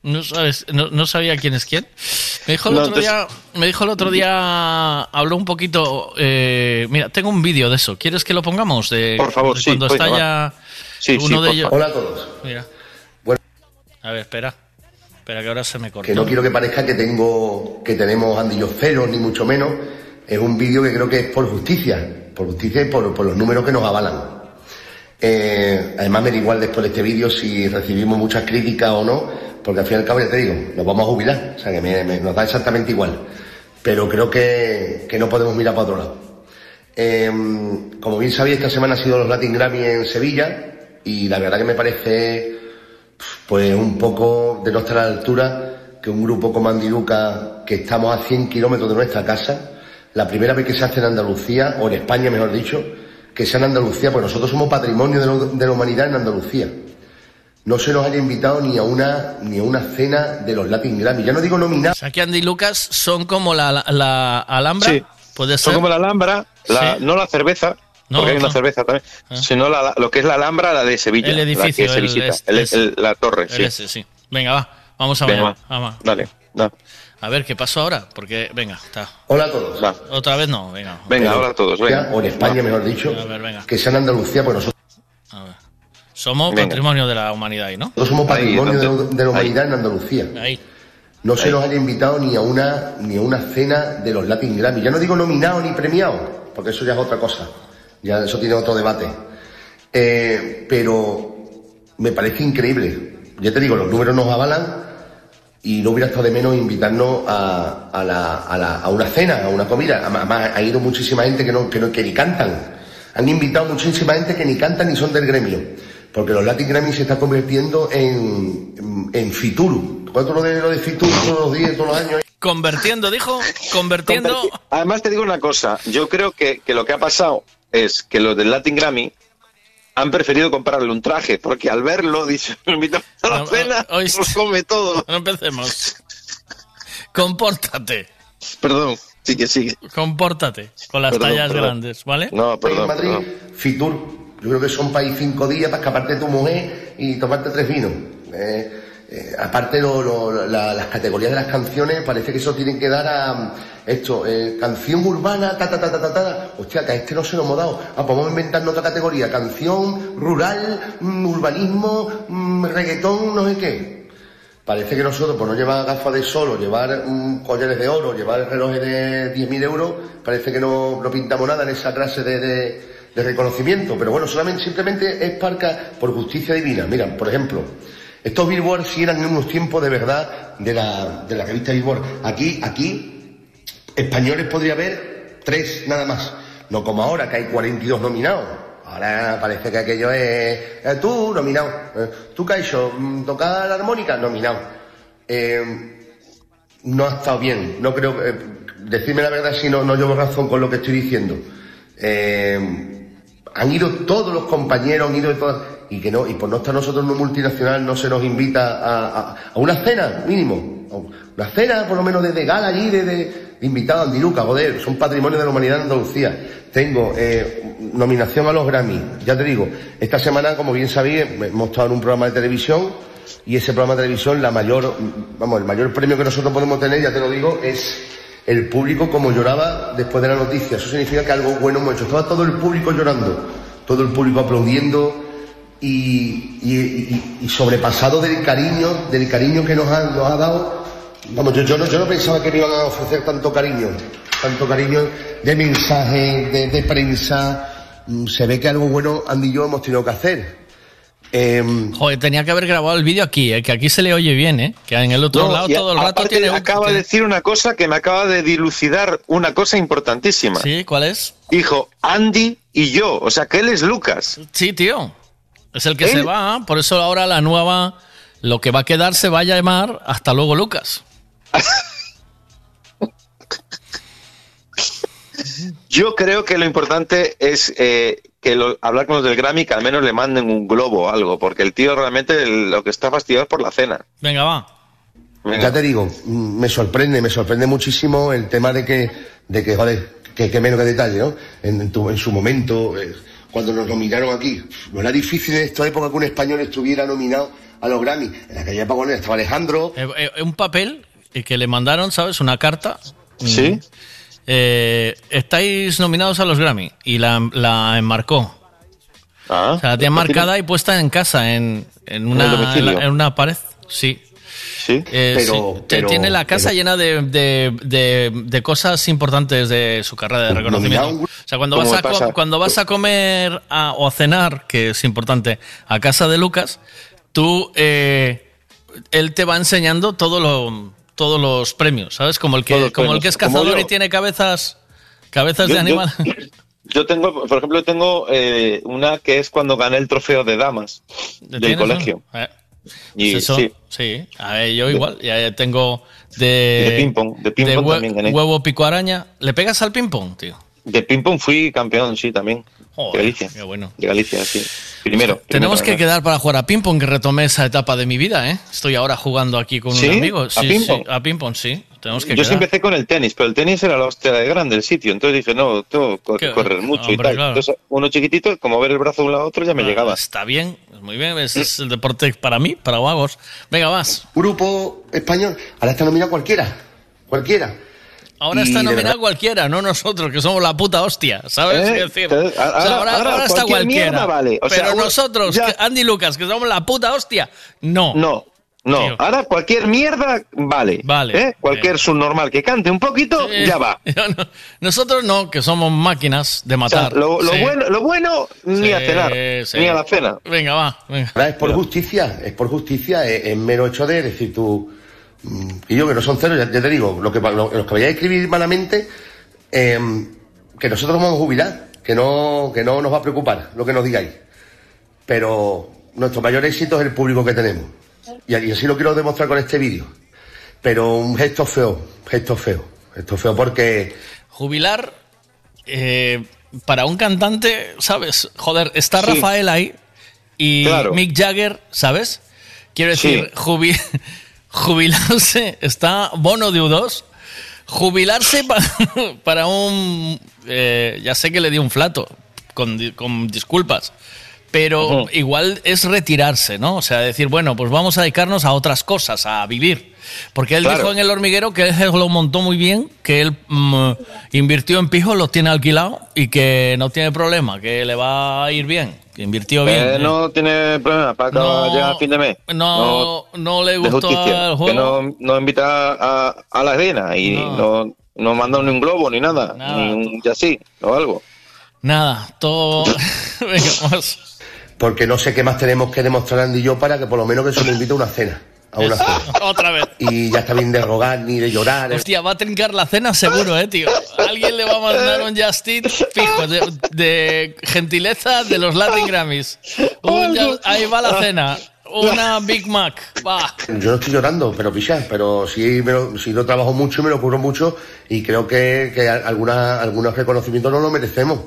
No, sabes, no, no sabía quién es quién. Me dijo el No, otro entonces- día, me dijo el otro día, habló un poquito. eh, mira, tengo un vídeo de eso. ¿Quieres que lo pongamos? De, Por favor, de sí, Cuando está ya Sí, uno sí, de ellos. Hola a todos. Mira. Bueno. A ver, espera. Espera que ahora se me corta. Que no quiero que parezca que tengo, que tenemos andillos celos, ni mucho menos. Es un vídeo que creo que es por justicia, por justicia y por, los números que nos avalan. Eh, además me da igual después de este vídeo si recibimos muchas críticas o no, porque al fin y al cabo ya te digo, nos vamos a jubilar, o sea que me- nos da exactamente igual. Pero creo que, que no podemos mirar para otro lado. Eh, como bien sabéis, esta semana ha sido los Latin Grammy en Sevilla y la verdad que me parece pues un poco de nuestra altura que un grupo como Andiluca, que estamos a 100 kilómetros de nuestra casa, la primera vez que se hace en Andalucía, o en España mejor dicho, que sea en Andalucía, pues nosotros somos patrimonio de, lo- de la humanidad en Andalucía. No se nos haya invitado ni a una ni a una cena de los Latin Grammy. Ya no digo nominado. O sea, que Andy y Lucas son como la, la- la Alhambra. Sí. Puede Son como la Alhambra, la- Sí. no la cerveza, No, porque hay una cerveza también, sino la- la- lo que es la Alhambra, la de Sevilla, El edificio, la que se el- visita, es- el- es- el- la torre, El sí. ese, sí. Venga, va. Vamos a ver. Vamos. Dale, da. A ver qué pasó ahora. Porque, venga, está. Hola a todos. Va. Otra vez no, venga. Venga, Pero- ahora todos, venga. O en España, mejor dicho, A ver, venga. que sea en Andalucía, pues nosotros Somos Venga. patrimonio de la humanidad ahí, ¿no? nosotros somos patrimonio de la humanidad en Andalucía. Ahí. No se nos haya invitado ni a una ni a una cena de los Latin Grammy. Ya no digo nominado ni premiado, porque eso ya es otra cosa. Ya eso tiene otro debate. Eh, pero me parece increíble. Ya te digo, los números nos avalan y no hubiera estado de menos invitarnos a, a, la- a la- a una cena, a una comida. Además, ha ido muchísima gente que, no, que, no, que ni cantan. Han invitado muchísima gente que ni cantan ni son del gremio. Porque los Latin Grammy se está convirtiendo en, en, en Fitur. ¿Cuánto lo de, lo de Fitur todos los días, todos los años? Convirtiendo, dijo. Convirtiendo. Converti- Además te digo una cosa, yo creo que, que lo que ha pasado es que los del Latin Grammy han preferido comprarle un traje, porque al verlo, dice, me invitamos a la cena, hoy- nos come todo. No empecemos. Compórtate. Perdón, sigue, sigue. Compórtate con las Perdón, tallas perdón. grandes, ¿vale? No, en perdón, Madrid, perdón. Fitur. Yo creo que son para ir cinco días para escaparte de tu mujer y tomarte tres vinos. Eh, eh, aparte, lo- lo- la- las categorías de las canciones, parece que eso tienen que dar a esto, eh, canción urbana, ta, ta, ta, ta, ta, ta. Hostia, que a este no se lo hemos dado. Ah, pues vamos a otra categoría. Canción rural, mm, urbanismo, mm, reggaetón, no sé qué. Parece que nosotros, por no llevar gafas de sol, o llevar mm, collares de oro, llevar relojes de 10.000 euros, parece que no, no pintamos nada en esa clase de, de- de reconocimiento. Pero bueno, solamente, simplemente es parca por justicia divina. Mira, por ejemplo, estos Billboard sí eran en unos tiempos de verdad de la, de la revista Billboard. Aquí, aquí, españoles podría haber tres nada más. No como ahora, que hay 42 nominados. Ahora parece que aquello es... tú, nominado. Eh, tú, Caixo, mm, tocar la armónica, nominado. Eh, no ha estado bien. No creo... eh, decirme la verdad si no, no llevo razón con lo que estoy diciendo. Eh, han ido todos los compañeros, han ido de todas... Y que no, y por no estar nosotros en un multinacional no se nos invita a, a- a una cena, mínimo. Una cena, por lo menos, de, de gala allí, de, de, de invitado a Andiluca, joder, son patrimonio de la humanidad en Andalucía. Tengo eh, nominación a los Grammy, ya te digo, esta semana, como bien sabéis, hemos estado en un programa de televisión y ese programa de televisión, la mayor, vamos, el mayor premio que nosotros podemos tener, ya te lo digo, es el público como lloraba después de la noticia. Eso significa que algo bueno hemos hecho. Estaba todo el público llorando, todo el público aplaudiendo y, y- y- sobrepasado del cariño, del cariño que nos ha, nos dado. Vamos, yo, yo no, yo no pensaba que me iban a ofrecer tanto cariño, tanto cariño de mensaje, de, de prensa. Mm, Se ve que algo bueno Andy y yo hemos tenido que hacer. Em, Joder, tenía que haber grabado el vídeo aquí, ¿eh? que aquí se le oye bien, ¿eh? que en el otro No, lado todo el rato tiene acaba de decir una cosa que me acaba de dilucidar una cosa importantísima. Sí, ¿cuál es? Dijo Andy y yo, o sea que él es Lucas. Sí, tío. Es el que Él- se va, por eso ahora la nueva, lo que va a quedar se va a llamar Hasta luego Lucas. Yo creo que lo importante es eh, que lo- hablar con los del Grammy, que al menos le manden un globo o algo, porque el tío realmente el- lo que está fastidiado es por la cena. Venga, va. Ya te digo, mm, me sorprende, me sorprende muchísimo el tema de que, de que joder, que, que menos que detalle, ¿no? En, en tu- en su momento, eh, cuando nos nominaron aquí, no era difícil en esta época que un español estuviera nominado a los Grammy. En aquella época bueno, estaba Alejandro, Eh, eh, un papel eh, que le mandaron, ¿sabes? Una carta. Sí. Mm. Eh, estáis nominados a los Grammy y la, la enmarcó. Ah, o sea, la tiene marcada y puesta en casa, en, en, una, en, la- en una pared. Sí. Sí, Eh, pero- sí. Pero- tiene la casa pero- llena de, de- de- de cosas importantes de su carrera de reconocimiento. O sea, cuando ¿Cómo vas, a, pasa? cuando vas a comer a- o a cenar, que es importante, a casa de Lucas, tú, eh, él te va enseñando todo lo, todos los premios, ¿sabes? Como el que, como el que es cazador yo. y tiene cabezas, cabezas Yo- de animal. Yo tengo, por ejemplo, tengo eh, una que es cuando gané el trofeo de damas del ¿Tienes, no? colegio. Eh, Y eso, sí, sí. A ver, yo igual, ya tengo de, De ping-pong, de ping-pong hue- también gané. huevo pico araña. ¿Le pegas al ping pong, tío? de ping-pong fui campeón, sí, también. Joder, de Galicia. qué bueno. De Galicia, sí. Primero. Tenemos que quedar para jugar a ping pong, que retomé esa etapa de mi vida, ¿eh? Estoy ahora jugando aquí con ¿Sí? un amigo. ¿A Sí, ping-pong? sí, a ping pong, sí. Tenemos que Yo sí quedar. empecé con el tenis, pero el tenis era la hostia de grande el sitio. Entonces dije, no, tengo que correr mucho y tal. claro. Entonces, uno chiquitito, como ver el brazo de un lado a otro, ya me llegaba. Está bien, muy bien. Ese es el deporte para mí, para vagos. Venga, vas. Grupo español, ahora está nominado cualquiera, cualquiera. Ahora está nominado verdad- cualquiera, no nosotros, que somos la puta hostia, ¿sabes? ¿Eh? Decir, Entonces, o sea, ahora- ahora, ahora ahora está cualquier cualquiera. mierda vale. O sea, pero nosotros, ya- Andy Lucas, que somos la puta hostia, no. No, no. Tío. Ahora cualquier mierda vale. Vale. ¿eh? Cualquier subnormal que cante un poquito, Eh, ya va. no, nosotros no, que somos máquinas de O sea, matar. lo, lo Sí. bueno, lo bueno ni Sí, a cenar, sí. ni a la cena. Venga, va. venga. Ahora es por justicia, es por justicia, es, es mero hecho de decir tú. Y yo que no son ceros, ya, ya te digo, lo que, lo- los que vayáis a escribir malamente, eh, que nosotros vamos a jubilar, que no, que no nos va a preocupar lo que nos digáis. Pero nuestro mayor éxito es el público que tenemos. Y, y así lo quiero demostrar con este vídeo. Pero un gesto feo, gesto feo, gesto feo porque Jubilar eh, para un cantante, ¿sabes? Joder, está Sí. Rafael ahí y Claro. Mick Jagger, ¿sabes? Quiero Sí. decir, jubi- jubilarse, está Bono de U2. Jubilarse pa- para un... eh, ya sé que le di un flato, con, con disculpas. Pero igual es retirarse, ¿no? O sea, decir, bueno, pues vamos a dedicarnos a otras cosas, a vivir. Porque él Claro. dijo en El Hormiguero que él lo montó muy bien, que él mm, invirtió en pijo, los tiene alquilado y que no tiene problema, que le va a ir bien, que invirtió bien. Eh, no tiene problema para que No, llegue a fin de mes. no, no le gustó justicia. el Que juego. no, no invita a, a la arena y no, no manda ni un globo ni nada, Nada, ni un así o algo. Nada, todo... Venga, vamos. porque no sé qué más tenemos que demostrar Andy y yo para que por lo menos que se me invite a una cena. A una cena. Otra vez. Y ya está bien de rogar ni de llorar. Hostia, va a trincar la cena seguro, eh, tío. Alguien le va a mandar un Justin fijo de, de gentileza de los Latin Grammys. Un ahí va la cena. Una Big Mac. Va. Yo no estoy llorando, pero picha, pero sí, me lo, sí lo trabajo mucho y me lo curro mucho y creo que, que alguna, algunos reconocimientos no lo merecemos.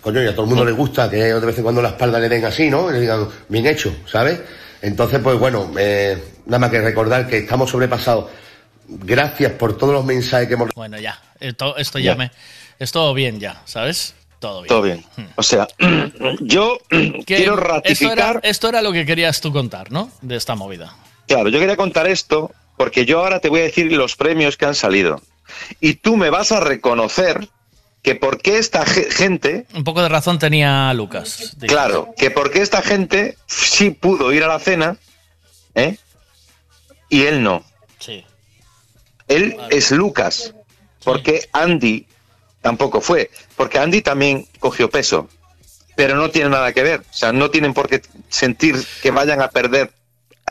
Coño, y a todo el mundo le gusta que de vez en cuando la espalda le den así, ¿no? Y le digan, bien hecho, ¿sabes? Entonces, pues bueno, eh, nada más que recordar que estamos sobrepasados. Gracias por todos los mensajes que hemos Bueno, ya. Esto, esto ya Ya. me. Es todo bien ya, ¿sabes? Todo bien. Todo bien. O sea, yo quiero Esto era, ratificar. esto era lo que querías tú contar, ¿no? De esta movida. Claro, yo quería contar esto porque yo ahora te voy a decir los premios que han salido. Y tú me vas a reconocer que por qué esta ge- gente, Un poco de razón tenía Lucas. Claro, que por qué esta gente sí pudo ir a la cena, ¿eh? Y él no. Sí. Él es Lucas, porque Andy tampoco fue, porque Andy también cogió peso, pero no tiene nada que ver, o sea, no tienen por qué sentir que vayan a perder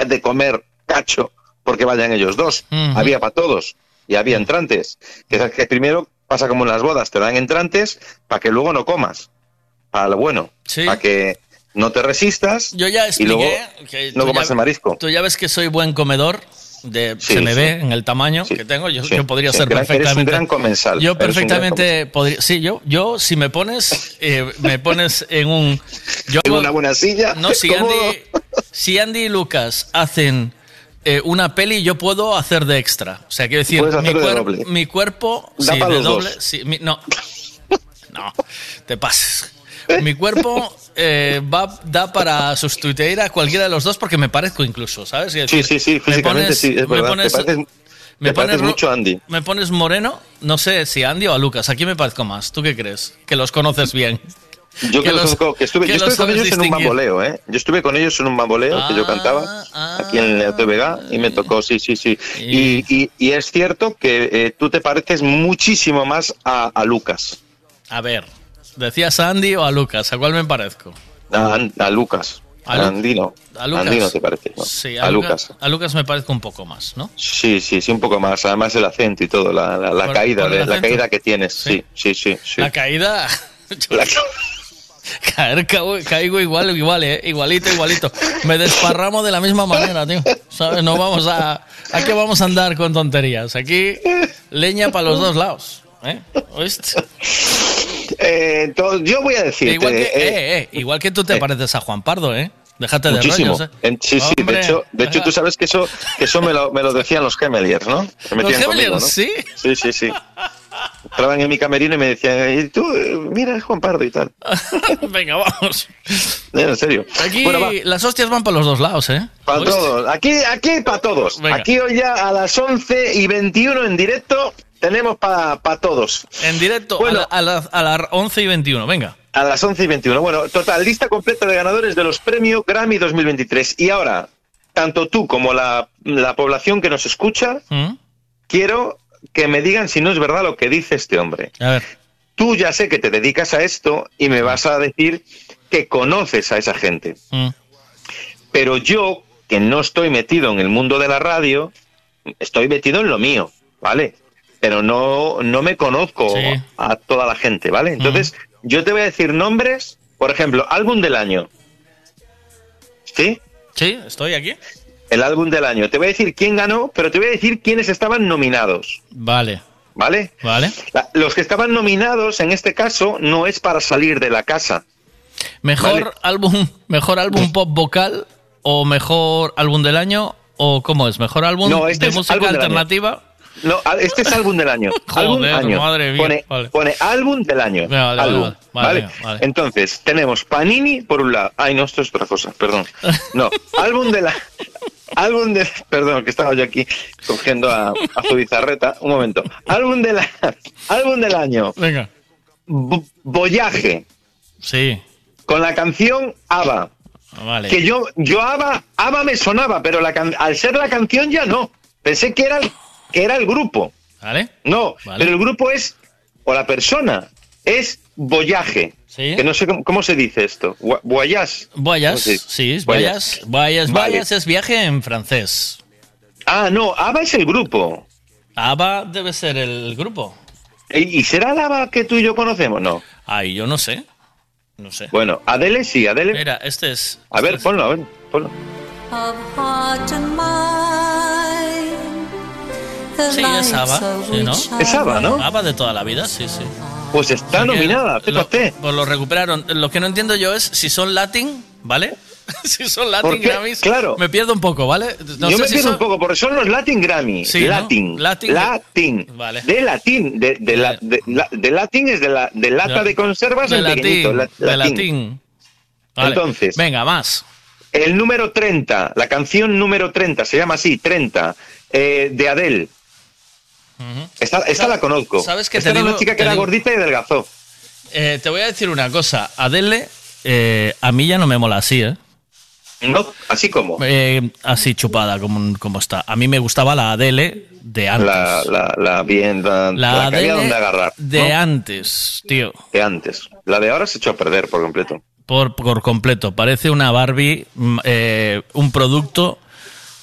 de comer cacho porque vayan ellos dos. Había para todos y había entrantes, que, que primero pasa como en las bodas, te dan entrantes para que luego no comas, para lo bueno, para que no te resistas Yo ya y luego expliqué que no comas ya- el marisco. Tú ya ves que soy buen comedor. De, Sí, se me sí. ve en el tamaño que tengo. Yo, Sí, yo podría sí, ser gran- eres un perfectamente. gran comensal, Yo perfectamente podría. Sí, yo, yo si me pones, eh, me pones en un. Yo En una buena silla, No, si. Andy, si Andy y Lucas hacen eh, una peli, yo puedo hacer de extra. O sea, quiero decir, mi, hacer de cuer- doble. mi cuerpo. Da sí, de doble. sí, mi- no. No, te pases. Mi cuerpo eh, va, da para sustituir a cualquiera de los dos porque me parezco incluso, ¿sabes? Sí, decir, sí, sí, me físicamente pones- sí, es me verdad. pones- te pareces, me te pones mucho Andy. ¿Me pones moreno? No sé si a Andy o a Lucas. ¿A quién me parezco más? ¿Tú qué crees? Que los conoces bien. Yo que, Que los los- conozco- que estuve, que yo estuve con ellos en un bamboleo, ¿eh? Yo estuve con ellos en un bamboleo que yo cantaba aquí en el TVG y me tocó, sí, sí, sí. Y, y- y es cierto que eh, tú te pareces muchísimo más a, a Lucas. A ver, ¿decías a Andy o a Lucas? ¿A cuál me parezco? A, a Lucas. ¿A Lu- Andino. a Lucas? Andino te parece, ¿no? Sí, a, Lucas. A Lucas me parezco un poco más, ¿no? Sí, sí, sí, un poco más. Además el acento y todo, la, la- la caída, la caída que tienes. Sí, sí, sí. sí. La caída. La- Caer, caigo, caigo igual, igual, eh, igualito, igualito. Me desparramo de la misma manera, tío. ¿Sabes? No vamos a. ¿A qué vamos a andar con tonterías? Aquí, leña para los dos lados. ¿eh? ¿Oíste? Eh, entonces, yo voy a decirte. igual, que, eh, eh, eh, igual que tú te pareces a Juan Pardo, ¿eh? Déjate de Muchísimo. rollos, ¿eh? Sí, sí, Hombre. de hecho, de hecho tú sabes que eso, que eso me, lo, me lo decían los Gemeliers, ¿no? Se metían Gemeliers, conmigo, ¿no? sí? Sí, sí, sí. Entraban en mi camerino y me decían, y tú, mira, es Juan Pardo y tal. Venga, vamos. En serio. Aquí Bueno, las hostias van para los dos lados, ¿eh? para todos. Aquí, aquí para todos. Venga. Aquí hoy ya a las 11 y 21 en directo tenemos para todos. En directo Bueno. a, la- a, la- a las 11 y 21, venga. A las 11 y 21. Bueno, total, lista completa de ganadores de los premios Grammy 2023. Y ahora, tanto tú como la, la población que nos escucha, ¿Mm? quiero que me digan si no es verdad lo que dice este hombre. A ver. Tú ya sé que te dedicas a esto y me vas a decir que conoces a esa gente. Mm. Pero yo, que no estoy metido en el mundo de la radio, estoy metido en lo mío, ¿vale? Pero no, no me conozco Sí. a toda la gente, ¿vale? Entonces, yo te voy a decir nombres, por ejemplo, álbum del año. ¿Sí? Sí, estoy aquí. El álbum del año. Te voy a decir quién ganó, pero te voy a decir quiénes estaban nominados, Vale, ¿vale? vale. La- Los que estaban nominados en este caso no es para salir de la casa. Mejor Vale. álbum, mejor álbum pop vocal o mejor álbum del año o cómo es, mejor álbum No, este de es música álbum del año. alternativa. No, este es álbum del año. álbum Joder, año. madre mía, Pone, vale. pone álbum del año. Vale, álbum, vale. Entonces, tenemos Panini por un lado. Ay, no, esto es otra cosa, perdón. No, álbum de la. Álbum de. Perdón, que estaba yo aquí cogiendo a, a su bizarreta. Un momento. Álbum de la. Álbum del año. Venga. Bo- Voyaje. Sí, Con la canción ABBA. vale. Que yo, yo ABBA, ABBA me sonaba, pero la can- al ser la canción ya no. Pensé que era, el- que era el grupo. ¿Vale? No, Vale. pero el grupo es, o la persona, es Voyaje. Sí. Que no sé cómo, cómo se dice esto. Voyage. Voyage, sí, Voyage. voyage. Vale. es viaje en francés. Ah, no, ABBA es el grupo. ABBA debe ser el grupo. ¿Y, y será la ABBA que tú y yo conocemos? No. Ay, yo no sé. No sé. Bueno, Adele sí, Adele. Mira, este es. A ver, ponlo, a ver, ponlo. Sí, es ABBA, sí, ¿no? Es ABBA, ¿no? ABBA de toda la vida, sí, sí. Pues está Porque nominada, lo, pues lo recuperaron. Lo que no entiendo yo es si son latin, ¿vale? si son latin. Grammys, Claro. me pierdo un poco, ¿vale? No yo sé me si pierdo son- un poco, porque son los Latin Grammy. Sí, ¿no? Latin. Latin. Latin. Vale. De latín. De, de, la- de, la- de latín es de, la, de lata de conservas de en latín, pequeñito. la- de latín. Vale. Entonces. Venga, más. El número 30, la canción número 30, se llama así, 30, eh, de Adele. Esta, esta la conozco. ¿Sabes Esta te era digo? una chica que era digo- gordita y adelgazó. Eh, te voy a decir una cosa. Adele, eh, a mí ya no me mola así, ¿eh? No, así como. Eh, así chupada como, como está. A mí me gustaba la Adele de antes. La, la, la bien, la, La la que había donde agarrar. de ¿no? antes, tío. De antes. La de ahora se echó a perder por completo. Por, por completo. Parece una Barbie, mm, eh, un producto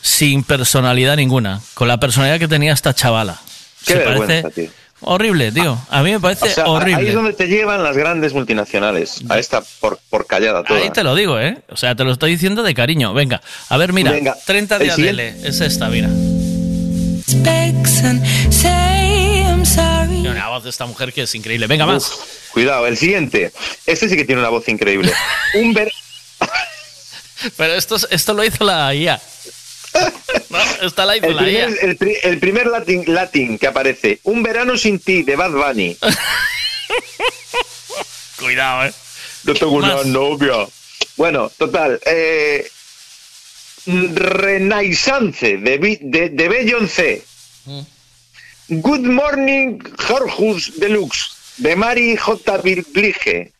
sin personalidad ninguna. Con la personalidad que tenía esta chavala. Qué vergüenza, parece tío. horrible, tío. A mí me parece O sea, horrible. ahí es donde te llevan las grandes multinacionales. A esta por, por callada toda. Ahí te lo digo, ¿eh? O sea, te lo estoy diciendo de cariño. Venga, a ver, mira. Venga, 30 de. Adele. Es esta, mira. Tiene una voz de esta mujer que es increíble. Venga, más. Uf, cuidado, el siguiente. Este sí que tiene una voz increíble. Un ver... Pero esto, es- esto lo hizo la IA. No, esta la hizo el, primer, el, pri- el primer que aparece. Un verano sin ti, de Bad Bunny. Cuidado, ¿eh? No tengo Más. una novia. Bueno, total. Eh, Renaissance de, de, de Beyoncé. Mm. Good Morning Horhus Deluxe de Mari J. Blige.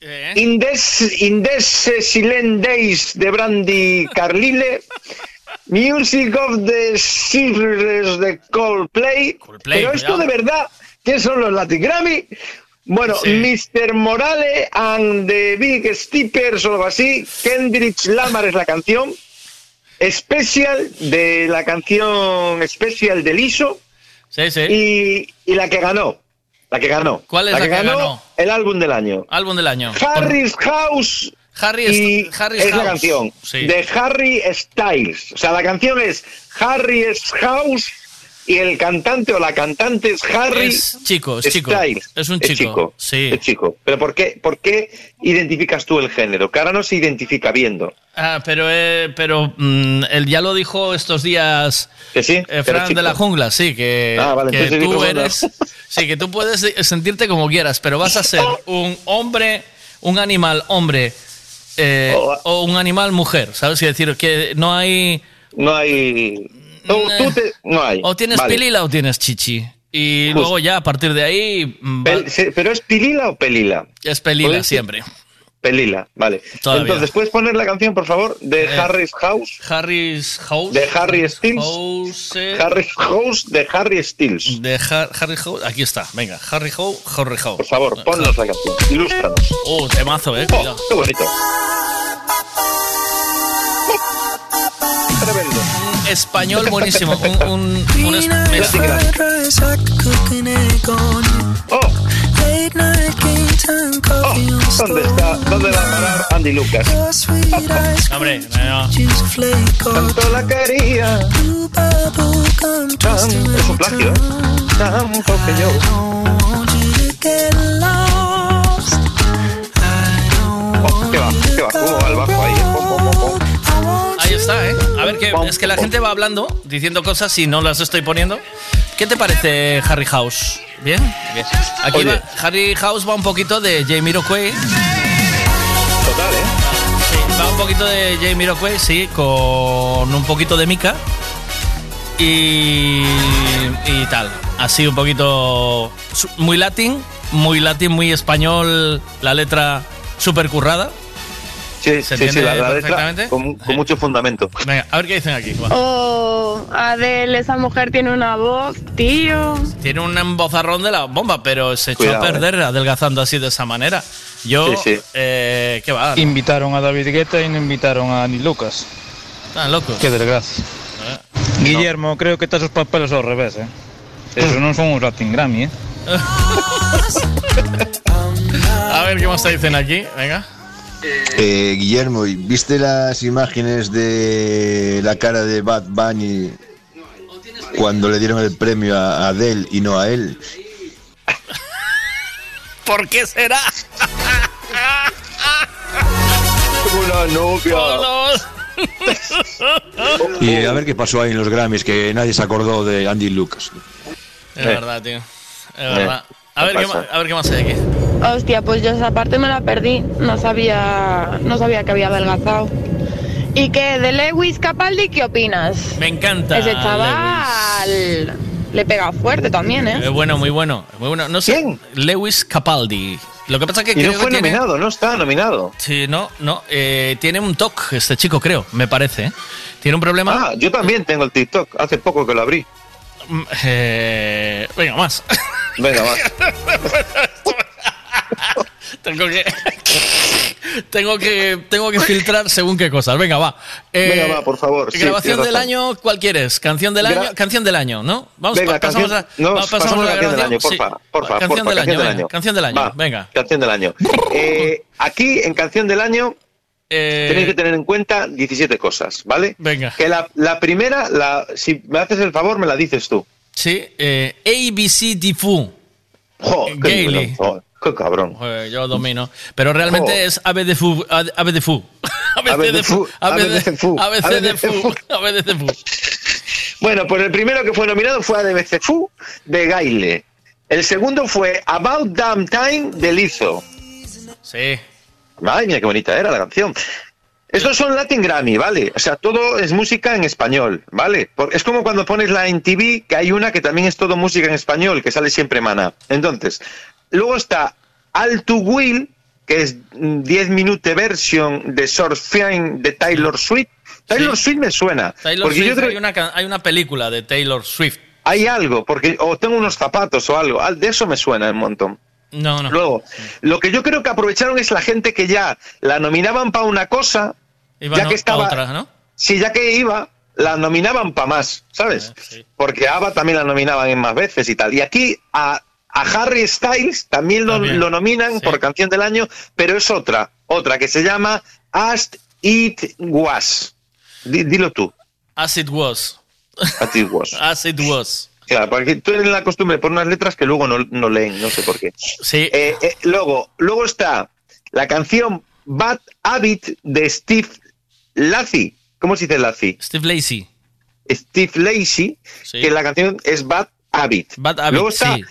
Eh. Indes, Indese Silent Days de Brandy Carlile. Music of the Series de Coldplay. Coldplay, Pero esto cuidado. de verdad, ¿qué son los Latin Grammy? Bueno, Sí. Mr. Morale and the Big Steppers o algo así. Kendrick Lamar es la canción. Especial de la canción Especial de Liso. Sí, sí. Y, y la que ganó. La que ganó. ¿Cuál es la, la que, que ganó, ganó? El álbum del año. Álbum del año. Harry's House. Harry y es la canción Sí. de Harry Styles. O sea, la canción es Harry's House y el cantante o la cantante es Harry Es chico, es chico. Styles. Es un chico. Sí. Es chico. Pero ¿por qué, ¿por qué identificas tú el género? Que ahora no se identifica viendo. Ah, pero, eh, pero mm, él ya lo dijo estos días. Que sí. eh, Fran de la jungla, sí, que, Ah, vale, que tú eres. Sí, que tú puedes sentirte como quieras, pero vas a ser un hombre, un animal hombre eh, o un animal mujer, ¿sabes? Es decir, que no hay. No hay. Tú, tú te- no hay. O tienes Vale. pilila o tienes chichi. Y Justo. luego ya a partir de ahí. mm, va- ¿Pero es pilila o pelila? es pelila ¿Puedes- siempre. Pelila, vale. Todavía. Entonces, ¿puedes poner la canción, por favor, de Eh, Harry's House? Harry's House. De Harry Styles. House, eh, Harry's House de Harry Styles. De Ha- Harry House. Aquí está, venga. Harry House, Harry House. Por favor, ponnos la canción. Ilústranos. Oh, temazo, eh. Cuidado. Qué bonito. Tremendo. Un español buenísimo. Un, un, un es- mira. Oh. ¿Dónde está? ¿Dónde va a parar Andy Lucas? Hombre, no. Tanto la quería. Tan- Es un plagio, ¿eh? Tanto que yo. Oh, ¿Qué va? ¿Qué va? ¿Cómo va el bajo ahí? Pom, está, ¿eh? A ver, que es que la gente va hablando, diciendo cosas y no las estoy poniendo. ¿Qué te parece Harry House? ¿Bien? Bien. Aquí va, Harry House va un poquito de Jamiroquai. Total, ¿eh? Sí, va un poquito de Jamiroquai, sí, con un poquito de Mika. Y, y tal. Así un poquito muy latín, muy latín, muy español, la letra súper currada. Sí, ¿Se sí, la, la letra con, con mucho fundamento. Venga, a ver qué dicen aquí. va. Oh, Adele, esa mujer tiene una voz, tío. Tiene un embozarrón de la bomba, pero se echó Cuidado, a perder adelgazando así de esa manera. Yo, Sí, sí. eh, ¿qué va? Invitaron a David Guetta y no invitaron a Andy Lucas. Están locos. Qué desgracia. Guillermo, creo que está sus papeles al revés, eh. Eso no son un Latin Grammy, eh. A ver qué más te dicen aquí. Venga. Eh, Guillermo, ¿y ¿viste las imágenes de la cara de Bad Bunny cuando le dieron el premio a Adele y no a él? ¿Por qué será? Una novia. Y a ver qué pasó ahí en los Grammys, que nadie se acordó de Andy Lucas. Es verdad, tío. Es verdad. A ver, qué, a ver qué más hay aquí. Hostia, pues yo esa parte me la perdí. No sabía, no sabía que había adelgazado. ¿Y qué? ¿De Lewis Capaldi qué opinas? Me encanta. Ese chaval le pega fuerte también, ¿eh? Es bueno, muy bueno. Muy bueno. No sé. Lewis Capaldi. Lo que pasa es que Y no fue que tiene- nominado, no está nominado. Sí, no, no. eh, tiene un TOC este chico, creo, me parece. ¿eh? Tiene un problema. Ah, yo también tengo el TikTok. Hace poco que lo abrí. Mm, eh, venga, más. Venga, va. tengo que. tengo que. Tengo que filtrar según qué cosas. Venga, va. Eh, Venga, va, por favor. Sí, grabación del razón. año, ¿cuál quieres? ¿Canción del Gra- año? Canción del año, ¿no? Vamos, Venga, pa- pasamos canción, a, no, va- pasamos a la canción del año, porfa, porfa, Canción porfa, del canción año, del venga, año. Canción del año, Va. venga. Canción del año. Eh, aquí, en Canción del Año, Eh, tenéis que tener en cuenta 17 cosas, ¿vale? Venga. Que la, la primera, la, si me haces el favor, me la dices tú. Sí, eh, ABC Difu. Jo, qué cabrón. Joder, yo domino. Pero realmente Oh. es ave de fu. Ave de fu. Ave de fu, de ABC de fu. Bueno, pues el primero que fue nominado fue ADBC Fu de Gaile. El segundo fue About Damn Time de Lizzo. Sí. Madre mía, qué bonita era la canción. Estos son Latin Grammy, ¿vale? O sea, todo es música en español, ¿vale? Es como cuando pones la en TV, que hay una que también es todo música en español, que sale siempre mana. Entonces, luego está All to Will, que es mm, 10 minute version de Surfing de Taylor Swift. Taylor Swift me suena. Taylor porque Swift, yo creo hay, una, hay una película de Taylor Swift. hay algo, porque o tengo unos zapatos o algo, al- de eso me suena un montón. No, no. Luego, lo que yo creo que aprovecharon es la gente que ya la nominaban para una cosa, Iba ya no- que estaba, otra, ¿no? sí, ya que iba, la nominaban para más, ¿sabes? Eh, Porque a ABBA también la nominaban en más veces y tal. Y aquí a, A Harry Styles también lo, También, lo nominan por canción del año, pero es otra, otra que se llama As It Was. Di- dilo tú. As it was. As It Was. As it was. Claro, porque tú eres la costumbre de poner unas letras que luego no, no leen, no sé por qué. Sí. Eh, eh, luego, luego está la canción Bad Habit de Steve Lacy. ¿Cómo se dice Lacy? Steve Lacey. Steve Lacey, Sí. que la canción es Bad Habit. Bad Habit, Luego está sí.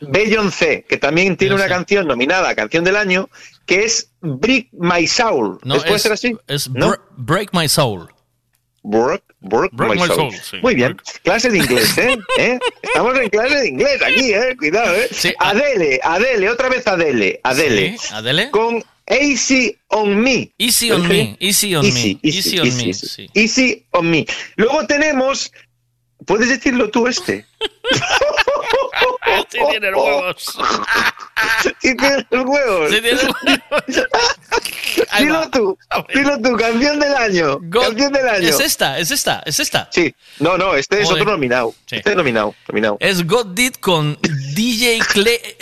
Beyoncé, que también tiene una canción nominada Canción del Año, que es Break My Soul. No, ¿Es- ¿Puede es, ser así? es ¿No? Br- Break My Soul. Break, break Break my, my soul. soul, sí. Muy bien. Clase de inglés, ¿eh? ¿Eh? Estamos en clase de inglés aquí, ¿eh? Cuidado, ¿eh? Adele, Adele, otra vez Adele, Adele. Sí, Adele. Con Easy on Me. Easy on ¿Lo me, easy on me, easy on me, easy. sí. Easy on me. Luego tenemos, ¿puedes decirlo tú este? Sí tiene huevos. Sí tienes huevos. Sí tiene huevos. Dilo tú, dilo tú, canción del año. canción del año. Es esta, es esta, es esta. Sí, no, no, este es otro nominado. Sí. Este es nominado, nominado. Es God Did con DJ Cle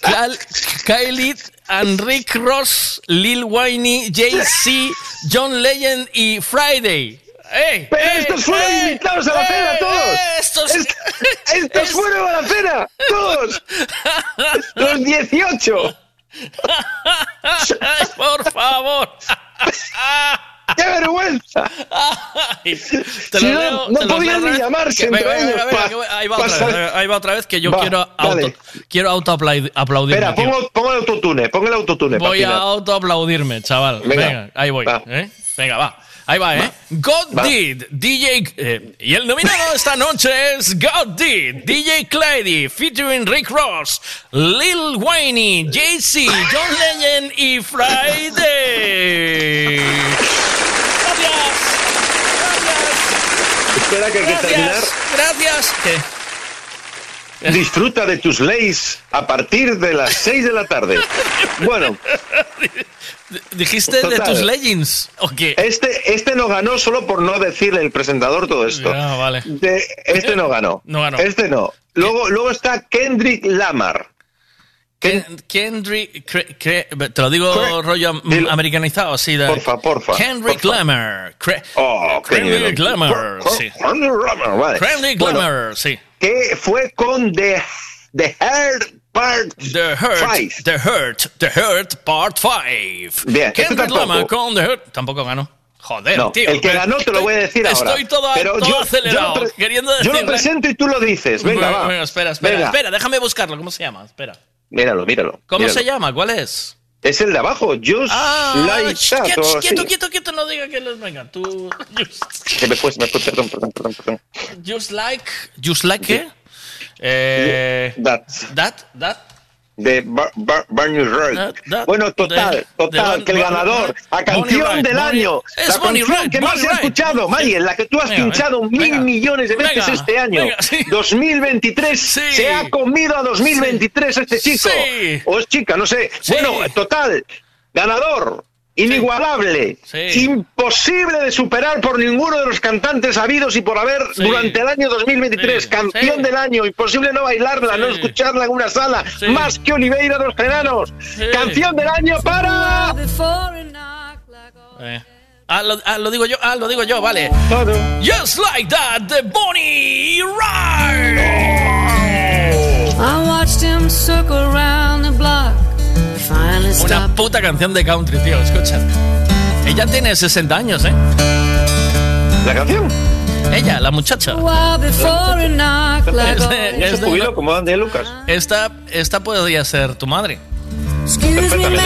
Cal- Kylie, Enrique Ross, Lil Wayne, Jay-Z, John Legend y Friday. ¡Ey! Pero ey, estos fueron ey, invitados a la cena todos. Estos, Est- estos fueron a la cena, todos. Los 18. Ay, por favor. ¡Qué vergüenza! Ay, te Si lo no, leo, no lo podían ni vez. llamarse venga, venga, ellos venga, pa- ahí va otra vez, ahí va otra vez que yo Va, quiero auto, quiero auto aplaudirme. Espera, pongo, pongo el autotune, pongo el autotune. Voy a autoaplaudirme, chaval. Venga, Venga, ahí voy. va. ¿eh? Venga, va. Ahí va, ¿eh? God Va. Did, DJ... eh, y el nominado esta noche es God Did, DJ Clady, featuring Rick Ross, Lil Wayne, Jay-Z, John Legend y Friday. Gracias. Espera que hay que terminar. Gracias. Gracias. ¿Qué? Disfruta de tus leyes a partir de las 6 de la tarde. Bueno, ¿Dijiste de tus legends? ¿O qué? este, este no ganó solo por no decirle el presentador todo esto. Ah, vale. De- este no ganó. No ganó. Este no. Luego, luego está Kendrick Lamar. Ken- Kendrick, cre- cre- te lo digo Cre- rollo dilo. americanizado, sí. de- Porfa, porfa, Kendrick porfa. Lamar. Oh, Kendrick. Lamar, sí. Kendrick Lamar, vale. Kendrick Bueno, Lamar, sí. Que fue con The, The Hard Part The Hurt. The Hurt, The Hurt Part 5. Bien, tampoco. Lamar con The Hurt. Tampoco ganó. Joder, No, tío. el que ganó te lo voy a decir ahora. Estoy todo, Pero todo yo- acelerado, yo lo queriendo Yo lo presento y tú lo dices. Venga, Bueno, va. bueno, espera, espera, Venga. espera, déjame buscarlo. ¿Cómo se llama? Espera. Míralo, míralo. ¿Cómo míralo. se llama? ¿Cuál es? Es el de abajo, Just Ah, Like sh- That. quieto, quieto, quieto, quieto, no diga que los venga, tú. Just, Que me fue, me fue, perdón, perdón, perdón, perdón. just like, just like qué? Eh, That. that, that. De Bar, Bar- Barney Wright. That- that- bueno, total, total, que el ganador, Bonnie a canción Wright, del Bonnie- año, la Bonnie canción Wright, que más Bonnie he Wright. escuchado, Maye, la que tú has Venga, pinchado venga, mil millones de veces Venga, este año. sí. 2023 Sí. se ha comido a 2023 este chico. Sí. O es chica, no sé. Sí. Bueno, total, ganador. Inigualable, Sí. imposible de superar por ninguno de los cantantes habidos y por haber Sí. durante el año 2023. Sí. Canción Sí. del año, imposible no bailarla, no escucharla en una sala, Sí. más que Oliveira dos Enanos. Sí. Canción del año para. Eh. Ah, lo, ah, lo digo yo, ah, lo digo yo, vale. Just like that, the Bonnie Ride. I watched him circle around the block. Una puta canción de country, tío, escucha. Ella tiene 60 años, ¿eh? ¿La canción? Ella, la muchacha. Es de- es de como Andy Lucas. esta, esta podría ser tu madre. Excuse me, Perfectamente.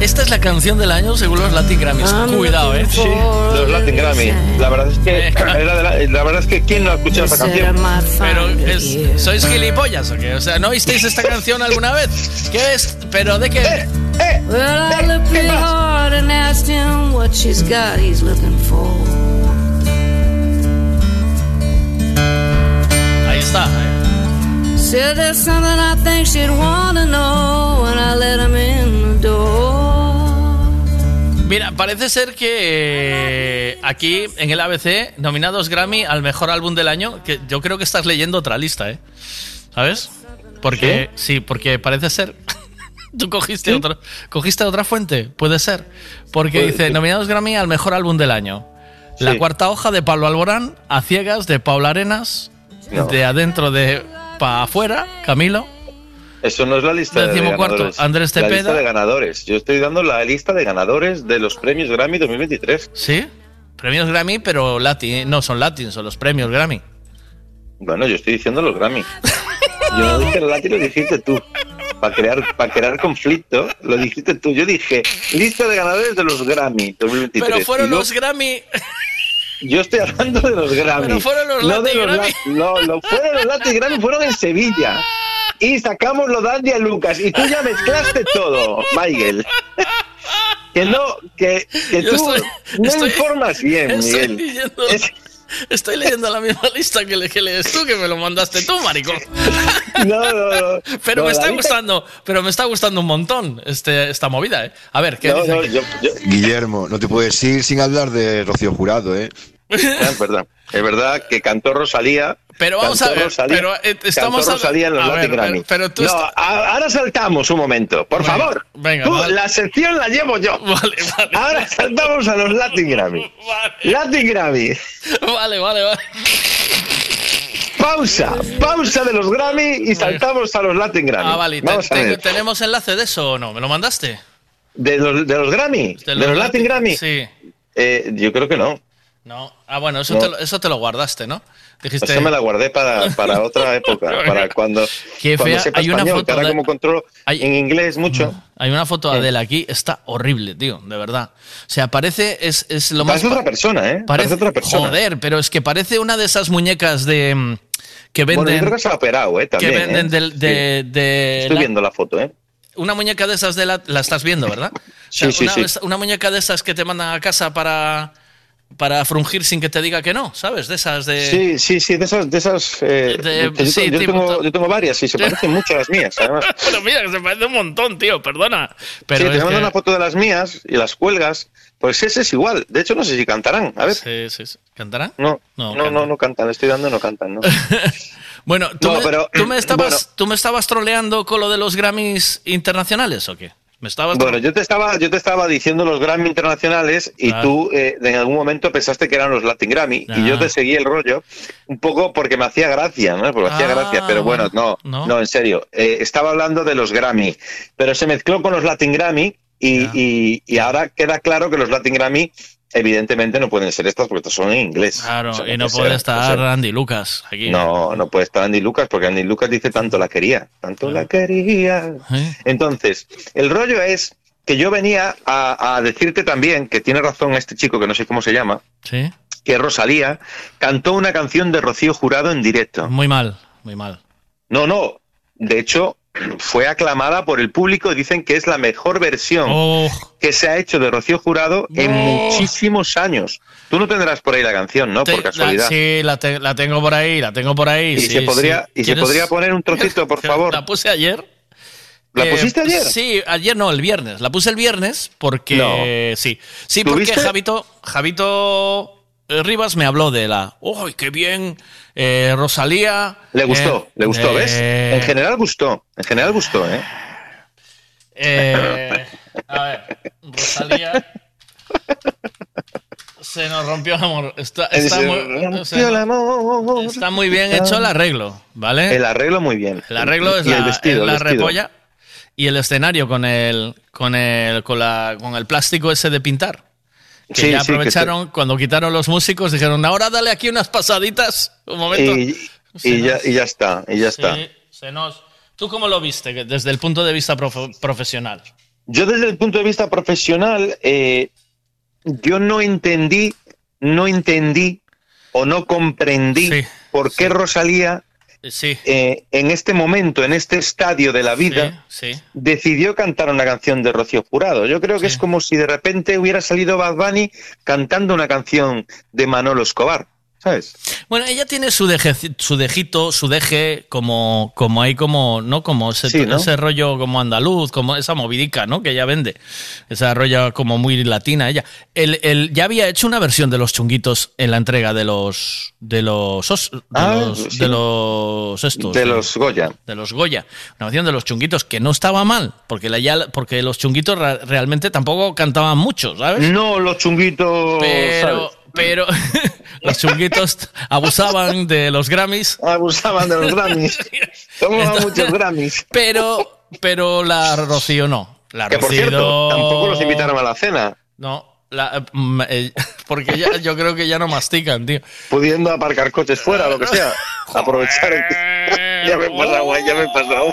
Esta es la canción del año según los Latin Grammys. Cuidado, ¿eh? Sí, los Latin Grammy. La verdad es que, Eh, era de la, la verdad es que ¿quién no ha escuchado I canción? Pero es-. ¿sois gilipollas o qué? O sea, ¿no oísteis esta canción alguna vez? ¿Qué es? ¿Pero de qué? Eh, eh, eh, looked ¿qué pretty pasa? hard and asked him what she's got he's looking for. Ahí está. eh. Said there's something I think she'd want to know Mira, parece ser que eh, aquí en el ABC, nominados Grammy al mejor álbum del año, que yo creo que estás leyendo otra lista, ¿eh? ¿Sabes? Porque, sí, porque parece ser. Tú cogiste, otra, cogiste otra fuente, puede ser. Porque Puede dice, ser. nominados Grammy al mejor álbum del año. La Sí. cuarta hoja de Pablo Alborán, A Ciegas de Paula Arenas, No. de Adentro de Pa Afuera, Camilo. Eso no es la lista de ganadores. Andrés La lista de ganadores. Yo estoy dando la lista de ganadores de los premios Grammy 2023. ¿Sí? Premios Grammy, pero Latin, no son Latin, son los premios Grammy. Bueno, yo estoy diciendo los Grammy. Yo no dije los Latin, lo dijiste tú. Para crear, para crear conflicto, lo dijiste tú. Yo dije, lista de ganadores de los Grammy 2023. Pero fueron los Grammy. Yo estoy hablando de los Grammy. Pero fueron los no de Latin los Grammy. La- No, no fueron los Latin Grammy, fueron en Sevilla. Y sacamos lo de Andy a Lucas. Y tú ya mezclaste todo, Miguel. Que no, que, que tú estoy- no estoy- informas bien, Estoy Miguel. leyendo, estoy leyendo la misma lista que, le- que lees tú, que me lo mandaste tú, maricón. No, no, no. Pero No, me está lista- gustando, pero me está gustando un montón este, esta movida, ¿eh? A ver, ¿qué No, dice no, aquí? yo, yo- Guillermo, no te puedes ir sin hablar de Rocío Jurado, ¿eh? Ah, es verdad. Es verdad que cantó Rosalía. Pero vamos a ver, Rosalía- pero, eh, estamos Rosalía en los a Latin ver, Grammy. pero- pero tú no, está- ahora saltamos un momento, por Venga, favor. venga, Tú, vale. La sección la llevo yo. Vale, vale. Ahora saltamos a los Latin Grammy. Latin Grammy. Vale, vale, vale. Pausa, pausa de los Grammy y saltamos a los Latin Grammy. Ah, vale. te- Vamos a te- ver. ¿Tenemos enlace de eso o no? ¿Me lo mandaste? ¿De los, de los Grammy? ¿De los, Latin Grammy? Sí. Eh, yo creo que no. No. Ah, bueno, eso, No. te, lo, eso te lo guardaste, ¿no? Dijiste. Eso me la guardé para, para otra época, para cuando, Qué cuando fea. sepa Hay una español, foto que ahora de- como controlo en inglés mucho. Hay una foto de Adele aquí, está horrible, tío, de verdad. O sea, parece, es, es lo más... Parece otra persona, ¿eh? Parece otra persona. Joder, pero es que parece una de esas muñecas de... mm, Que Bueno, yo venden... creo que se ha operado, ¿eh? que venden ¿eh? de... Sí. de Estoy la- viendo la foto, ¿eh? Una muñeca de esas de la... La estás viendo, ¿verdad? O sea, Sí, sí, una, sí. una muñeca de esas que te mandan a casa para... Para frungir sin que te diga que no, ¿sabes? De esas de... Sí, sí, sí, de esas, de esas. eh, De- yo, sí, yo tipo- tengo, yo tengo varias y se parecen mucho a las mías, además. Pero mira, que se parece un montón, tío, perdona. Pero sí, te mando que- una foto de las mías y las cuelgas. Pues ese es igual. De hecho, no sé si cantarán. A ver. Sí, sí, sí. ¿Cantarán? No, No, no, no, no, cantan. Estoy dando, no cantan, ¿no? Bueno, ¿tú, No, me, pero, tú me estabas, bueno. ¿tú me estabas troleando con lo de los Grammys internacionales o qué? ¿Me estabas Bueno, yo te estaba, yo te estaba diciendo los Grammy internacionales y tú eh, en algún momento pensaste que eran los Latin Grammy y yo te seguí el rollo un poco porque me hacía gracia, ¿no? Porque me hacía Ah, gracia, pero bueno, no, no. no, en serio. Eh, estaba hablando de los Grammy, pero se mezcló con los Latin Grammy y, y, y ahora queda claro que los Latin Grammy evidentemente no pueden ser estas porque estos son en inglés. Claro, O sea, y no puede estar o sea, Andy Lucas aquí. no, no puede estar Andy Lucas porque Andy Lucas dice tanto la quería, tanto la quería. ¿Eh? Entonces, el rollo es que yo venía a, a decirte también que tiene razón este chico que no sé cómo se llama, Sí. que Rosalía cantó una canción de Rocío Jurado en directo. Muy mal, muy mal. No, no, de hecho fue aclamada por el público y dicen que es la mejor versión Oh. que se ha hecho de Rocío Jurado en muchísimos años. Tú no tendrás por ahí la canción, ¿no? Te- por casualidad. la- sí, la, te- la tengo por ahí, la tengo por ahí. Y sí, se podría, sí. y se ¿Quieres- podría poner un trocito, por favor. La puse ayer. ¿La Eh, pusiste ayer? Sí, ayer no, el viernes. La puse el viernes porque No. sí. Sí, porque ¿Tuviste? Javito, Javito Rivas me habló de la. ¡Uy, qué bien! eh, Rosalía. Le gustó, eh, le gustó, eh, ¿ves? En general gustó, en general gustó, ¿eh? eh, a ver, Rosalía. Se nos rompió el amor. Está, está Se muy, rompió el amor. está muy bien hecho el arreglo, ¿vale? El arreglo muy bien. El arreglo es Y la, el vestido, es la el vestido. repolla y el escenario con el con el con la con el plástico ese de pintar. Que Sí, ya sí, que aprovecharon cuando quitaron los músicos dijeron, "Ahora dale aquí unas pasaditas." Un momento. Y, ya, y ya está, y ya está. Sí, se nos ¿Tú cómo lo viste desde el punto de vista profe- profesional? Yo desde el punto de vista profesional, eh, yo no entendí, no entendí o no comprendí por qué Rosalía Sí. eh, en este momento, en este estadio de la vida, Sí. decidió cantar una canción de Rocío Jurado. Yo creo que es como si de repente hubiera salido Bad Bunny cantando una canción de Manolo Escobar. ¿Sabes? Bueno, ella tiene su, deje, su dejito, su deje, como, como hay como, ¿no? Como ese, Sí, ¿no? ese rollo como andaluz, como esa movidica, ¿no? Que ella vende. Esa rollo como muy latina ella. El, el- ya había hecho una versión de los chunguitos en la entrega de los, de los, de Ah, los, sí. de los estos. De los Goya. De los Goya. Una versión de los chunguitos que no estaba mal, porque, la, ya, porque los chunguitos realmente tampoco cantaban mucho, ¿sabes? No, los chunguitos. Pero, ¿sabes? pero los chunguitos abusaban de los Grammys. Abusaban de los Grammys. Tomaban muchos Grammys. Pero, pero la Rocío no. La Que por cierto, tampoco los invitaron a la cena, No, la- mm, eh, porque ya, yo creo que ya no mastican, tío. pudiendo aparcar coches fuera, lo que sea. Aprovechar. el- ya me he pasado, güey, ya me he pasado.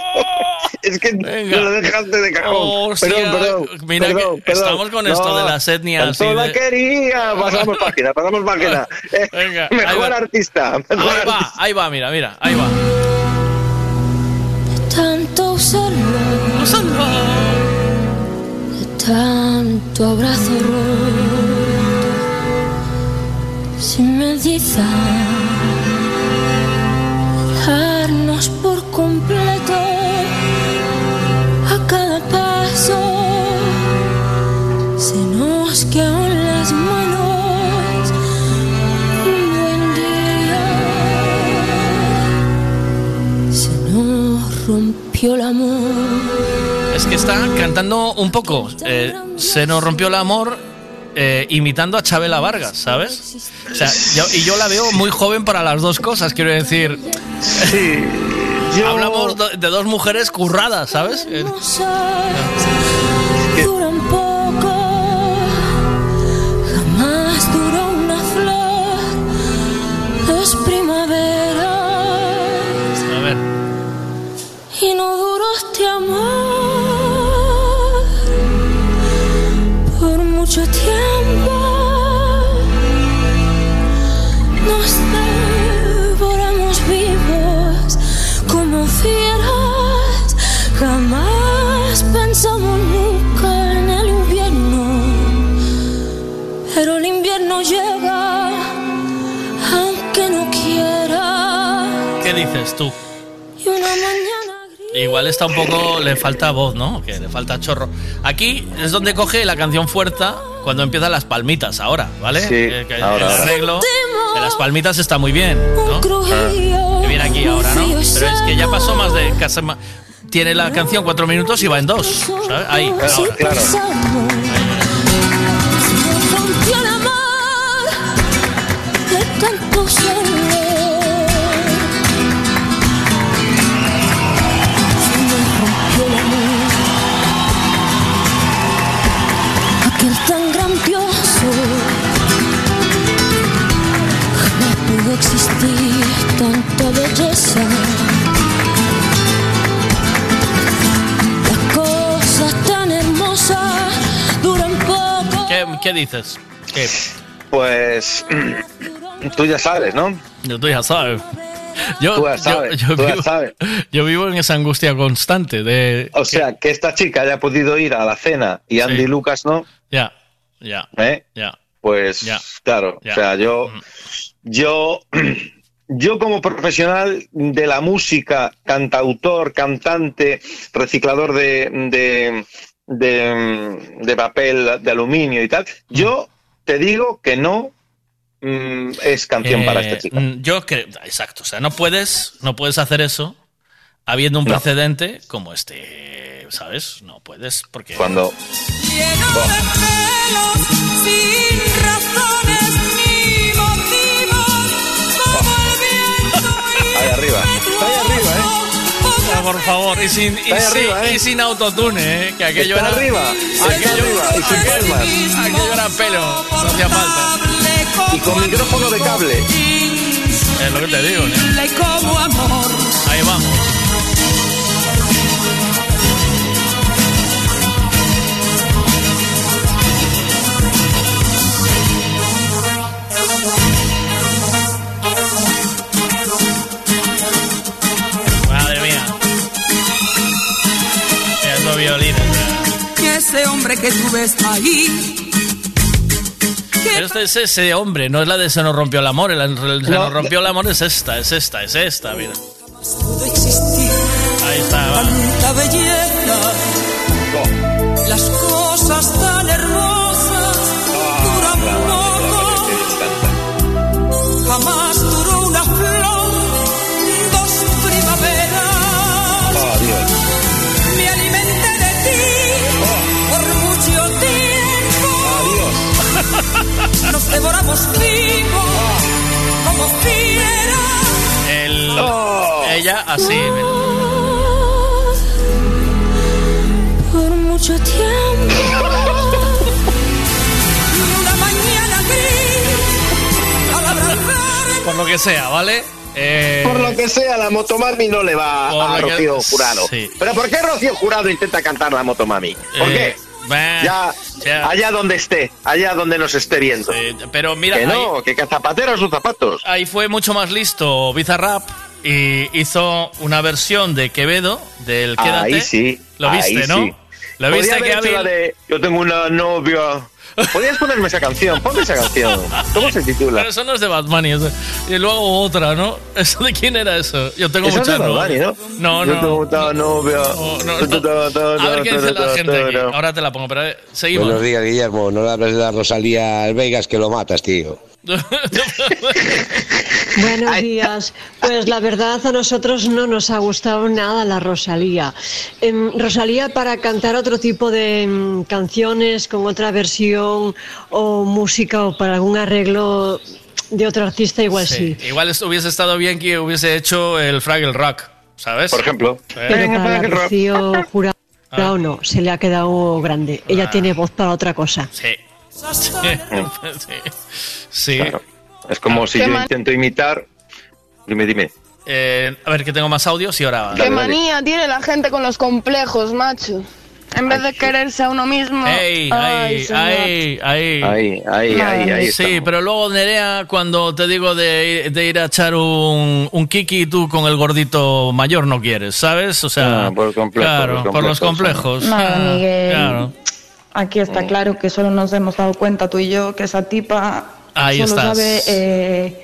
es que me lo dejaste de cajón. Hostia, perdón, perdón. mira que perdón, estamos con esto de las etnias Tanto la de- quería. Pasamos página, pasamos página. Eh, Venga, mejor artista. mejor Ahí va, ahí va, mira, mira, ahí va. tanto usarlo, de tanto abrazo roto, sin meditar, rompió el amor. Es que está cantando un poco. eh, se nos rompió el amor eh, imitando a Chabela Vargas, ¿sabes? O sea, yo- y yo la veo muy joven para las dos cosas, quiero decir. Sí. Hablamos de dos mujeres curradas, ¿sabes? Dices tú? Y una mañana Igual está un poco, le falta voz, ¿no? Que le falta chorro. Aquí es donde coge la canción fuerte cuando empiezan las palmitas, ahora, ¿vale? Sí, Eh, que ahora, el ahora. arreglo de las palmitas está muy bien, ¿no? Que viene aquí ahora, ¿no? Pero es que ya pasó más de casi Tiene la canción cuatro minutos y va en dos, ¿sabes? Ahí, Sí, ahora. pensamos. Tanta belleza. Las cosas tan hermosas duran poco. ¿Qué, qué dices? ¿Qué? Pues tú ya sabes, ¿no? Yo tú ya sabes. Yo, Tú ya yo- sabes, yo tú ya vivo, sabes. yo vivo en esa angustia constante de... O sea, que esta chica haya podido ir a la cena y Andy Sí. Lucas no, Ya, ya, ¿eh? ya. Pues Ya. claro, Ya. o sea, yo, yo, yo como profesional de la música, cantautor, cantante, reciclador de, de, de, de papel de aluminio y tal, yo te digo que no mm, es canción para Eh, esta chica. mm, Yo creo, exacto, o sea, no puedes, no puedes hacer eso habiendo un No. precedente como este, ¿sabes? No puedes, porque... Cuando Lleno Por favor, y sin, y Está ahí sin- ¿eh? y sin autotune, ¿eh? Que aquello Está era... arriba, aquello, arriba, y sin aquello- palmas. aquello era pelo, no hacía falta. Y con micrófono de cable. Es lo que te digo, ¿eh? Ahí vamos. Violines. Y ese hombre que tú ves ahí Este es ese hombre, no es la de se nos rompió el amor. el- el se No, nos rompió el amor es esta, es esta, es esta, mira. Ahí está, va. Nos devoramos vivos como fieras. El, Ella así, por mucho tiempo. Una mañana gris, al abrazar Por lo que sea, ¿vale? Eh, Por lo que sea, la motomami no le va Por a que- Rocío Jurado. sí. ¿Pero por qué Rocío Jurado intenta cantar la motomami? ¿Por Eh, qué? Bah, Ya, ya. allá donde esté, allá donde nos esté viendo. pero mira, que ahí- no, que zapatero a sus zapatos. Ahí fue mucho más listo Bizarrap y hizo una versión de Quevedo del Quédate. Ahí sí. Lo ahí viste, ¿no? sí. Lo viste que la de Yo tengo una novia. Podías ponerme esa canción, ponme esa canción. ¿Cómo se titula? Pero eso no es de Bad Bunny. eso- Y luego otra, ¿no? ¿Eso de quién era eso? Yo tengo Eso es de muchas Bad Bunny, ¿no? No, Yo no. tengo novia. A ver qué dice la gente aquí. Ahora te la pongo, pero eh, seguimos. Buenos días, Guillermo. No le hables de la Rosalía al Vegas que lo matas, tío. Buenos días. Pues la verdad a nosotros no nos ha gustado nada la Rosalía. Em, Rosalía para cantar otro tipo de em, canciones con otra versión o música o para algún arreglo de otro artista igual sí. Sí, Igual es- hubiese estado bien que hubiese hecho el Fraggle Rock, ¿sabes? Por ejemplo. Pero para Rocío Jurado no, se le ha quedado grande. Ella tiene voz para otra cosa. Sí. Sí. Claro. Es como si yo man- intento imitar. Dime, dime. Eh, a ver, que tengo más audios y ahora. Qué manía tiene la gente con los complejos, macho. En vez de quererse a uno mismo. Ey, Ay, ay, ay, ay. Ahí, ahí, ahí Sí, estamos. pero luego, Nerea, cuando te digo de, de ir a echar un, un kiki, tú con el gordito mayor no quieres, ¿sabes? O sea, Ah, por complejos, claro, los por los complejos, Ah. Claro. Aquí está claro que solo nos hemos dado cuenta tú y yo que esa tipa Ahí solo estás. sabe eh,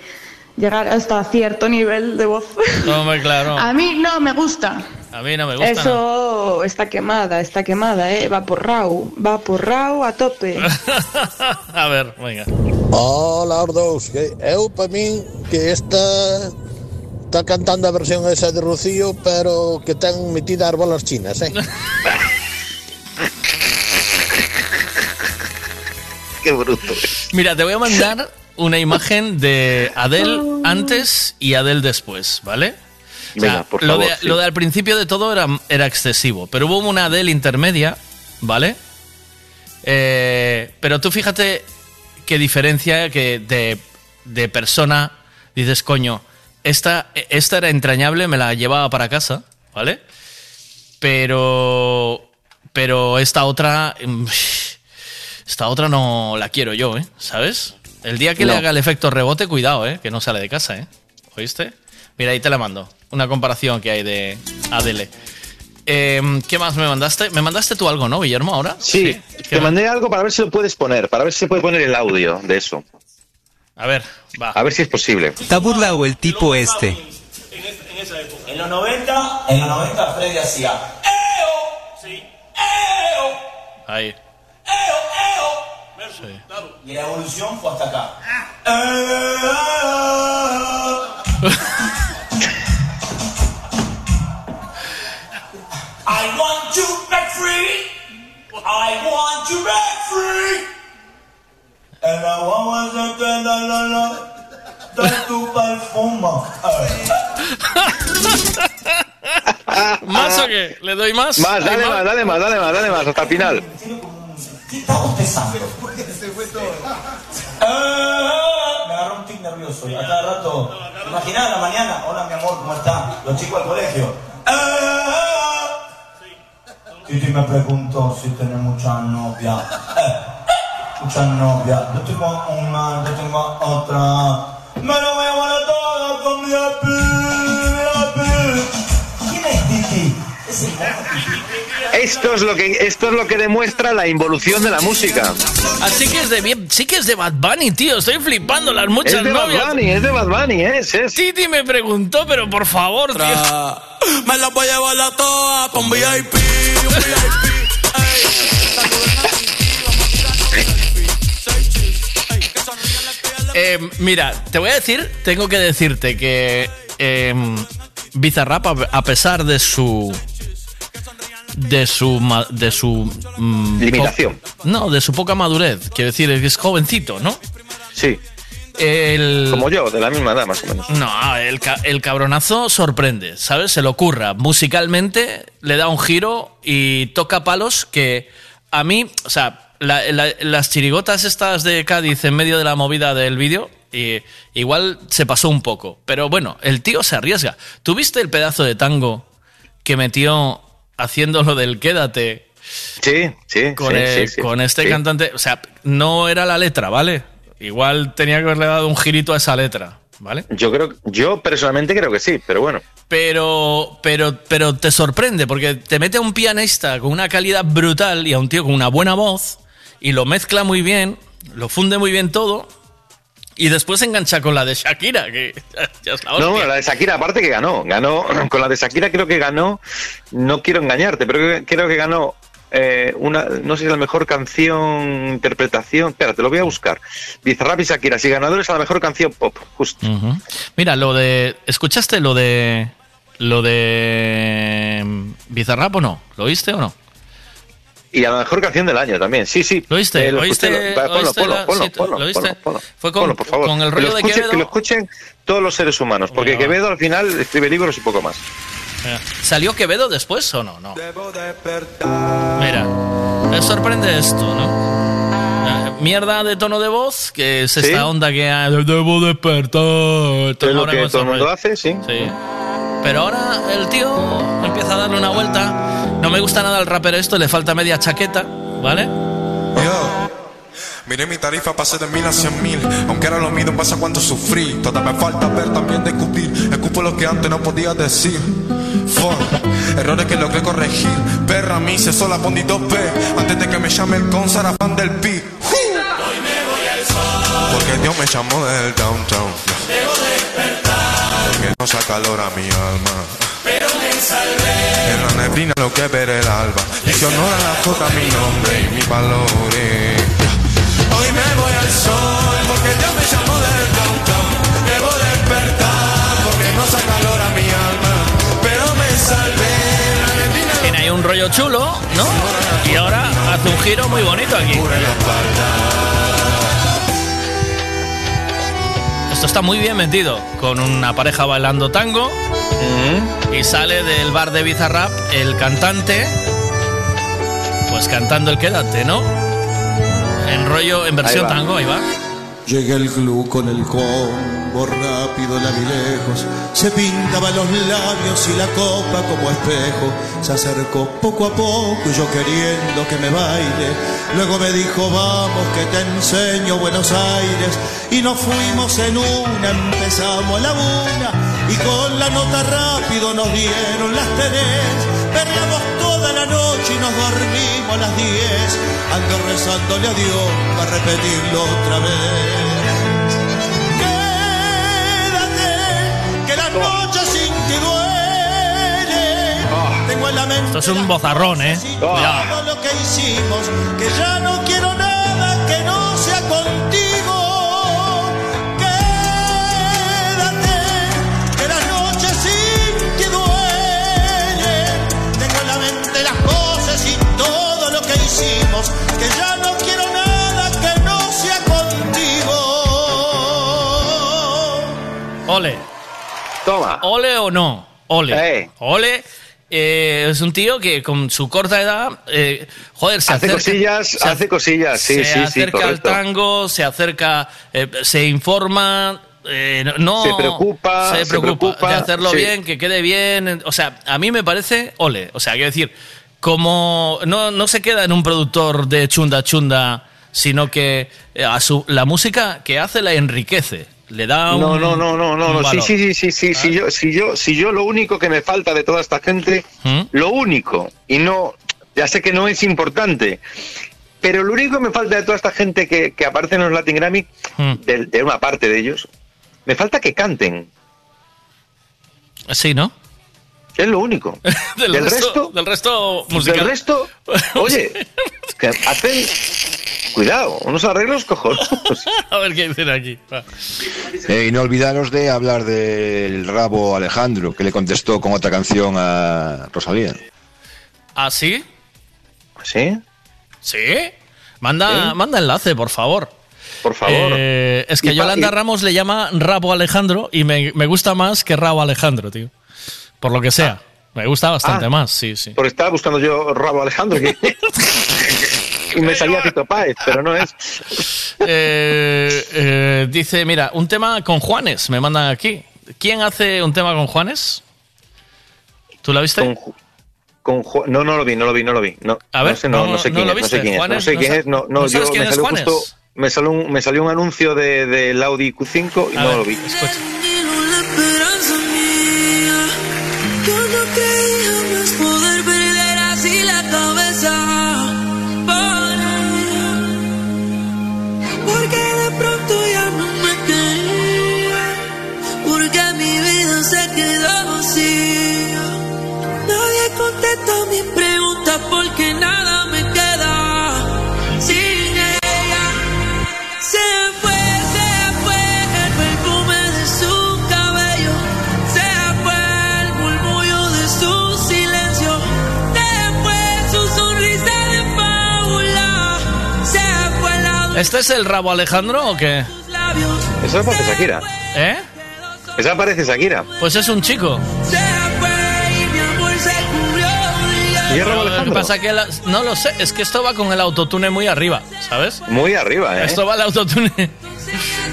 llegar hasta cierto nivel de voz. Hombre, claro. A mí no me gusta. A mí no me gusta. Eso está quemada, está quemada, ¿eh? Va por Rau, va por Rau a tope. A ver, venga. Hola, os dous. Que eu, para min, que esta está cantando a versión esa de Rocío, pero que ten metida as bolas chinas, eh? Qué bruto. Mira, te voy a mandar una imagen de Adele antes y Adele después, ¿vale? O sea, Venga, por lo, favor, de, sí. lo de al principio de todo era, era excesivo, pero hubo una Adele intermedia, ¿vale? Eh, pero tú fíjate qué diferencia que de, de persona dices, coño, esta, esta era entrañable, me la llevaba para casa, ¿vale? Pero, pero esta otra, mm, esta otra no la quiero yo, ¿eh? ¿Sabes? El día que le haga el efecto rebote, cuidado, ¿eh? Que no sale de casa, ¿eh? ¿Oíste? Mira, ahí te la mando. Una comparación que hay de Adele. Eh, ¿Qué más me mandaste? ¿Me mandaste tú algo, no, Guillermo, ahora? Sí, te mandé algo para ver si lo puedes poner, para ver si se puede poner el audio de eso. A ver, va. A ver si es posible. Está burlado el tipo este. En los 90, en los 90 Freddy hacía ¡Eo! Sí. ¡Eo! Ahí. Y la evolución fue hasta acá. I want you back free. I want you back free. And I want to get la la la. De tu perfume. ¿Más o qué? ¿Le doy más? Más, ¿Hay dale más, dale más, dale más, dale más, hasta el final. ¿Qué está bostezando? Me agarró un tic nervioso a cada rato. Imaginá en la mañana, hola mi amor, ¿cómo está? Los chicos al colegio. Titi me preguntó si tiene mucha novia. Eh, mucha novia. Yo tengo una, yo tengo otra. Me lo voy a guardar todo con mi happy. ¿Quién es Titi? Es el Titi. Esto es lo que esto es lo que demuestra la involución de la música. Así que es de bien, sí que es de Bad Bunny, tío. Estoy flipando las muchas Es de Bad. Bunny, es de Bad Bunny, es, es. Titi me preguntó, pero por favor, tío. Me la voy a llevar a todas pa' un VIP, un VIP. Eh, mira, te voy a decir, tengo que decirte que eh, Bizarrap, a pesar de su. De su. de su. mm, Limitación. no, de su poca madurez. Quiero decir, es jovencito, ¿no? Sí. El, Como yo, de la misma edad, más o menos. No, el, el cabronazo sorprende, ¿sabes? Se lo ocurra. Musicalmente le da un giro y toca palos que a mí, o sea, la- la- las chirigotas estas de Cádiz en medio de la movida del vídeo, y igual se pasó un poco. Pero bueno, el tío se arriesga. ¿Tuviste el pedazo de tango que metió haciendo lo del quédate? Sí, sí, Con, sí, el- sí, sí. con este cantante. O sea, no era la letra, ¿vale? Igual tenía que haberle dado un girito a esa letra, ¿vale? Yo creo, yo personalmente creo que sí, pero bueno. Pero, pero, pero te sorprende porque te mete a un pianista con una calidad brutal y a un tío con una buena voz y lo mezcla muy bien, lo funde muy bien todo y después engancha con la de Shakira, que ya es la No, hostia. la de Shakira, aparte que ganó. Ganó, con la de Shakira creo que ganó, no quiero engañarte, pero creo que- ganó eh, una, no sé si la mejor canción, interpretación. Espera, te lo voy a buscar. Bizarrap y Shakira, si ganadores a la mejor canción pop, justo. Mira, lo de. ¿Escuchaste lo de. Lo de. mm, Bizarrap o no? ¿Lo oíste o no? Y a la mejor canción del año también, sí, sí. ¿Lo oíste? Eh, lo ¿Oíste- ponlo, ponlo, ponlo, sí, ponlo. Fue con- Ponlo, por favor. con el Que rollo lo de escuchen- Quevedo. Que lo escuchen todos los seres humanos, porque va. Quevedo al final escribe libros y poco más. Mira, ¿Salió Quevedo después o no? No. Mira, me sorprende esto, ¿no? Mierda de tono de voz, que es ¿Sí? esta onda que debo despertar. Es lo que todo el mundo hace, sí. Sí. Pero ahora el tío empieza a darle una vuelta. No me gusta nada el rapero esto, le falta media chaqueta, ¿vale? Yo. Miré mi tarifa, pasé de mil a cien mil. Aunque era lo mío, pasa cuánto sufrí. Todavía me falta ver también de escupir. Escupo lo que antes no podía decir. Fuck. Errores que logré corregir. Perra, mí se sola pondí 2P. Antes de que me llame el con fan del pi. Porque Dios me llamó del downtown. Porque no saca calor a mi alma. En la neblina lo que ver el alba. Y que honora la jota mi nombre y mis valores. Hoy me voy al sol porque Dios me llamó del downtown. Debo despertar porque no saca calor a mi alma. Pero me salvé. Tiene ahí un rollo chulo, ¿no? Y ahora hace un giro muy bonito aquí. Esto está muy bien metido, con una pareja bailando tango. Y sale del bar de Bizarrap el cantante, pues cantando el quédate, ¿no? En rollo, en versión Ahí tango, ahí va. Llegué al club con el combo, rápido la vi lejos. Se pintaba los labios y la copa como espejo. Se acercó poco a poco yo queriendo que me baile. Luego me dijo, vamos que te enseño Buenos Aires. Y nos fuimos en una, empezamos a la una. Y con la nota rápido nos dieron las tres. Perreamos toda la noche y nos dormimos a las diez. Ando rezándole a Dios para repetirlo otra vez. Quédate, que la noche sin ti duele. Tengo en la mente Esto es un bozarrón, ¿eh? Cuidado. todo lo que hicimos, que ya no quiero nada que no Ole. Toma. ¿Ole o no? Ole. Ole. eh, es un tío que con su corta edad, eh, joder, se Hace acerca- cosillas, se- hace cosillas, sí, se sí, sí, acerca al tango, se acerca, eh, se informa, eh, no Se preocupa, se se preocupa, de hacerlo sí. bien, que quede bien, o sea, a mí me parece ole, o sea, quiero decir, como no, no se queda en un productor de chunda chunda, sino que eh, a su, la música que hace la enriquece, le da un No, no, no, no, no, no. Sí, sí, sí, sí, sí, si yo, si yo, si yo lo único que me falta de toda esta gente, ¿Mm? lo único, y no, Ya sé que no es importante. Pero lo único que me falta de toda esta gente que, que aparece en los Latin Grammy, Hmm. de, de una parte de ellos, me falta que canten. Sí, ¿no? Es lo único. Del, Del resto, resto- del resto musical. Del resto, oye, que hacen. Cuidado, unos arreglos cojonudos. A ver qué dicen aquí. Eh, y no olvidaros de hablar del rabo Alejandro, que le contestó con otra canción a Rosalía. ¿Ah, sí? ¿Sí? ¿Sí? Manda, manda enlace, por favor. Por favor. Eh, es que Yolanda Ramos le llama Rabo Alejandro y me, me gusta más que Rabo Alejandro, tío. Por lo que sea. Me gusta bastante Ah. más, sí, sí. Porque estaba buscando yo Rabo Alejandro que- y me salía Tito Páez, pero no es. Eh, eh, dice, mira, un tema con Juanes, me mandan aquí. ¿Quién hace un tema con Juanes? ¿Tú la viste? Con Ju- no, no lo vi, no lo vi, no lo vi. No, A ver, no sé, no, no- no sé no quién es, no sé quién es, no sé quién es, no, no, ¿no sabes yo quién me es salió Juanes? justo, me salió un, me salió un anuncio de, del Audi Q5 y A no ver, lo vi. escucha. Contesta mis preguntas porque nada me queda sin ella. Se fue, se fue el perfume de su cabello. Se fue el murmullo de su silencio. Se fue su sonrisa de fábula. Se fue la ¿Este es el Rabo Alejandro o qué? Eso parece Shakira. ¿Eh? Esa parece Shakira. Pues es un chico. Se de hielo. ¿Y es Rabo Lo que pasa que la- no lo sé, es que esto va con el autotune muy arriba, ¿sabes? Muy arriba, ¿eh? Esto va al autotune.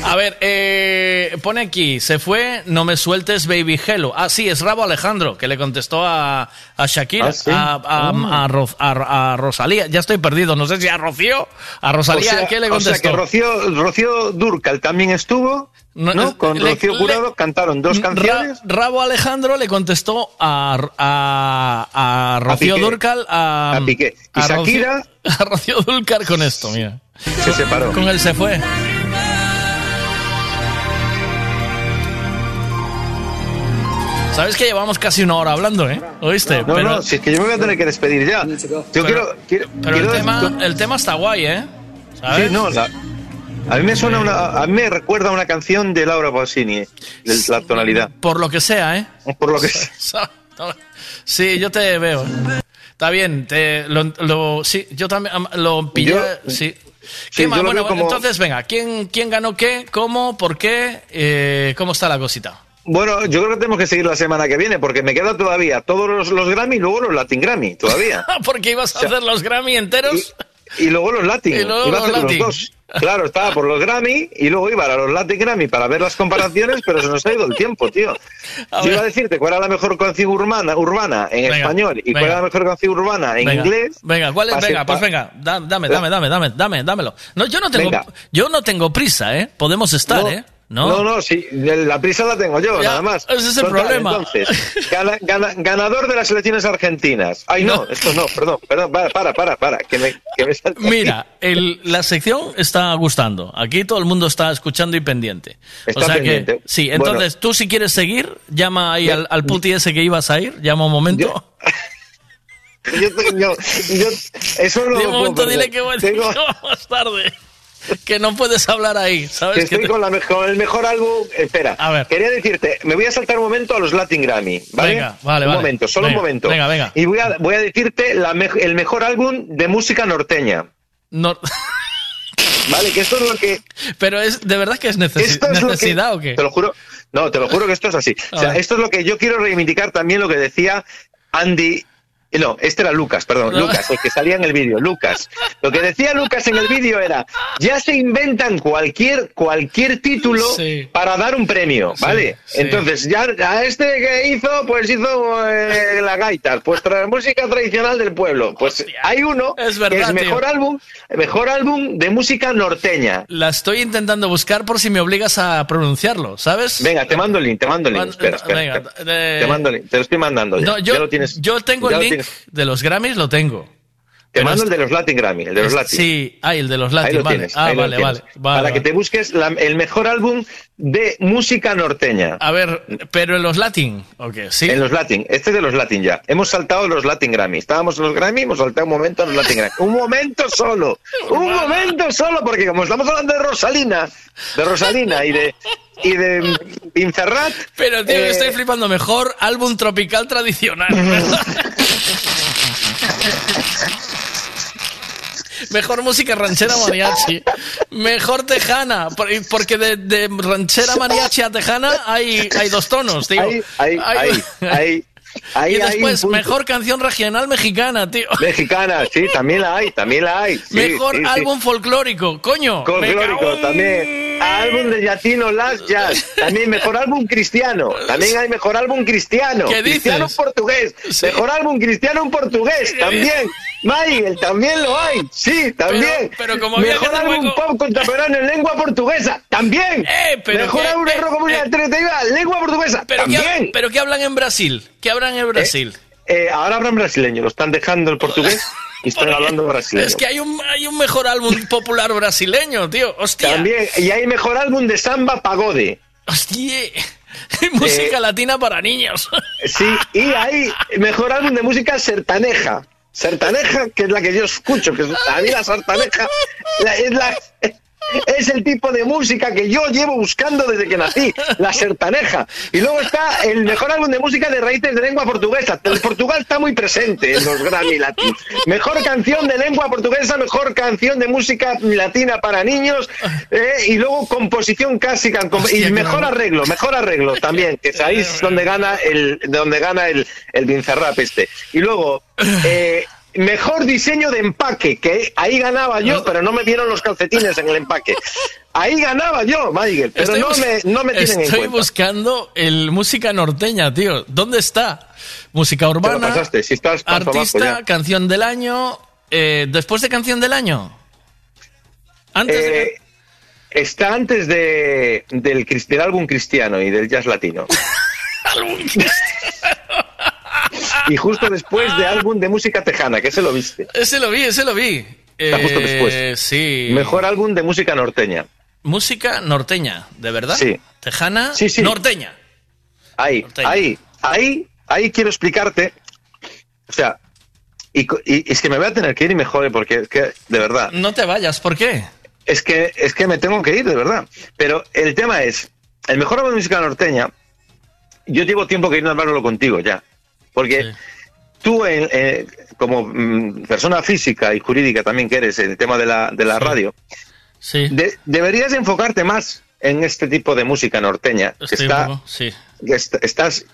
A ver, eh, pone aquí, se fue, no me sueltes Baby Hello. Ah, sí, es Rabo Alejandro, que le contestó a, a Shakira, Ah, sí. a, a- Ah. a a- Rosalía. Ya estoy perdido, no sé si a Rocío, a Rosalía, o sea, ¿qué le o sea contestó? que Rocío, Rocío Durcal también estuvo, No, ¿no? Con le- Rocío le- Jurado cantaron dos Ra- canciones. Rabo Alejandro le contestó a, a, a Rocío Piqué. Durcal, a, A Piqué. Y a Rocío- Shakira- a Rocío Durcal con esto, mira. Se separó. Con él se fue. Sabes que llevamos casi una hora hablando, ¿eh? ¿Oíste? No, no, si es que yo me voy a tener que despedir ya. Yo Pero- quiero, quiero, Pero el quiero- tema, el tema está guay, ¿eh? ¿Sabes? Sí, no, la- a mí me suena una, a mí me recuerda una canción de Laura Pausini, de la tonalidad. Por lo que sea, ¿eh? Por lo que sea. Sí, yo te veo. Está bien, te, lo, lo- sí, yo también am, lo pillé, Yo- sí. Sí, ¿Qué más? Bueno, como- entonces, venga, ¿quién, ¿quién ganó qué? ¿Cómo? ¿Por qué? Eh, ¿Cómo está la cosita? Bueno, yo creo que tenemos que seguir la semana que viene, porque me queda todavía todos los, los Grammy y luego los Latin Grammy, todavía. Porque ibas a O sea, hacer los Grammy enteros. Y luego los Latin. Y luego iba a los hacer Latin. los dos. Claro, estaba por los Grammy y luego iba a los Latin Grammy para ver las comparaciones, pero se nos ha ido el tiempo, tío. A Yo ver. iba a decirte cuál era la mejor canción urbana, urbana en Venga, español y cuál era la mejor canción urbana en Venga, inglés. Venga, ¿cuál es? Venga, pues venga, da- dame, dame, dame, dame, dame, dámelo. No, yo no tengo, yo no tengo prisa, ¿eh? Podemos estar, No, ¿eh? No, no, no, sí, la prisa la tengo yo, Ya, nada más. ese es el problema. Entonces, gana- gana- ganador de las elecciones argentinas. Ay, no, No. esto no, perdón, perdón, para, para, para, para, que me, que me. Mira, el- la sección está gustando. Aquí todo el mundo está escuchando y pendiente. Está o sea pendiente. que, sí, Bueno. entonces tú si quieres seguir, llama ahí al, al puti ese que ibas a ir, llama un momento. Yo, yo- yo- eso no De lo puedo momento dile que voy Tengo- más tarde. Que no puedes hablar ahí, ¿sabes? que Que estoy te- con, la mejor, el mejor álbum. Espera, A ver. quería decirte, me voy a saltar un momento a los Latin Grammy, ¿vale? Venga, vale, un vale. momento, solo Venga, un momento. venga, venga. Y voy a, voy a decirte la me- el mejor álbum de música norteña. No- Vale, que esto es lo que. Pero es de verdad que es necesi- Esto es que- necesidad o qué? Te lo juro. No, te lo juro que esto es así. O sea, esto es lo que yo quiero reivindicar también lo que decía Andy. No, este era Lucas, perdón. Lucas, el que salía en el vídeo, Lucas. Lo que decía Lucas en el vídeo era, ya se inventan cualquier, cualquier título Sí. para dar un premio, ¿vale? sí. Entonces, ya a este que hizo, pues hizo eh, la gaita, pues tra- música tradicional del pueblo. Pues hay uno Es que verdad, es mejor tío. álbum, mejor álbum de música norteña. La estoy intentando buscar por si me obligas a pronunciarlo, ¿sabes? Venga, te mando el link, te mando el link. Espera, espera, venga, espera. eh, Te mando el link, te lo estoy mandando ya. No, yo, Ya lo tienes. yo tengo el link. De los Grammys, lo tengo. Te mando el de los Latin Grammy, el de los Latin. Sí, ah, el de los Ahí Latin, lo vale. tienes, ah, ahí lo vale, vale, vale, Para que te busques la- el mejor álbum de música norteña. A ver, pero en los Latin, ok, sí. En los Latin, este es de los Latin ya. Hemos saltado los Latin Grammy. Estábamos en los Grammy, hemos saltado un momento a los Latin Grammy. Un momento solo, un momento solo, porque como estamos hablando de Rosalina, de Rosalina y de y de Inferrat. Pero tío, eh, estoy flipando mejor álbum tropical tradicional. Mejor música ranchera mariachi. Mejor tejana. por- Porque de, de ranchera mariachi a tejana hay, hay dos tonos, tío. Ahí, ahí, Hay- ahí, y después, mejor canción regional mexicana, tío. Mexicana, sí, también la hay, también la hay. sí, mejor sí, sí. álbum folclórico, coño. Folclórico también. Álbum de Yatino Last Jazz. También mejor álbum cristiano. También hay mejor álbum cristiano. ¿Qué cristiano dices? portugués. Mejor álbum cristiano en portugués. También. Michael, también lo hay. Sí, también. Pero- pero como había mejor álbum hueco- pop contemporáneo en lengua portuguesa. También. Eh, pero mejor que- álbum de eh, rock eh, alternativa. Lengua portuguesa. ¿Pero qué, también. pero qué hablan en Brasil? ¿Qué hablan en Brasil? Eh, ahora hablan brasileño. Lo están dejando el portugués y están hablando brasileño. Es que hay un, hay un mejor álbum popular brasileño, tío. Hostia. También. Y hay mejor álbum de samba pagode. Hostia. Música Eh, latina para niños. Sí, y hay mejor álbum de música sertaneja. Sertaneja, que es la que yo escucho, que es- a mí la sertaneja la- es, la, es el tipo de música que yo llevo buscando desde que nací, la sertaneja. Y luego está el mejor álbum de música de raíces de lengua portuguesa. El Portugal está muy presente en los Grammy Latinos. Mejor canción de lengua portuguesa, mejor canción de música latina para niños, eh, y luego composición clásica y mejor arreglo, mejor arreglo también, que es ahí es donde gana el, de donde gana el, el Binzarrap este. Y luego, eh, mejor diseño de empaque, que ahí ganaba yo, pero no me dieron los calcetines en el empaque. Ahí ganaba yo, Michael, pero Estoy no me, no me tienen Estoy buscando el música norteña, tío. ¿Dónde está? Música urbana, pasaste, si estás artista, abajo canción del año. eh, después de canción del año. Antes de- Eh, está antes de, del, del álbum cristiano y del jazz latino. y justo después de álbum de música tejana, que se lo viste. Ese lo vi, ese lo vi. Está justo Eh, después. Sí. Mejor álbum de música norteña. Música norteña, ¿de verdad? Sí. Tejana, Sí, sí. norteña. Ahí, Norteña. ahí, ahí, ahí quiero explicarte. O sea, y, y es que me voy a tener que ir y me jode porque es que, de verdad, No te vayas, ¿por qué? es que, es que me tengo que ir, de verdad. Pero el tema es, el mejor álbum de música norteña, yo llevo tiempo queriendo hablarlo contigo ya. Porque tú, en- eh, como mm, persona física y jurídica también que eres en el tema de la, de la radio, Sí. de- deberías enfocarte más en este tipo de música norteña. que Estoy un está, poco- sí. que estás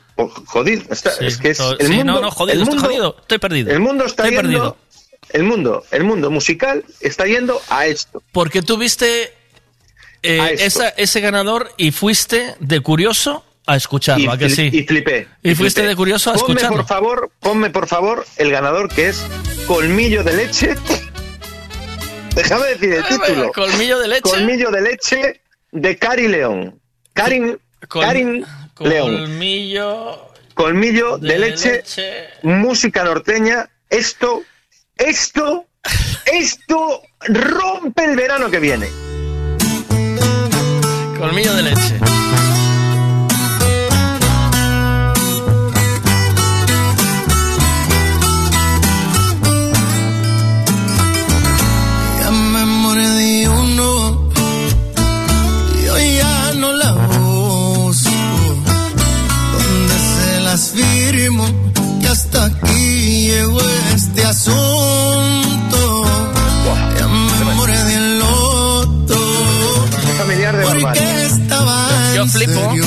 jodido. está- Sí, es que es to- el sí, mundo, no, no, jodido, el estoy jodido, estoy perdido. El mundo está Estoy yendo. perdido. El mundo, el mundo musical está yendo a esto. Porque tú viste eh, esa- ese ganador y fuiste de curioso a escucharlo, y, ¿a que sí? y flipé. Y fuiste flipé. de curioso a ponme, escucharlo. por favor, ponme por favor el ganador que es Colmillo de Leche. Déjame decir el título. Colmillo de leche. Colmillo de Leche de Cari León. Karin, Col- Karin León. Colmillo Colmillo de, de leche, leche. música norteña. Esto, esto, esto rompe el verano que viene. Colmillo de leche. Que hasta aquí llegó este asunto. Ya me mordí el loto Familiar de porque estaba Yo flipo. serio.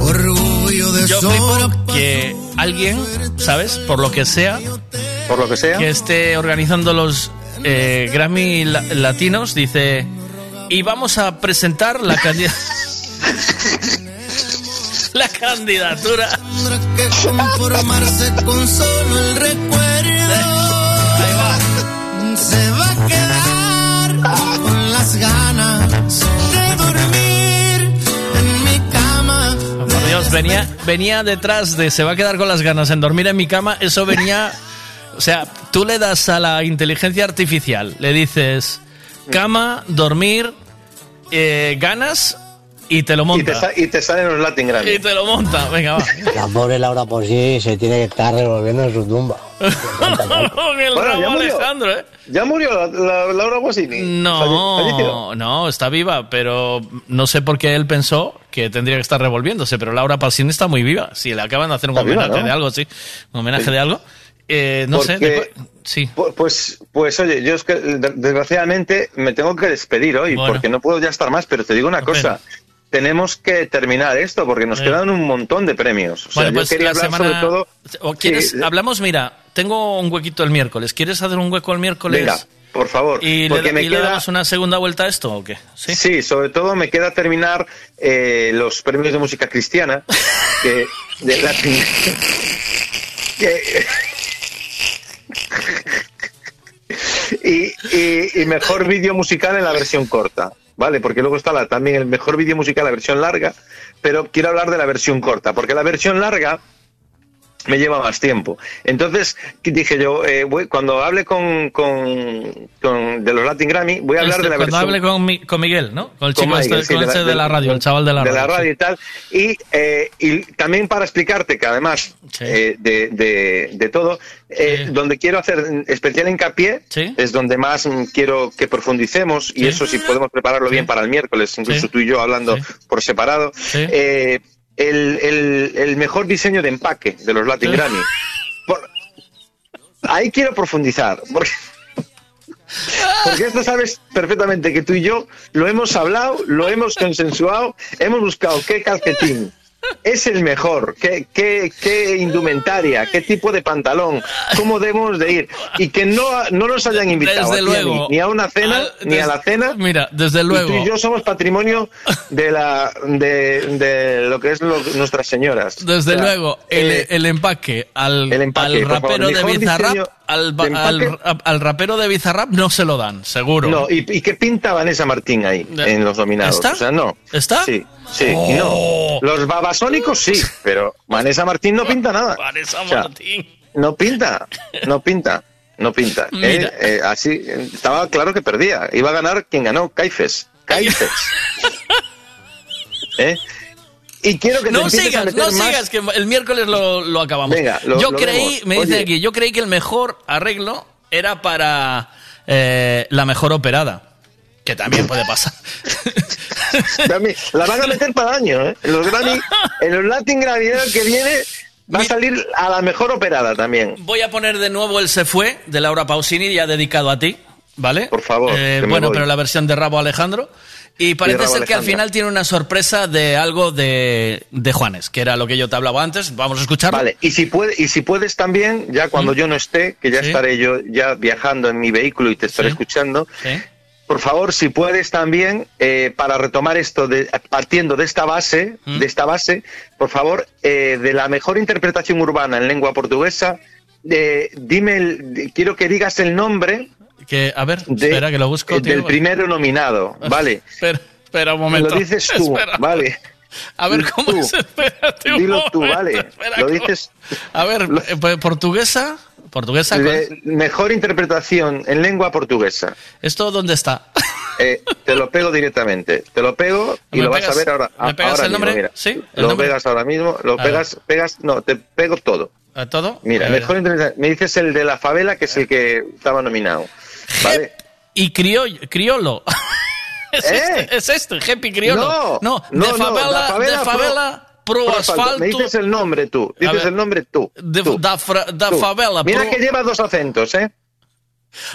Orgullo de Yo flipo que alguien, ¿sabes? Por lo que sea, Por lo que sea. que esté organizando los eh, Grammy la- latinos, dice, y vamos a presentar la candidatura. la candidatura. Que conformarse con solo el recuerdo. Se va a quedar con las ganas de dormir en mi cama. Por Dios, venía, venía detrás de se va a quedar con las ganas en dormir en mi cama, eso venía O sea, tú le das a la inteligencia artificial, le dices cama, dormir, eh, ganas y te lo Y te, monta. sa- y te salen los Latin Grammy. Y te lo monta, venga, va. La pobre Laura por sí se tiene que estar revolviendo en su tumba. El Bueno, rabo ya murió. Alejandro, ¿eh? ¿Ya murió la, la- Laura Bossini? No, no, está viva, pero no sé por qué él pensó que tendría que estar revolviéndose, pero Laura Pausini está muy viva. Si le acaban de hacer un Está viva, homenaje ¿no? de algo, sí, un homenaje Sí. de algo. Eh, no sé, Porque- después- sí. Pu- Pues, pues oye, yo es que de- desgraciadamente me tengo que despedir hoy Bueno. porque no puedo ya estar más, pero te digo una cosa. Tenemos que terminar esto porque nos Sí. quedan un montón de premios. O sea, Bueno, yo pues quería la hablar semana. sobre todo. ¿O quieres? Sí, Hablamos, mira, tengo un huequito el miércoles. ¿Quieres hacer un hueco el miércoles? Venga, por favor. ¿Y, le, porque me y le damos una segunda vuelta a esto o qué? Sí, sobre todo me queda terminar eh, los premios de música cristiana. que, de la- que- y, y- y mejor vídeo musical en la versión corta, ¿vale? Porque luego está la- también el mejor vídeo musical la versión larga, pero quiero hablar de la versión corta, porque la versión larga me lleva más tiempo. Entonces dije yo, eh, voy- cuando hable con, con, con- de los Latin Grammy, voy a hablar Este, de la cuando versión hable con, Mi- con Miguel, ¿no? Con el chico este, sí, este de, la, radio, el chaval de la de radio. la radio y tal. Y, eh, y también para explicarte que además eh, de, de- de todo, eh, donde quiero hacer especial hincapié es donde más quiero que profundicemos y eso si podemos prepararlo bien para el miércoles, incluso tú y yo hablando por separado. El, el- el mejor diseño de empaque de los Latin. Grammy. Por- ahí quiero profundizar. Porque, porque esto sabes perfectamente que tú y yo lo hemos hablado, lo hemos consensuado, hemos buscado qué calcetín es el mejor, qué, qué, qué indumentaria, qué tipo de pantalón, cómo debemos de ir. Y que no, no nos hayan invitado Desde luego. a mí, ni a una cena, Al- ni a la cena. Mira, desde Y tú luego. y yo somos patrimonio de la de, de lo que es lo- nuestras señoras. Desde O sea, luego, el, eh, el empaque al, el empaque, al rapero de Bizarrap, al, al, al rapero de Bizarrap no se lo dan, seguro. No, ¿y, y qué pinta Vanessa Martín ahí en los nominados? ¿Está? O sea, no. ¿Está? Sí, sí, Oh. no. Los babasónicos sí, pero Vanessa Martín no pinta nada. Vanessa O sea, Martín. No pinta, no pinta, no pinta. Eh, eh, así, estaba claro que perdía. Iba a ganar quien ganó, Caifes. Caifes. ¿Eh? Y quiero que te No a sigas, meter no más- sigas, que el miércoles lo, lo acabamos. Venga, lo- yo lo creí, vemos. me dice Oye. aquí, yo creí que el mejor arreglo era para eh, la mejor operada. Que también puede pasar. Grammy. La van a meter para año, ¿eh? En los Grammy, en los Latin Grammy el que viene va a salir a la mejor operada también. Voy a poner de nuevo el Se Fue de Laura Pausini, ya dedicado a ti, ¿vale? Por favor. Eh, bueno, voy. pero la versión de Rabo Alejandro. Y parece ser que al final tiene una sorpresa de algo de, de Juanes, que era lo que yo te hablaba antes. Vamos a escucharlo. Vale, y si, puede, y si puedes también, ya cuando yo no esté, que ya Sí. estaré yo ya viajando en mi vehículo y te estaré escuchando, Sí. Por favor, si puedes también, eh, para retomar esto, de, partiendo de esta base, Mm. de esta base, por favor, eh, de la mejor interpretación urbana en lengua portuguesa, eh, dime, el- quiero que digas el nombre Que, a ver, de- espera que lo busco, tío. del primero nominado, ¿vale? Espera, espera un Me momento. lo dices tú, Espera. ¿vale? A ver, ¿cómo Tú. es? Espérate un Dilo tú, ¿vale? espera, Lo dices... A ver, eh, pues, portuguesa. Portuguesa. de mejor interpretación en lengua portuguesa. ¿Esto dónde está? Eh, te lo pego directamente. Te lo pego y ¿Me lo vas pegas- a ver ahora. me pegas ahora el mismo, nombre? mira. Sí, el Lo nombre. pegas ahora mismo. Lo A pegas, pegas. No, te pego todo. ¿A todo? Mira, A mejor interpretación. Me dices el de la favela, que es el que estaba nominado. ¿Vale? Y criollo, criollo. es, ¿Eh? este, es este, Happy Criollo. No, de no, no, favela, da favela de favela pro, Pro asfalto. Me dices el nombre tú. Dices ver. el nombre tú. de, tú, da, fra- da tú. favela Mira pro, que lleva dos acentos, ¿eh?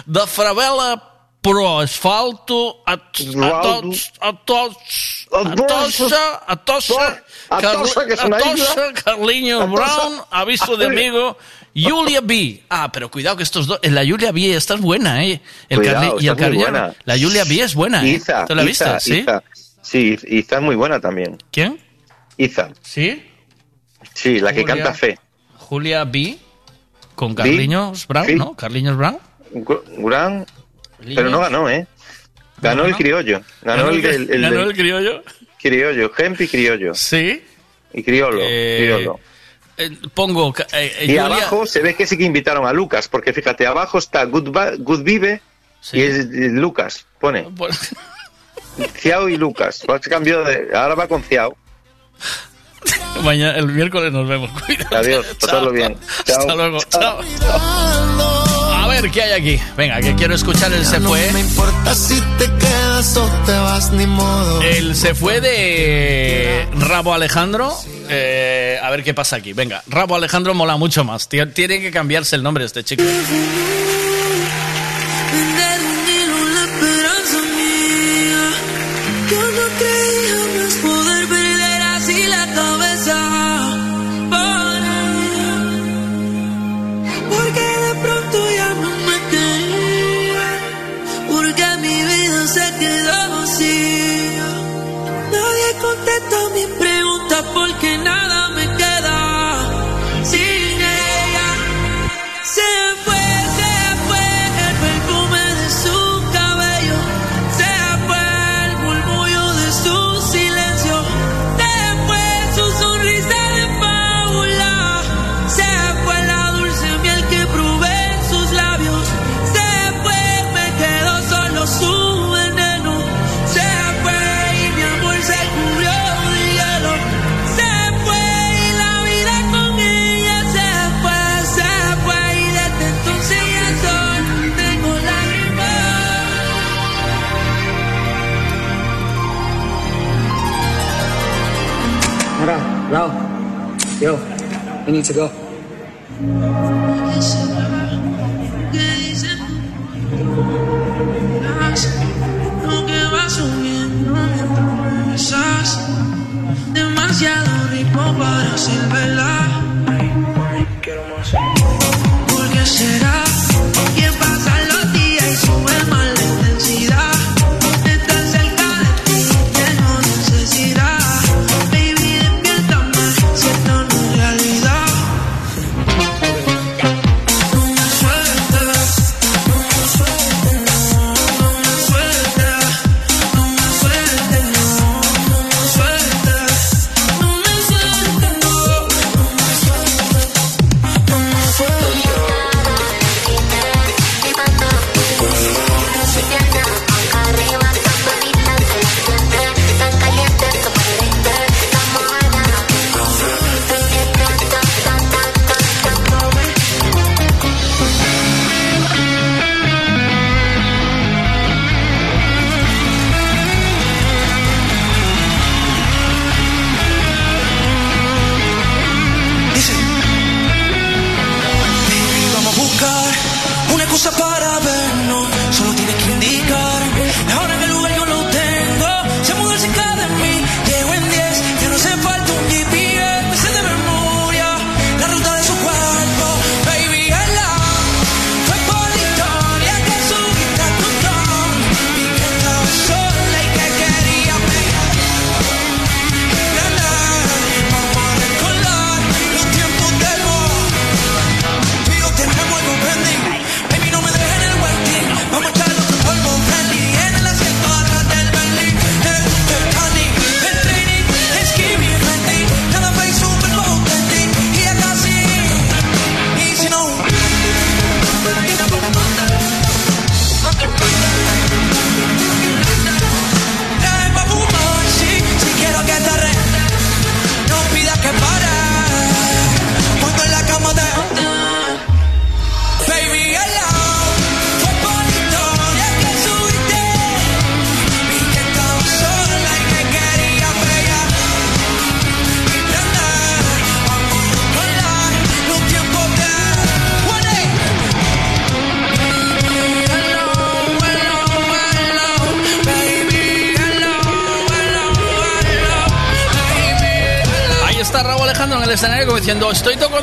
da favela pro asfalto a, a, tos- a, tos- a tocha, a tocha, A Tocha, que es una a tocha, isla. Carliños A Tocha. Brown, aviso de amigo, Julia B. Ah, pero cuidado que estos dos, la Julia B, esta es buena, ¿eh? El Cuidado, y el buena. La Julia B es buena, ¿eh? Iza, ¿Tú la Iza, viste? ¿Sí? Iza. Sí, Iza es muy buena también. ¿Quién? Iza. ¿Sí? Sí, la que canta Fe. Julia B. Con Carliños B, Brown, ¿no? Carliños Brown. Brown. Pero no ganó, ¿eh? Ganó el criollo. Ganó, el, el, ganó el criollo. Criollo, y criollo. Sí. Y criollo. Eh, criollo. Eh, pongo. Eh, y abajo se ve que sí que invitaron a Lucas, porque fíjate, abajo está Good, Good Vive y es Lucas, pone. Ciao y Lucas. De, ahora va con Ciao. Mañana, el miércoles nos vemos. Cuídate. Adiós, pasarlo bien. Hasta luego. Chao. A ver, ¿qué hay aquí? Venga, que quiero escuchar el Se Fue. El Se Fue de Rabo Alejandro. Eh, a ver qué pasa aquí. Venga, Rabo Alejandro mola mucho más. Tiene que cambiarse el nombre de este chico. también pregunta por qué. Ro, yo, we need to go. Demasiado rico para ser verdad. Será?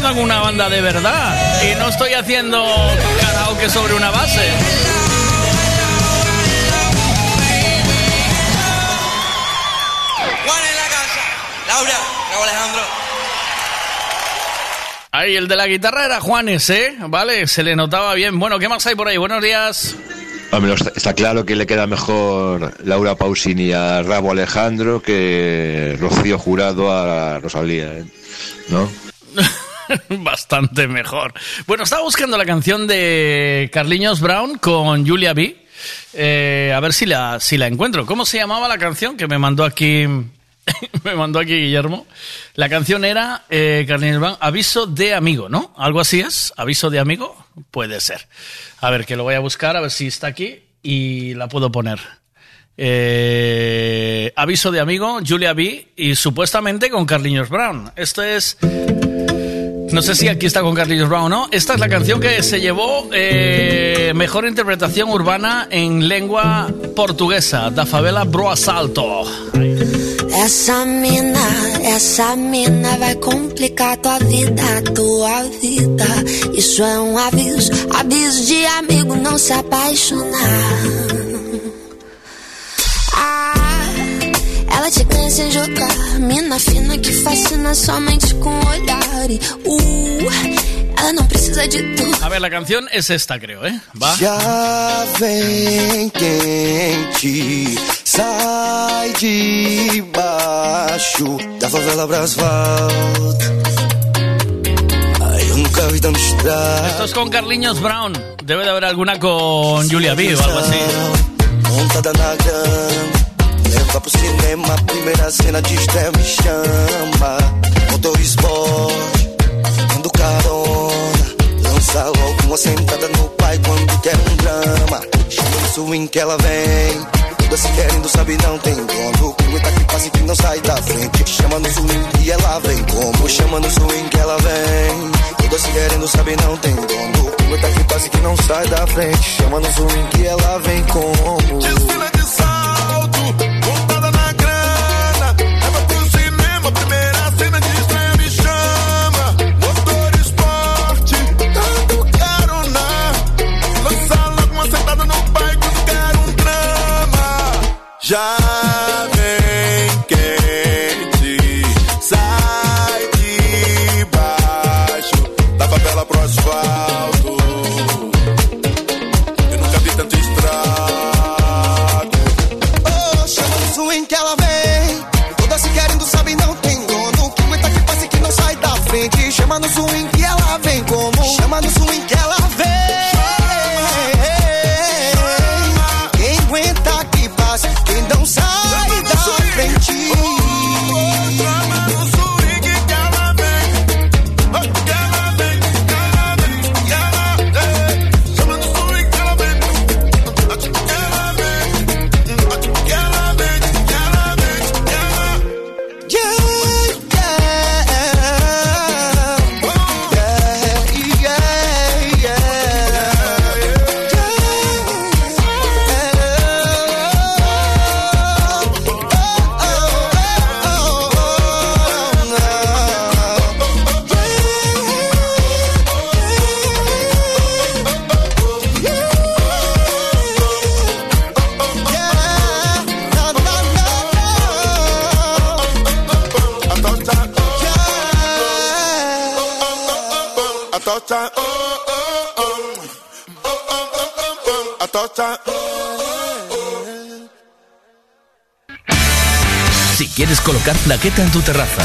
tocando en una banda de verdad y no estoy haciendo karaoke sobre una base. Juan en la casa, Laura, Raúl Alejandro. Ahí el de la guitarra era Juanes, ¿eh? Vale, se le notaba bien. Bueno, ¿qué más hay por ahí? Buenos días. Hombre, está, claro que le queda mejor Laura Pausini a Rabo Alejandro que Rocío Jurado a Rosalía, ¿eh? ¿no? Bastante mejor. Bueno, estaba buscando la canción de Carliños Brown con Julia B. Eh, a ver si la, si la encuentro. ¿Cómo se llamaba la canción que me mandó aquí? me mandó aquí Guillermo. La canción era eh, Carliños Brown, Aviso de Amigo, ¿no? ¿Algo así es? ¿Aviso de Amigo? Puede ser. A ver, que lo voy a buscar, a ver si está aquí y la puedo poner. Eh, aviso de amigo, Julia B. Y supuestamente con Carliños Brown. Esto es. No sé si aquí está con Carliños Brown no. Esta es la canción que se llevó eh, mejor interpretación urbana en lengua portuguesa. Da favela Bro Assalto. Essa mina, essa mina vai complicar tua vida, tua vida. Isso é um aviso, aviso de amigo não se apaixonar. Ela te ganha sem jogar, mina fina que fascina somente com o olhar. E, uh, ela não precisa de tudo. A ver, la canción es esta, creo, ¿eh? Va. Já vem quente, sai debaixo da favela estrago. Esto es con Carliños Brown. Debe de haber alguna con Julia B o algo así. Leva pro cinema, primeira cena de estreia me chama. Motor esporte, dando carona, lança logo uma sentada no pai quando quer um drama. Chama no swing que ela vem, toda se querendo, sabe não tem dono. Tá que passa e que não sai da frente. Chama no swing e ela vem como? Chama no swing que ela vem, toda se querendo, sabe não tem dono. Tá que passa e que não sai da frente. Chama no swing que ela vem como? shine Si quieres colocar plaqueta en tu terraza,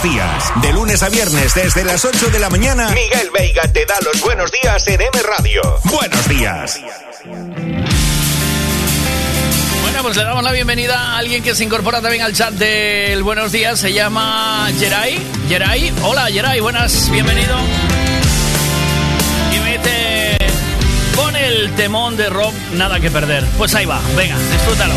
Buenos días. De lunes a viernes desde las 8 de la mañana, Miguel Veiga te da los buenos días en M Radio. Buenos días. Bueno, pues le damos la bienvenida a alguien que se incorpora también al chat del Buenos Días. Se llama Geray. Geray, hola Geray, buenas, bienvenido. Y me dice, pone el temón de Rob, nada que perder. Pues ahí va, venga, disfrútalo.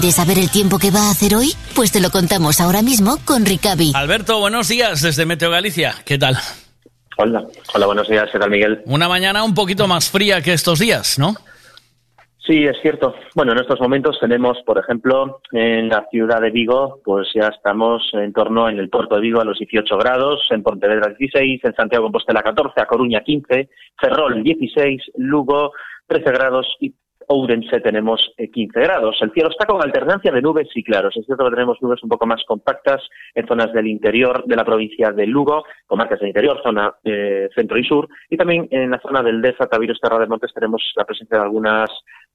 ¿Quieres saber el tiempo que va a hacer hoy? Pues te lo contamos ahora mismo con Ricavi. Alberto, buenos días desde Meteo Galicia. ¿Qué tal? Hola, hola, buenos días, ¿qué tal Miguel? Una mañana un poquito más fría que estos días, ¿no? Sí, es cierto. Bueno, en estos momentos tenemos, por ejemplo, en la ciudad de Vigo, pues ya estamos en torno en el puerto de Vigo a los 18 grados, en Pontevedra 16, en Santiago Compostela 14, a Coruña 15, Ferrol 16, Lugo 13 grados y Ourense tenemos 15 grados. El cielo está con alternancia de nubes y claros. Es cierto que tenemos nubes un poco más compactas en zonas del interior de la provincia de Lugo, comarcas del interior, zona eh, centro y sur, y también en la zona del Deza, Taviros, Terra de Montes tenemos la presencia de algunas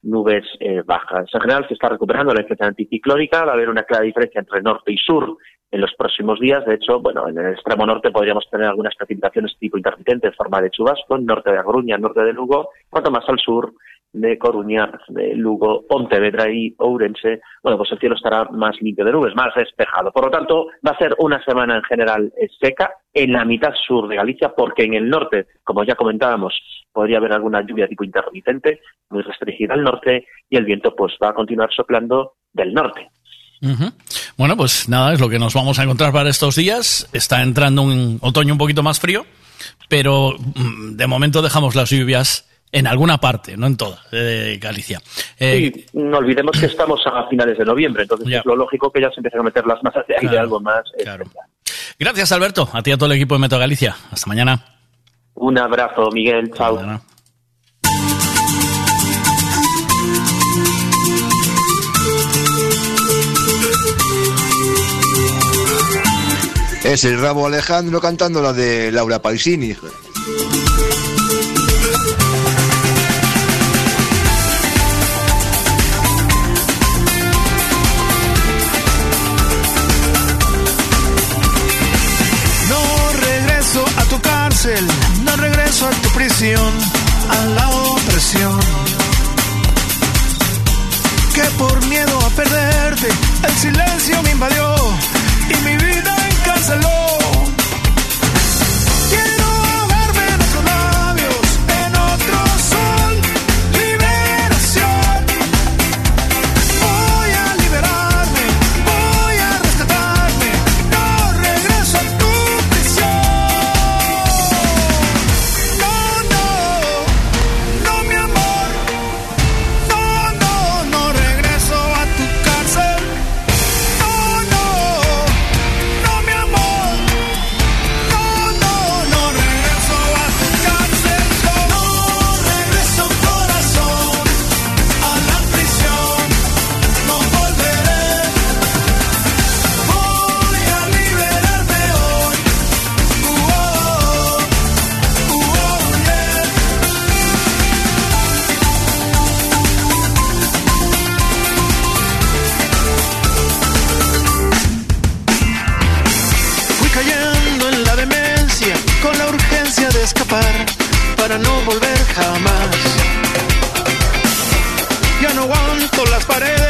nubes eh, bajas. En general se está recuperando la influencia anticiclónica, va a haber una clara diferencia entre norte y sur en los próximos días. De hecho, bueno, en el extremo norte podríamos tener algunas precipitaciones tipo intermitente en forma de chubasco, en norte de Agruña, norte de Lugo, cuanto más al sur de Coruña, de Lugo, Pontevedra y Ourense, bueno, pues el cielo estará más limpio de nubes, más despejado. Por lo tanto, va a ser una semana en general seca en la mitad sur de Galicia, porque en el norte, como ya comentábamos, podría haber alguna lluvia tipo intermitente, muy restringida al norte, y el viento pues va a continuar soplando del norte. Bueno, pues nada, es lo que nos vamos a encontrar para estos días. Está entrando un otoño un poquito más frío, pero mm, de momento dejamos las lluvias en alguna parte, no en toda, de Galicia. Eh, sí, no olvidemos que estamos a finales de noviembre, entonces es lo lógico que ya se empiezan a meter las masas de aire, algo más. Gracias, Alberto. A ti y a todo el equipo de Metro Galicia. Hasta mañana. Un abrazo, Miguel. Chao. Es el Rabo Alejandro cantando la de Laura Paisini. Regreso para no volver jamás. Ya no aguanto las paredes,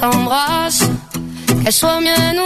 l'amour s'embrassent. Qu'elle soit mienne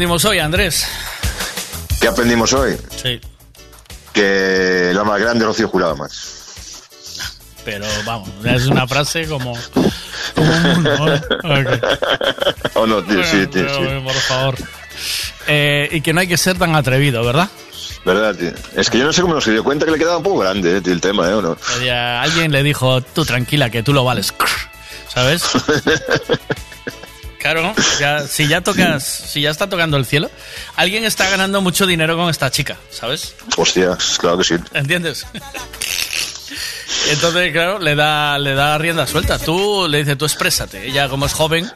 aprendimos hoy, Andrés? ¿Qué aprendimos hoy? Sí, Que la más grande Rocío juraba más. pero vamos, es una frase como. como mundo, ¿no? Ok. ¿O no, tío? Sí, tío, sí. Por favor. Eh, y que no hay que ser tan atrevido, ¿verdad? ¿Verdad, tío? Es que yo no sé cómo se dio cuenta que le quedaba un poco grande, eh, tío, el tema, ¿eh? ¿O no? Alguien le dijo, tú tranquila, que tú lo vales. ¿Sabes? Claro, ya, si ya tocas, si ya está tocando el cielo, alguien está ganando mucho dinero con esta chica, ¿sabes? Hostia, claro que sí. ¿Entiendes? Entonces, claro, le da, le da rienda suelta. Tú le dices, tú exprésate. Ella, como es joven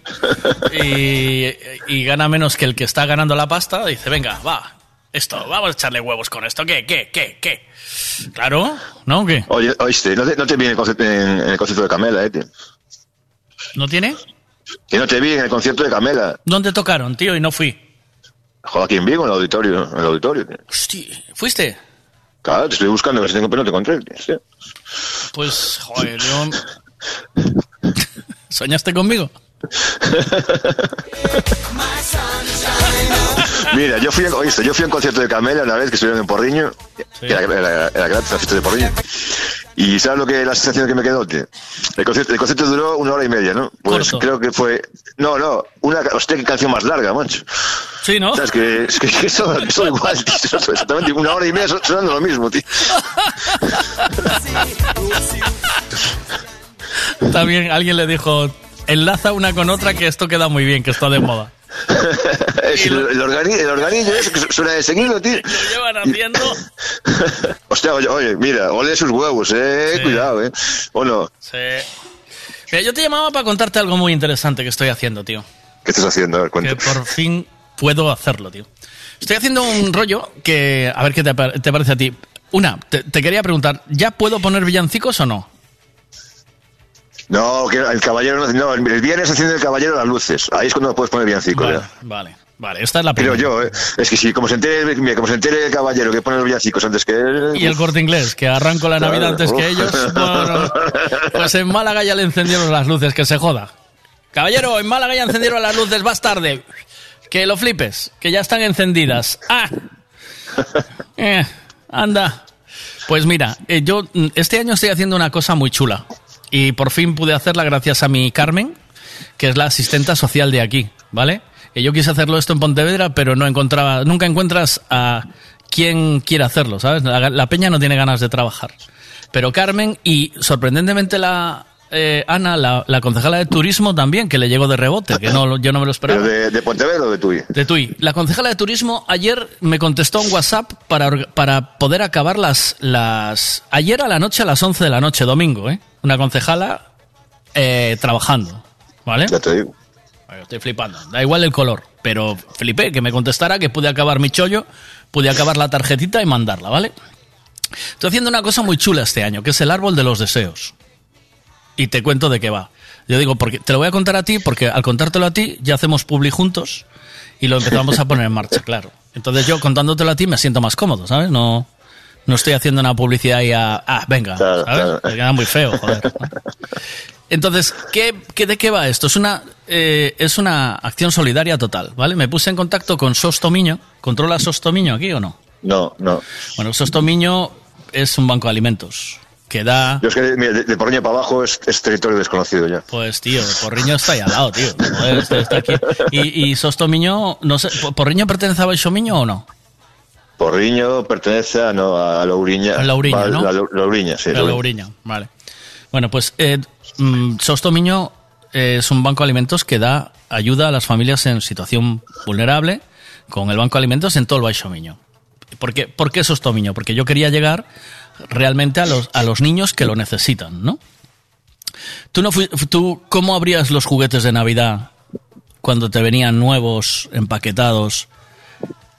y, y gana menos que el que está ganando la pasta, dice, venga, va, esto, vamos a echarle huevos con esto. ¿Qué, qué, qué, qué? Claro, ¿no? ¿Qué? Oye, oíste, no te, no te vi en el, concierto, en, en el concierto de Camela, ¿eh, tío? ¿No tiene? Que no te vi en el concierto de Camela. ¿Dónde tocaron, tío? Y no fui. Joder, aquí en Vigo, en el auditorio. En el auditorio, tío. Hostia, ¿fuiste? Claro, te estoy buscando, a ver si tengo, pero no te encontré, tío. Pues, joder, yo... ¿Soñaste conmigo? Mira, yo fui, a- oíste, yo fui a un concierto de Camela una vez que estuvieron en Porriño. que Era, era- era gratis la fiesta de Porriño. Y ¿sabes lo que la sensación que me quedó, tío? El concierto, el concierto duró una hora y media, ¿no? Pues Corto. creo que fue. No, no, una. Hostia, qué canción más larga, macho. Sí, ¿no? O sea, es que, es que eso, eso igual, tío, exactamente una hora y media son- sonando lo mismo, tío. También alguien le dijo, enlaza una con otra que esto queda muy bien, que está de moda. Es el, el, organi- el organillo que su- suena de seguido, tío. Lo llevan haciendo. Hostia, oye, oye, mira, ole sus huevos, eh, cuidado, eh. ¿O no? Sí. Mira, yo te llamaba para contarte algo muy interesante que estoy haciendo, tío. ¿Qué estás haciendo? A ver, Que por fin puedo hacerlo, tío. Estoy haciendo un rollo que, a ver qué te, te parece a ti. Una, te, te quería preguntar, ¿ya puedo poner villancicos o no? No, que el caballero no, no, el viernes enciende el caballero las luces. Ahí es cuando puedes poner villancicos, Vale, ya. vale, vale. Esta es la primera. yo, eh. Es que si, como se entere, mira, como se entere el caballero que pone los villancicos antes que él. Y el corte inglés, que arranco la. Navidad antes que ellos. Bueno, pues en Málaga ya le encendieron las luces, que se joda. Caballero, en Málaga ya encendieron las luces, vas tarde. Que lo flipes, que ya están encendidas. ¡Ah! Eh, anda. Pues mira, eh, yo mm, este año estoy haciendo una cosa muy chula. Y por fin pude hacerla gracias a mi Carmen, que es la asistenta social de aquí, ¿vale? Que yo quise hacerlo esto en Pontevedra, pero no encontraba, nunca encuentras a quien quiera hacerlo, ¿sabes? La, la peña no tiene ganas de trabajar. Pero Carmen y sorprendentemente la eh, Ana, la, la concejala de turismo también, que le llegó de rebote, que no, yo no me lo esperaba. ¿Pero de, de Pontevedra o de Tui? De Tui. La concejala de turismo ayer me contestó un WhatsApp para, para poder acabar las, las... Ayer a la noche, a las 11 de la noche, domingo, ¿eh? Una concejala eh, trabajando, ¿vale? Ya te digo. Bueno, Estoy flipando. Da igual el color, pero flipé que me contestara que pude acabar mi chollo, pude acabar la tarjetita y mandarla, ¿vale? Estoy haciendo una cosa muy chula este año, que es el árbol de los deseos. Y te cuento de qué va. Yo digo, porque te lo voy a contar a ti, porque al contártelo a ti ya hacemos publi juntos y lo empezamos a poner en marcha, claro. Entonces yo contándotelo a ti me siento más cómodo, ¿sabes? No, no estoy haciendo una publicidad y a, ah, venga, ¿sabes? Me queda muy feo, joder. ¿no? Entonces, ¿qué, qué, de qué va esto? Es una, eh, es una acción solidaria total, ¿vale? Me puse en contacto con Sostomiño. ¿Controla Sostomiño aquí o no? No, no. Bueno, Sostomiño es un banco de alimentos que da... Yo es que mira, de, de Porreña para abajo es, es territorio desconocido ya. Pues tío, Porriño está ahí al lado, tío. Joder, este está aquí. Y, y Sostomiño, no sé, ¿Porriño pertenece a Baixomiño o no? Porriño pertenece a, no, a Louriña. A Louriña, Va- ¿no? La, Lou- Louriña, sí. A Louriña, vale. Bueno, pues eh, mm, Sostomiño eh, es un banco de alimentos que da ayuda a las familias en situación vulnerable con el banco de alimentos en todo el Baixo Miño. ¿Por qué, ¿Por qué Sostomiño? Porque yo quería llegar realmente a los, a los niños que lo necesitan, ¿no? ¿Tú, no ¿Tú cómo abrías los juguetes de Navidad cuando te venían nuevos, empaquetados?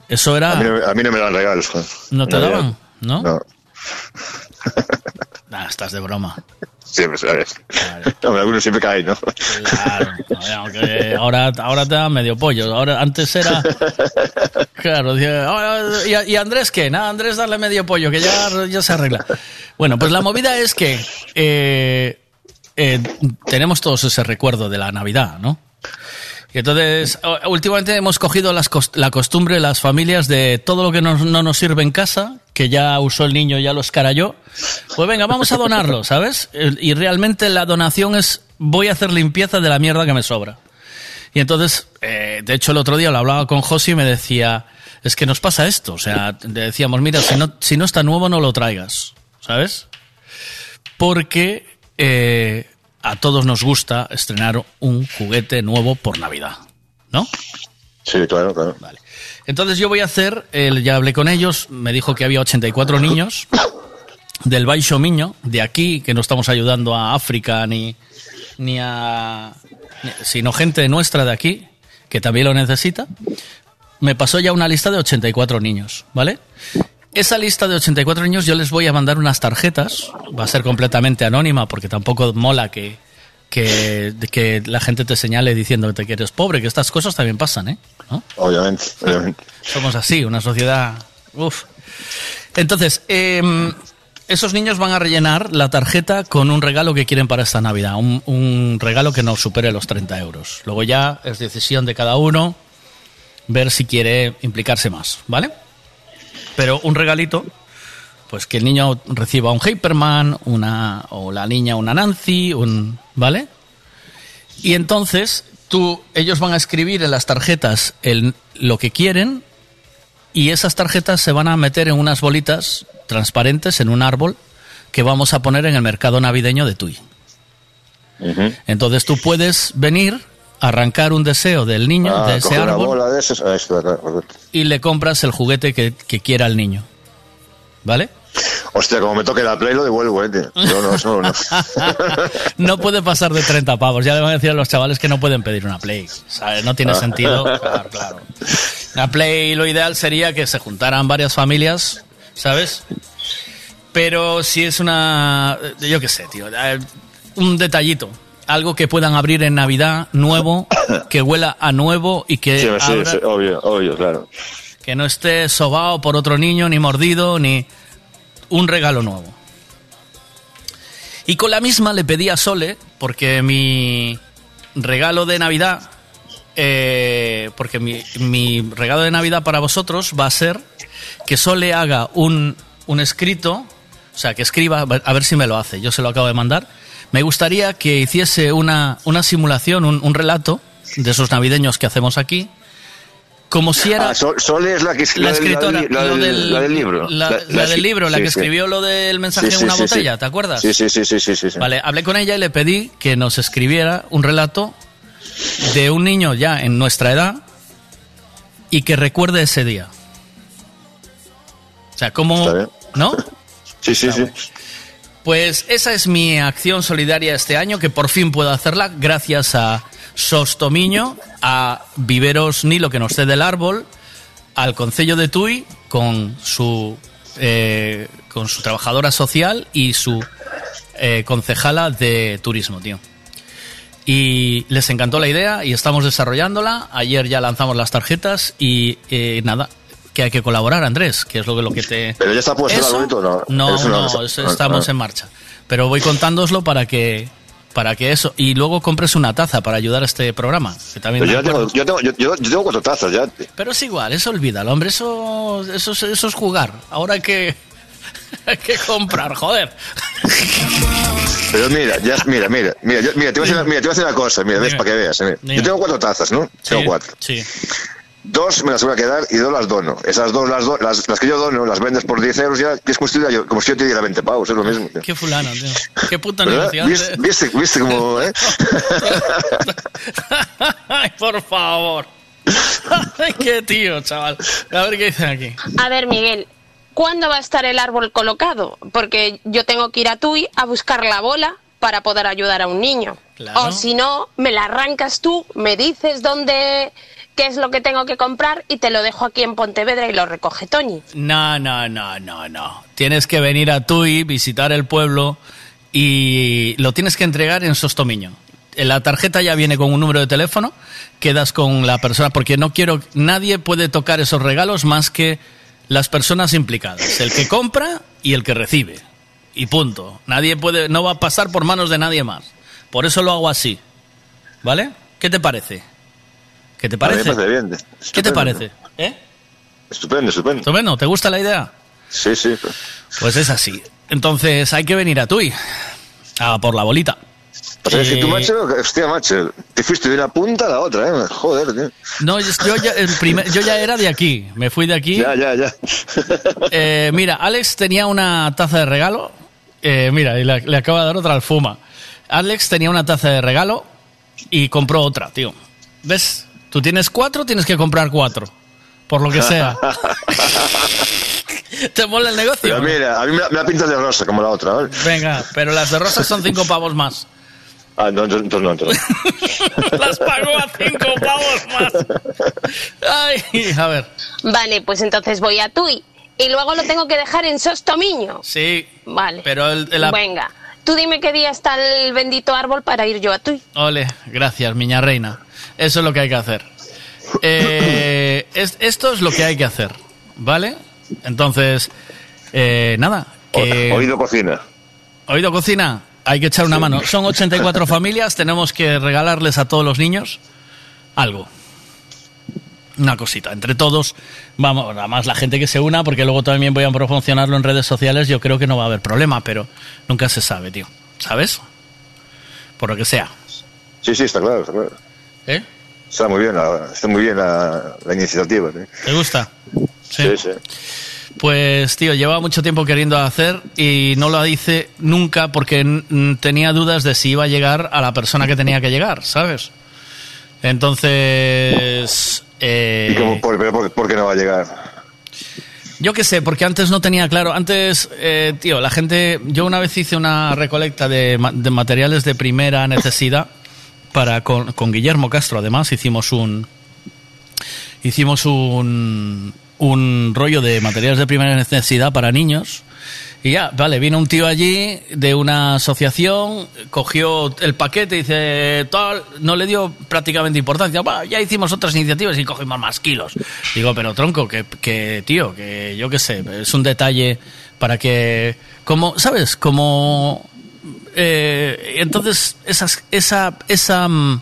Eso era... A mí, no, a mí no me dan regalos. ¿No te daban? ¿No? No. Ah, estás de broma. Siempre, ¿sabes? Hombre, algunos siempre caen, ¿no? Claro, aunque ahora, ahora te da medio pollo. Ahora, antes era. Claro, decía, "Ahora, ¿y, y Andrés qué? Nada, Andrés darle medio pollo, que ya, ya se arregla. Bueno, pues la movida es que eh, eh, tenemos todos ese recuerdo de la Navidad, ¿no? Y entonces, últimamente hemos cogido las la costumbre, las familias, de todo lo que no nos sirve en casa, que ya usó el niño, ya lo escaralló, pues venga, vamos a donarlo, ¿sabes? Y realmente la donación es, voy a hacer limpieza de la mierda que me sobra. Y entonces, eh, de hecho, el otro día lo hablaba con Josi y me decía, es que nos pasa esto. O sea, le decíamos, mira, si no, si no está nuevo, no lo traigas, ¿sabes? Porque eh, a todos nos gusta estrenar un juguete nuevo por Navidad, ¿no? Sí, claro, claro. Entonces yo voy a hacer, el- ya hablé con ellos, me dijo que había 84 niños del Baixo Miño, de aquí, que no estamos ayudando a África ni, ni a... sino gente nuestra de aquí, que también lo necesita. Me pasó ya una lista de 84 niños, ¿vale? Esa lista de 84 niños yo les voy a mandar unas tarjetas, va a ser completamente anónima porque tampoco mola que, que, que la gente te señale diciendo que eres pobre, que estas cosas también pasan, ¿eh? ¿No? Obviamente, obviamente. Somos así, una sociedad. Uf. Entonces, em, esos niños van a rellenar la tarjeta con un regalo que quieren para esta Navidad. Un, un regalo que no supere los 30 euros. Luego ya es decisión de cada uno ver si quiere implicarse más, ¿vale? Pero un regalito, pues que el niño reciba un Hyperman, una, o la niña una Nancy, un, ¿vale? Y entonces tú, ellos van a escribir en las tarjetas el, lo que quieren y esas tarjetas se van a meter en unas bolitas transparentes en un árbol que vamos a poner en el mercado navideño de Tui. Entonces tú puedes venir, arrancar un deseo del niño, Ah, de ese árbol, de y le compras el juguete que, que quiera el niño. ¿Vale? Hostia, como me toque la play lo devuelvo, eh. tío. No, no, eso no. No puede pasar de 30 pavos. Ya le van a decir a los chavales que no pueden pedir una Play. ¿sabes? No tiene Ah. sentido. Claro, claro. Una Play lo ideal sería que se juntaran varias familias, ¿sabes? Pero si es una... Yo qué sé, tío. eh, Un detallito. Algo que puedan abrir en Navidad, nuevo, que huela a nuevo y que, Sí, sí, abra- sí, obvio, obvio, claro. que no esté sobao por otro niño, ni mordido, ni un regalo nuevo. Y con la misma le pedí a Sole, porque mi regalo de Navidad, eh, porque mi, mi regalo de Navidad para vosotros va a ser que Sole haga un, un escrito, o sea, que escriba, a ver si me lo hace, yo se lo acabo de mandar. Me gustaría que hiciese una, una simulación, un, un relato de esos navideños que hacemos aquí, como si era... Ah, Sol, Sol es la que La escritora, la, del, del, la del libro. La, del libro, la sí, que sí. escribió lo del mensaje Sí, en una botella, ¿te acuerdas? Sí, sí, sí, sí, sí, sí, sí. Vale, hablé con ella y le pedí que nos escribiera un relato de un niño ya en nuestra edad y que recuerde ese día. O sea, ¿cómo...? ¿No? Sí, sí, sí. Pues esa es mi acción solidaria este año, que por fin puedo hacerla gracias a Sostomiño, a Viveros Nilo, que nos cede el árbol, al Concello de Tui, con su, eh, con su trabajadora social y su eh, concejala de turismo, tío. Y les encantó la idea y estamos desarrollándola. Ayer ya lanzamos las tarjetas y eh, nada, que hay que colaborar, Andrés, que es lo que, lo que te... Pero ya está puesto el Eso- arbolito, ¿no? No, Eso no, eso ah, estamos ah. en marcha. Pero voy contándoslo para que para que eso y luego compres una taza para ayudar a este programa. Que también yo, tengo, yo, tengo, yo, yo- yo tengo cuatro tazas ya. Pero es igual, eso olvídalo, hombre, eso eso, es- eso es jugar. Ahora hay que hay que comprar, joder. Pero mira, ya, mira, mira, mira, yo- mira, te voy a decir, mira, te voy a decir una cosa, mira, ves, para que veas. mira. Yo tengo cuatro tazas, ¿no? Tengo cuatro. Sí. Dos me las voy a quedar y dos las dono. Esas dos, las, do- las, las que yo dono, las vendes por 10 euros ya, que es si, yo, como si yo te diera 20 pavos, es lo mismo. tío. Qué fulano, tío. Qué puta negociante. ¿Viste, viste, viste como, eh? Ay, por favor. Ay, qué tío, chaval. A ver qué dicen aquí. A ver, Miguel, ¿cuándo va a estar el árbol colocado? Porque yo tengo que ir a Tui a buscar la bola para poder ayudar a un niño. Claro. O si no, me la arrancas tú, me dices dónde, qué es lo que tengo que comprar y te lo dejo aquí en Pontevedra y lo recoge Toñi. No, no, no, no, no. Tienes que venir a Tui, visitar el pueblo y lo tienes que entregar en Sostomiño. La tarjeta ya viene con un número de teléfono, quedas con la persona, porque no quiero, nadie puede tocar esos regalos más que las personas implicadas, el que compra y el que recibe. Y punto. Nadie puede, no va a pasar por manos de nadie más. Por eso lo hago así. ¿Vale? ¿Qué te parece? ¿Qué te parece? parece bien. ¿Qué te parece? ¿Eh? Estupendo, estupendo. Estupendo, ¿te gusta la idea? Sí, sí. Pues es así. Entonces hay que venir a Tui. A por la bolita. O sea, que tú, Eh, macho, hostia, macho, te fuiste de una punta a la otra, ¿eh? Joder, tío. No, yo, yo ya, el primer- yo ya era de aquí. Me fui de aquí. Ya, ya, ya. Eh, mira, Alex tenía una taza de regalo. Eh, mira, y le, le acaba de dar otra al Fuma. Alex tenía una taza de regalo y compró otra, tío. ¿Ves? Tú tienes cuatro, tienes que comprar cuatro. Por lo que sea. ¿Te mola el negocio? Pero mira, a mí me la, me la pintas de rosa como la otra, ¿vale? Venga, pero las de rosas son cinco pavos más. Ah, no, entonces no, entonces no. Las pagó a cinco pavos más. Ay, a ver. Vale, pues entonces voy a Tui y luego lo tengo que dejar en Sostomiño. Sí, Vale. pero el, el- Venga, tú dime qué día está el bendito árbol para ir yo a Tui. Ole, gracias, miña reina. Eso es lo que hay que hacer. Eh, es- esto es lo que hay que hacer, ¿vale? Entonces, eh, nada. que- Oído cocina. Oído cocina, hay que echar una mano. Son 84 familias, tenemos que regalarles a todos los niños algo. Una cosita, entre todos, vamos, nada más la gente que se una, porque luego también voy a promocionarlo en redes sociales, yo creo que no va a haber problema, pero nunca se sabe, tío. ¿Sabes? Por lo que sea. Sí, sí, está claro, está claro. ¿Eh? Está muy bien, la, está muy bien la, la iniciativa. ¿eh? ¿Te gusta? Sí, sí. Pues, tío, llevaba mucho tiempo queriendo hacer y no lo hice nunca porque tenía dudas de si iba a llegar a la persona que tenía que llegar, ¿sabes? Entonces... eh, ¿Y cómo, por, pero por- por qué no va a llegar? Yo qué sé, porque antes no tenía claro. Antes, eh, tío, la gente. Yo una vez hice una recolecta de, de materiales de primera necesidad para con, con Guillermo Castro. Además, hicimos un. Hicimos un. Un rollo de materiales de primera necesidad para niños. Y ya, vale, vino un tío allí de una asociación, cogió el paquete y dice, tal, no le dio prácticamente importancia. "Bah, ya hicimos otras iniciativas y cogimos más kilos. Digo, pero tronco, que, que tío, que yo qué sé, es un detalle para que, como, ¿sabes? Como, eh, entonces, esas, esa, esa mm,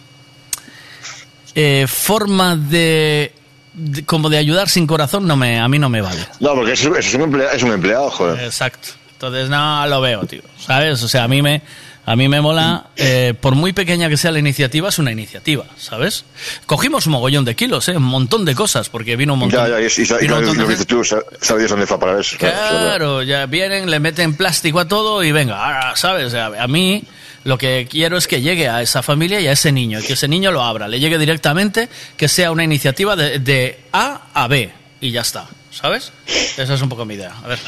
eh, forma de, de- como de ayudar sin corazón, no me, a mí no me vale. No, porque eso, eso es, un emplea- es un empleado, joder. Exacto. Entonces no lo veo, tío. ¿Sabes? O sea, a mí me, a mí me mola, eh, por muy pequeña que sea la iniciativa, es una iniciativa, ¿sabes? Cogimos un mogollón de kilos, ¿eh? Un montón de cosas, porque vino un montón. Ya, ya, y, y, y, un lo, lo que tú, sa- sabías dónde fue para eso. ¿sabes? Claro, ya vienen, le meten plástico a todo y venga, ah, ¿sabes? O sea, a mí lo que quiero es que llegue a esa familia y a ese niño, y que ese niño lo abra, le llegue directamente, que sea una iniciativa de, de A a B y ya está, ¿sabes? Esa es un poco mi idea. A ver.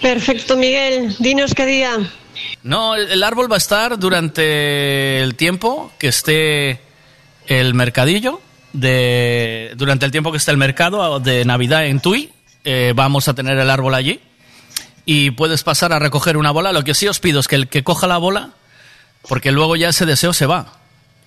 Perfecto, Miguel. Dinos qué día. No, el, árbol va a estar durante el tiempo que esté el mercadillo, de, durante el tiempo que esté el mercado de Navidad en Tui, eh, vamos a tener el árbol allí y puedes pasar a recoger una bola. Lo que sí os pido es que el que coja la bola, porque luego ya ese deseo se va.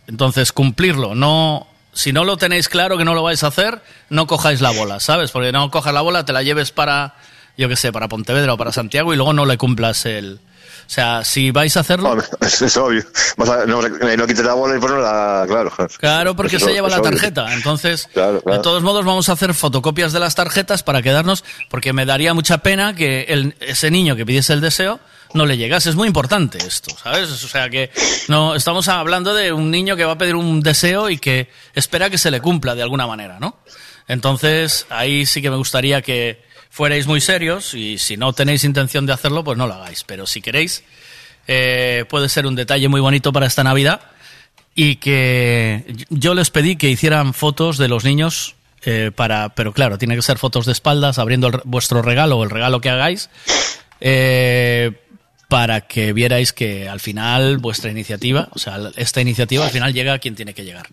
Entonces, cumplirlo. No, si no lo tenéis claro que no lo vais a hacer, no cojáis la bola, ¿sabes? Porque no cojas la bola, te la lleves para, yo qué sé, para Pontevedra o para Santiago y luego no le cumplas el... O sea, si vais a hacerlo... Es, es obvio. Vas a- no, no quites la bola y ponerla. Claro. Claro, porque se lleva la obvio. tarjeta. Entonces, Claro, claro. de todos modos, vamos a hacer fotocopias de las tarjetas para quedarnos, porque me daría mucha pena que el- ese niño que pidiese el deseo no le llegase. Es muy importante esto, ¿sabes? O sea que no estamos hablando de un niño que va a pedir un deseo y que espera que se le cumpla de alguna manera, ¿no? Entonces, ahí sí que me gustaría que fuerais muy serios y si no tenéis intención de hacerlo, pues no lo hagáis. Pero si queréis, eh, puede ser un detalle muy bonito para esta Navidad y que yo les pedí que hicieran fotos de los niños eh, para, pero claro, tiene que ser fotos de espaldas abriendo el- vuestro regalo o el regalo que hagáis eh, para que vierais que al final vuestra iniciativa, o sea, esta iniciativa al final llega a quien tiene que llegar.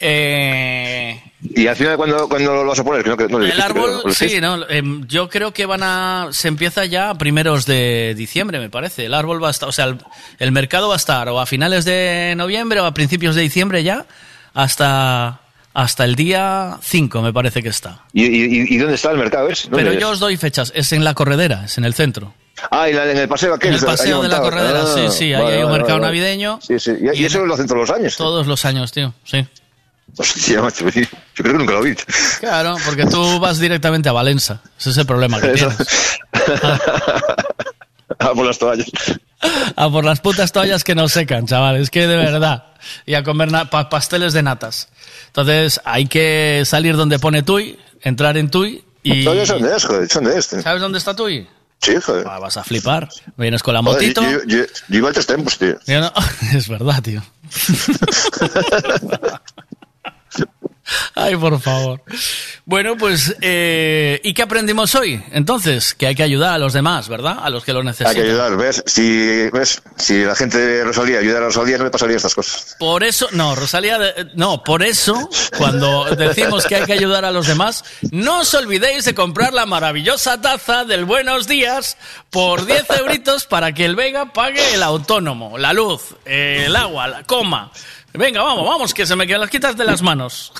Eh, Y al final, cuando, cuando lo vas a poner? No, que no el árbol, creo, ¿lo sí, no, em, yo creo que van a, se empieza ya a primeros de diciembre, me parece. El árbol va a estar, o sea, el, el mercado va a estar o a finales de noviembre o a principios de diciembre ya, hasta, hasta el día 5 me parece que está. ¿Y, y, y dónde está el mercado? ¿Dónde Pero es? yo os doy fechas, es en la corredera, es en el centro. Ah, y la- en el paseo aquel. En el ahí paseo de la corredera, Ah, sí, sí, ahí vale, hay un vale, mercado vale. navideño. Sí, sí. Y, y eso lo hacen todos los años. Todos los años, tío, sí. Hostia, macho, yo creo que nunca lo vi. Claro, porque tú vas directamente a Valenza. Ese es el problema que Eso. tienes. Ah, por las toallas. A por las putas toallas que no secan, chaval. Es que de verdad. Y a comer pa- pasteles de natas. Entonces hay que salir donde pone Tui, entrar en Tui y... Toallas son de eso, joder. ¿Sabes dónde está Tui? Sí, joder. Ah, vas a flipar. Vienes con la Joder, motito. Yo, yo, yo iba a tres tiempos, tío. No- Es verdad, tío. Ay, por favor. Bueno, pues, eh, ¿y qué aprendimos hoy? Entonces, que hay que ayudar a los demás, ¿verdad? A los que lo Hay necesitan. que ayudar, ¿ves? Si, ¿ves? si la gente de Rosalía ayudara a Rosalía, no le pasaría estas cosas. Por eso, no, Rosalía, no, por eso, cuando decimos que hay que ayudar a los demás, no os olvidéis de comprar la maravillosa taza del Buenos Días por 10 euritos para que el Vega pague el autónomo, la luz, el agua, la coma. Venga, vamos, vamos, que se me quedan las quitas de las manos.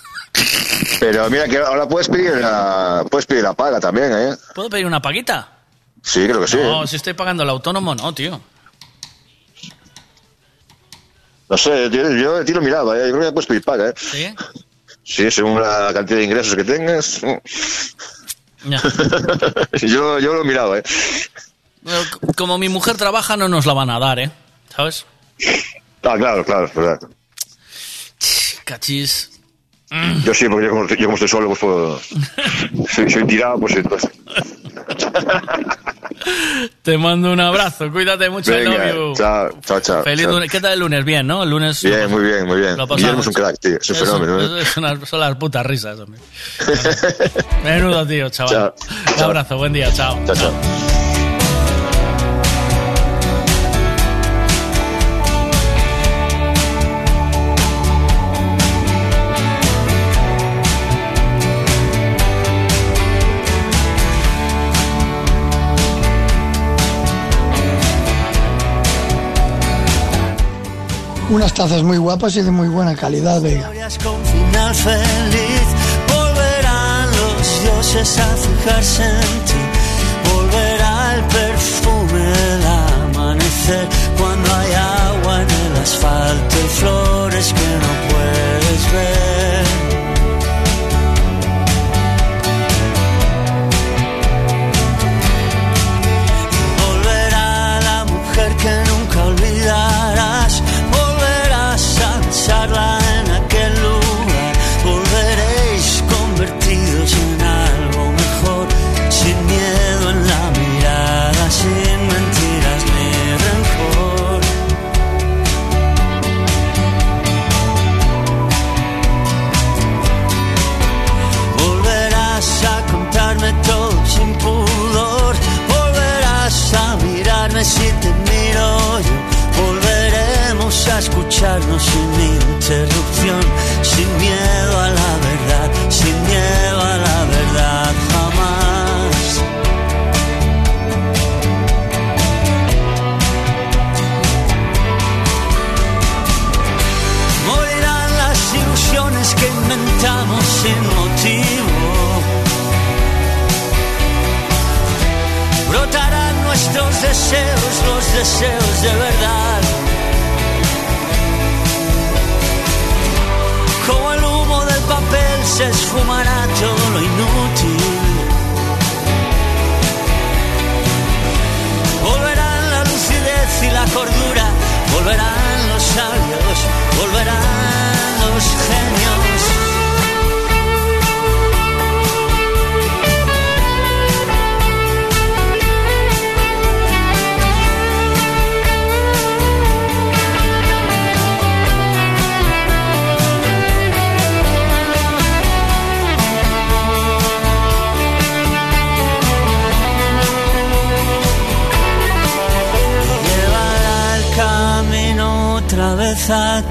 Pero mira que ahora puedes pedir la, puedes pedir la paga también, ¿eh? ¿Puedo pedir una paguita? Sí, creo que sí. No, si estoy pagando el autónomo, no, tío. No sé, yo, yo de ti lo miraba, ¿eh? Yo creo que puedes pedir paga, ¿eh? ¿Sí? Sí, según la cantidad de ingresos que tengas. Ya. yo, yo lo miraba, ¿eh? Como mi mujer trabaja, no nos la van a dar, ¿eh? ¿Sabes? Ah, claro, claro, es verdad. Cachis. Yo sí, porque yo como, yo como estoy solo, pues puedo... soy, soy tirado, pues entonces... Te mando un abrazo, cuídate mucho, Venga, you. chao, chao, chao. Feliz chao. lunes. ¿Qué tal el lunes? Bien, ¿no? El lunes. Bien, muy bien, muy bien. Guillermo es un crack, tío, es un fenómeno, ¿eh? es una- son las putas risas, hombre. Menudo tío, chaval. Chao, Un abrazo, buen día, chao. Chao, chao. Unas tazas muy guapas y de muy buena calidad. Historias con final feliz. Volverán los dioses a fijarse en ti. Volverá el perfume del amanecer. Cuando hay agua en el asfalto y flores que no puedes ver. Los deseos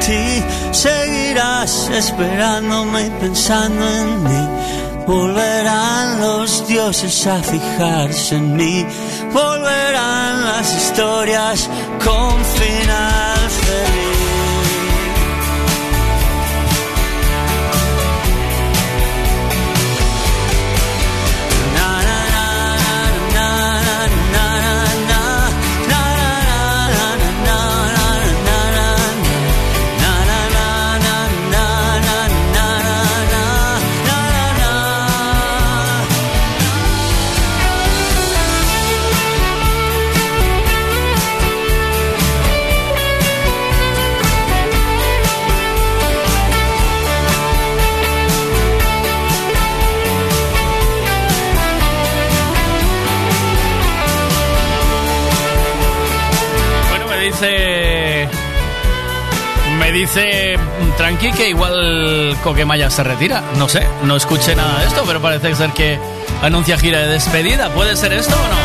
ti. Seguirás esperándome y pensando en mí. Volverán los dioses a fijarse en mí. Volverán las historias con dice Tranqui que igual Coquemaya se retira. No sé, no escuché nada de esto, pero parece ser que anuncia gira de despedida. ¿Puede ser esto o no?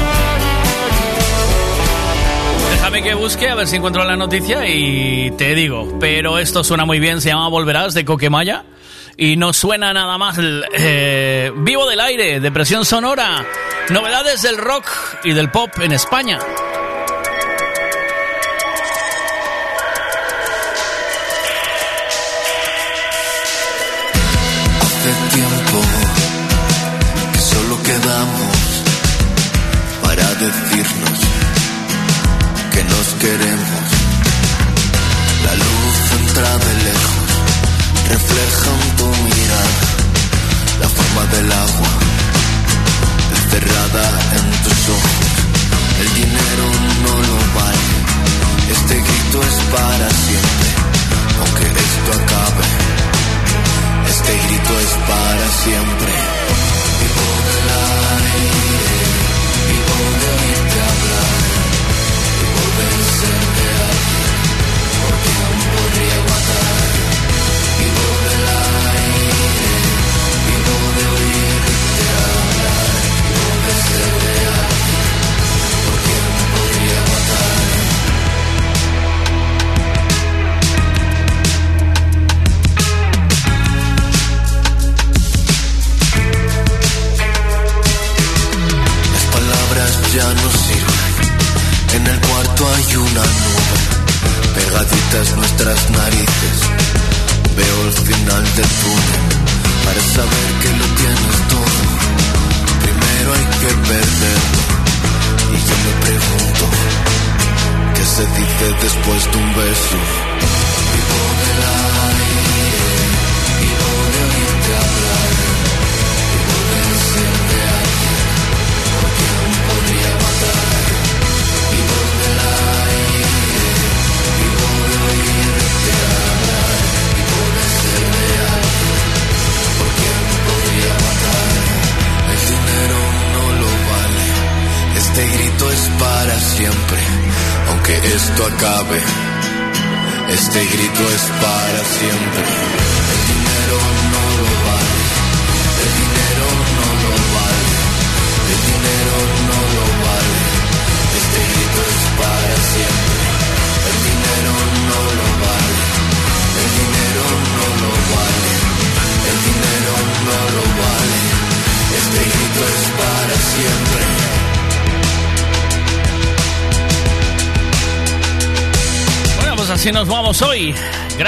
Déjame que busque a ver si encuentro la noticia y te digo. Pero esto suena muy bien, se llama Volverás de Coquemaya. Y no suena nada más eh, Vivo del aire, depresión sonora, novedades del rock y del pop en España.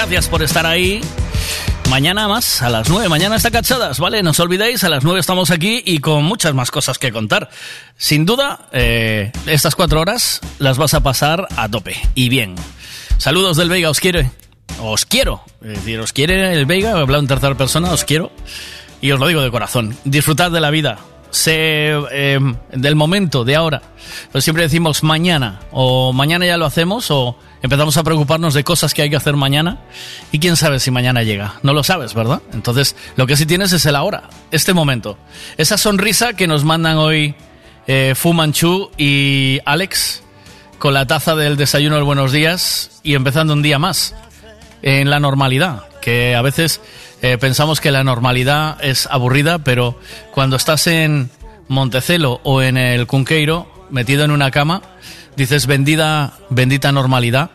Gracias por estar ahí. Mañana más, a las 9. Mañana está cachadas, ¿vale? No os olvidéis, a las 9 estamos aquí y con muchas más cosas que contar. Sin duda, eh, estas cuatro horas las vas a pasar a tope. Y bien. Saludos del Veiga, os quiero. Os quiero. Es decir, os quiere el Veiga, he hablado en tercera persona, os quiero. Y os lo digo de corazón. Disfrutad de la vida. Sé eh, del momento, de ahora. Pero siempre decimos mañana. O mañana ya lo hacemos. O empezamos a preocuparnos de cosas que hay que hacer mañana. Y quién sabe si mañana llega. No lo sabes, ¿verdad? Entonces, lo que sí tienes es el ahora. Este momento. Esa sonrisa que nos mandan hoy eh, Fu Manchu y Alex. Con la taza del desayuno del buenos días. Y empezando un día más. En la normalidad. Que a veces eh, pensamos que la normalidad es aburrida, pero cuando estás en Montecelo o en el Cunqueiro, metido en una cama, dices bendita, bendita normalidad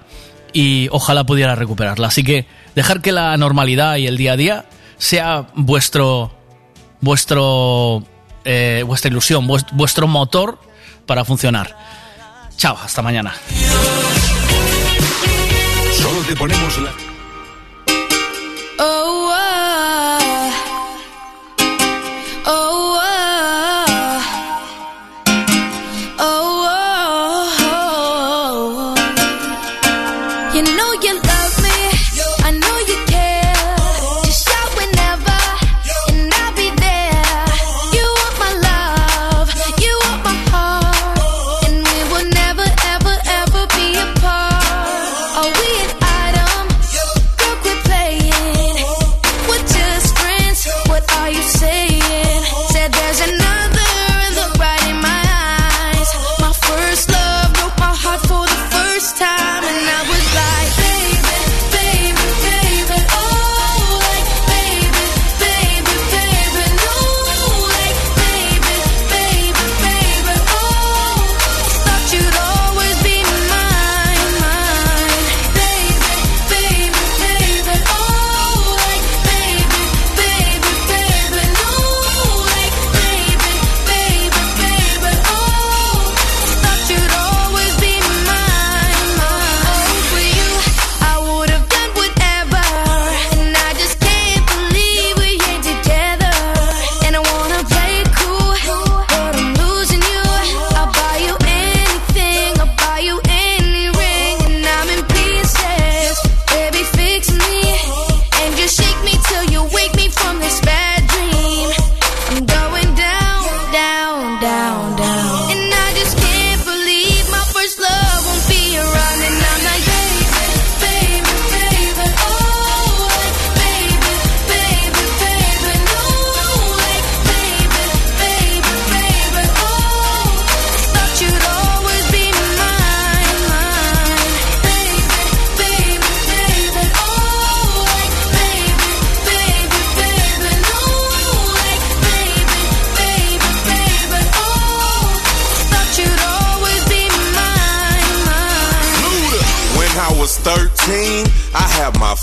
y ojalá pudiera recuperarla. Así que dejar que la normalidad y el día a día sea vuestro, vuestro, eh, vuestra ilusión, vuest- vuestro motor para funcionar. Chao, hasta mañana. Solo te ponemos la...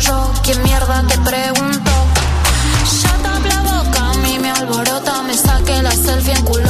yo? ¿Quién mierda te pregunto? Ya up la boca, a mí me alborota, me saque la selfie en culo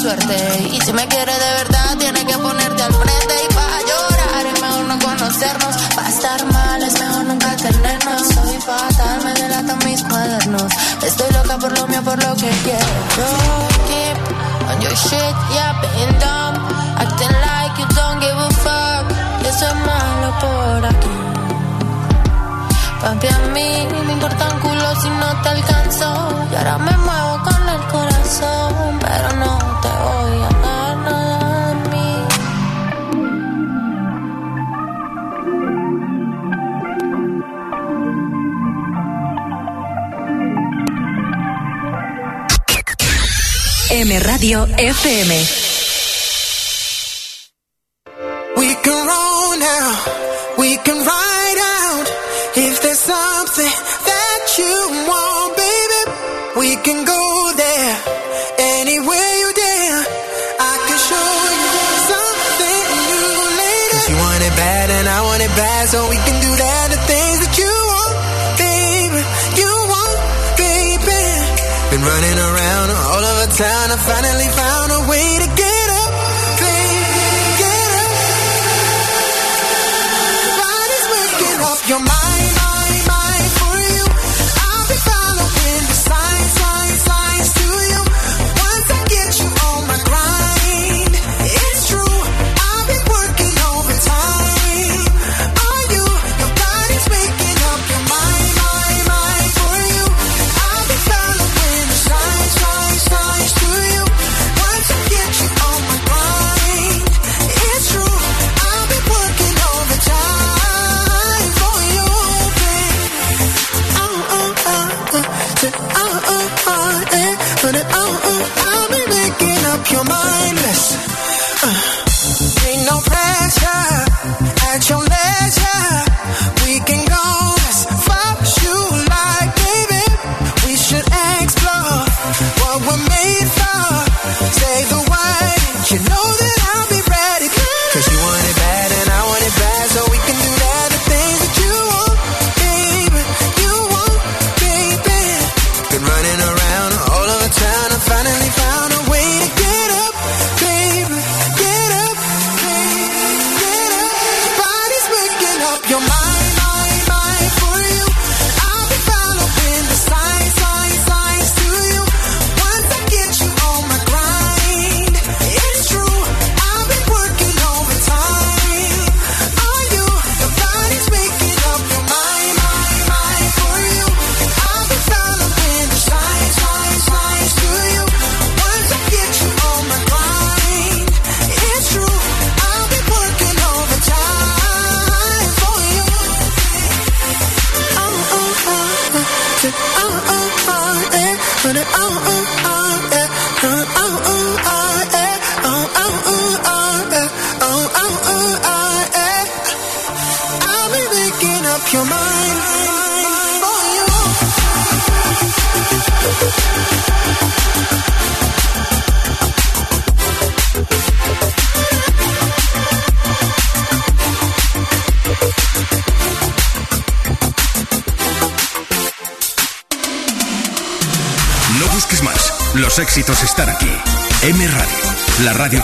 suerte. Y si me quieres de verdad, tienes que ponerte al frente y para llorar. Es mejor no conocernos, para estar mal, es mejor nunca tenernos. Soy fatal, me delatan mis cuadernos. Estoy loca por lo mío, por lo que quiero. Keep on your shit, yeah, being dumb. Acting like you don't give a fuck. Yo soy malo por aquí. Papi, a mí me importan culo si no te alcanzo. Y ahora me muevo con el corazón, pero no te M Radio FM.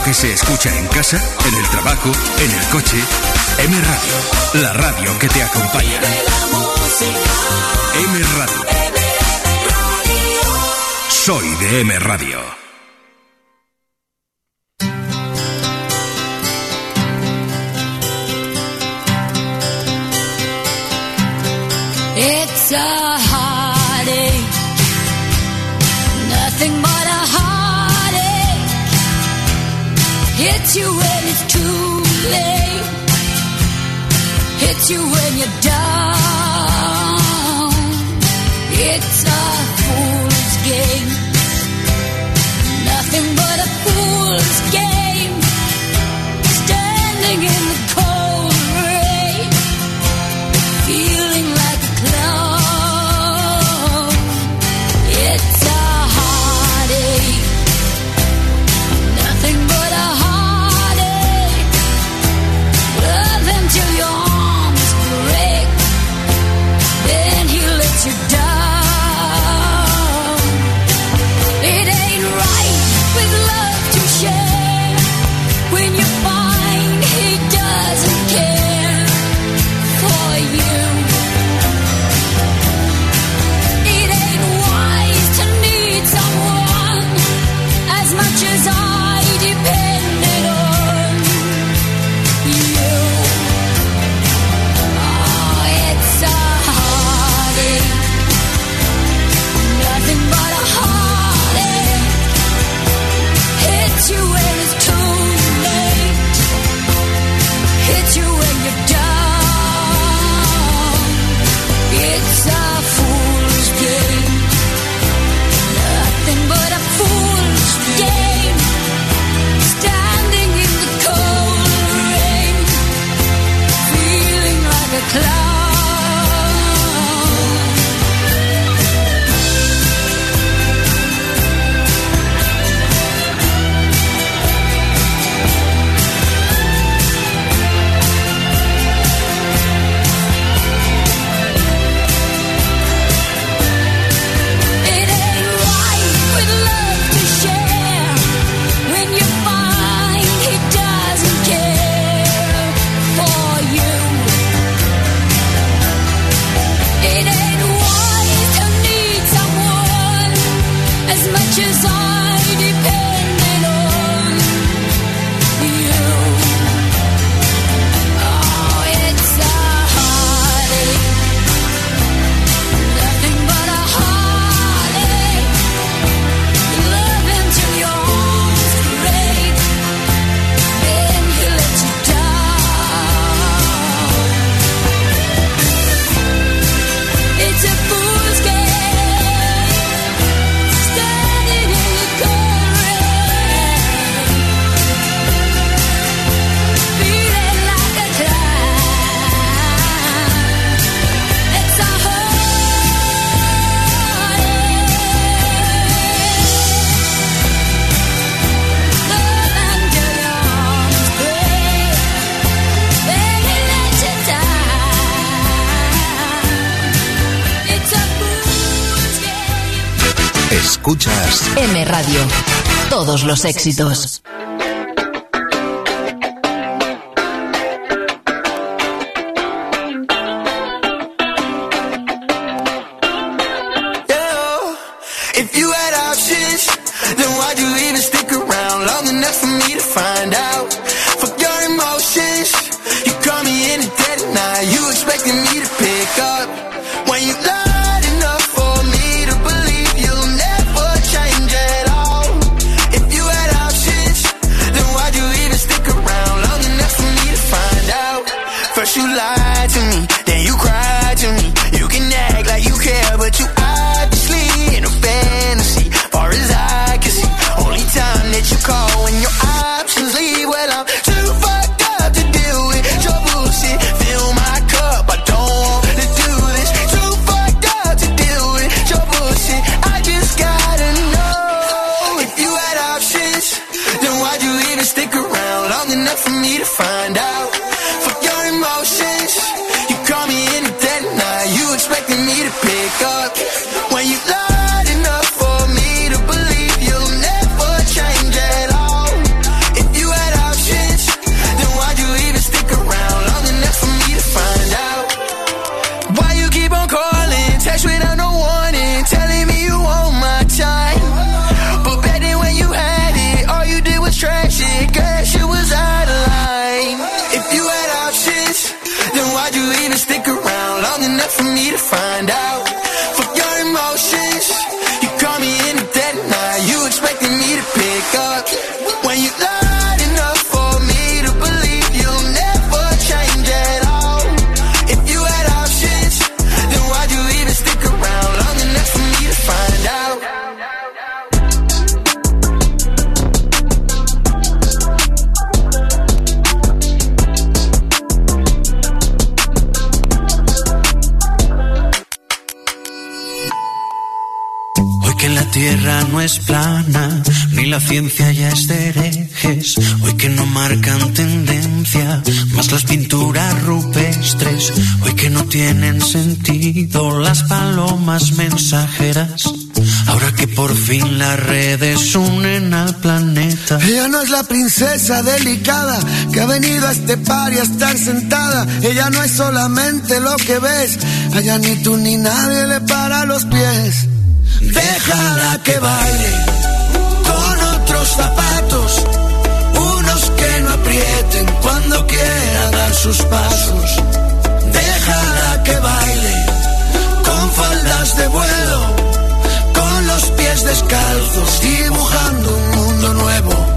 que se escucha en casa, en el trabajo, en el coche. M Radio, la radio que te acompaña. M Radio. Soy de M Radio. when you los éxitos. delicada que ha venido a este par y a estar sentada. Ella no es solamente lo que ves, allá ni tú ni nadie le para los pies. Déjala que baile con otros zapatos, unos que no aprieten cuando quiera dar sus pasos. Déjala que baile con faldas de vuelo, con los pies descalzos, dibujando un mundo nuevo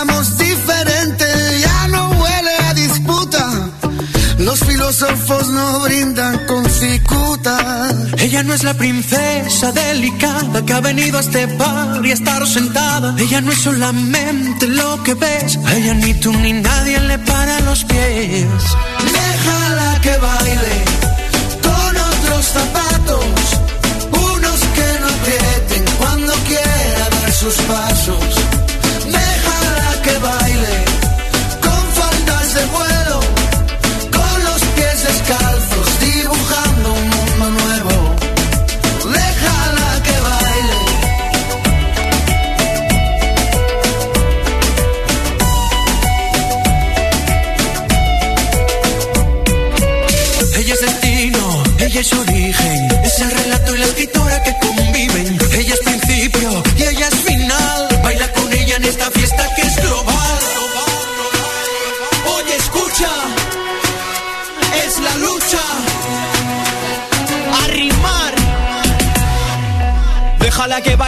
pensamos diferente, ya no huele a disputa. Los filósofos no brindan con cicuta. Ella no es la princesa delicada que ha venido a este bar y a estar sentada. Ella no es solamente lo que ves. A ella ni tú ni nadie le para los pies. Déjala que baile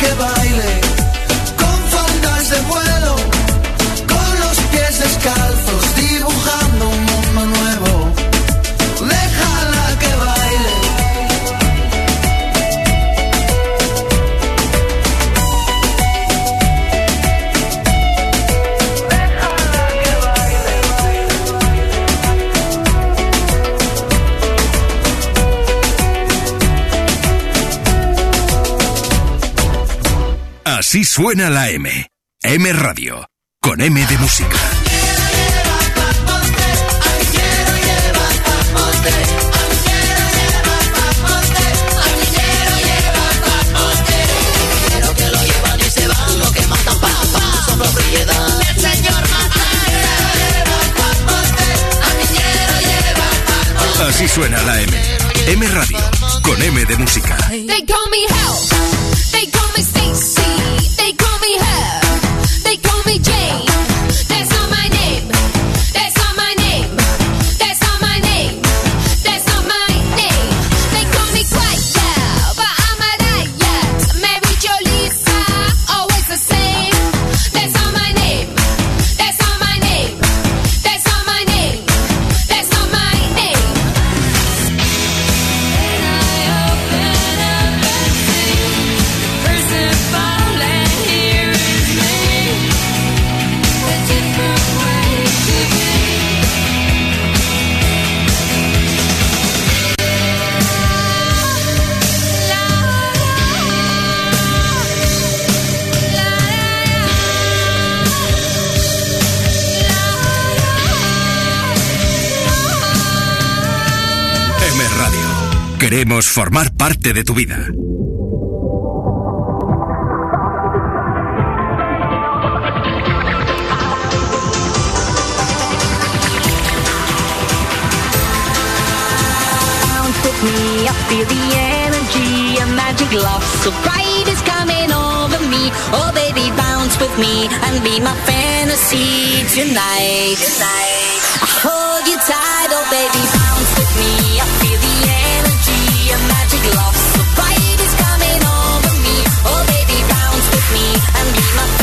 Que baile con faldas de vuelo, con los pies descalzos, Así suena la M. M Radio. Con M de música. Así suena la M. M Radio. Con M de música. They call me hell. They call me Stacy. They call me her. Queremos formar parte de tu vida. me. I feel the energy, a magic love so bright is coming over me. Oh, baby, bounce with me and be my fantasy tonight. I hold you tight, oh, baby, bounce with me. Love so is coming over me. Oh, baby, bounce with me and be my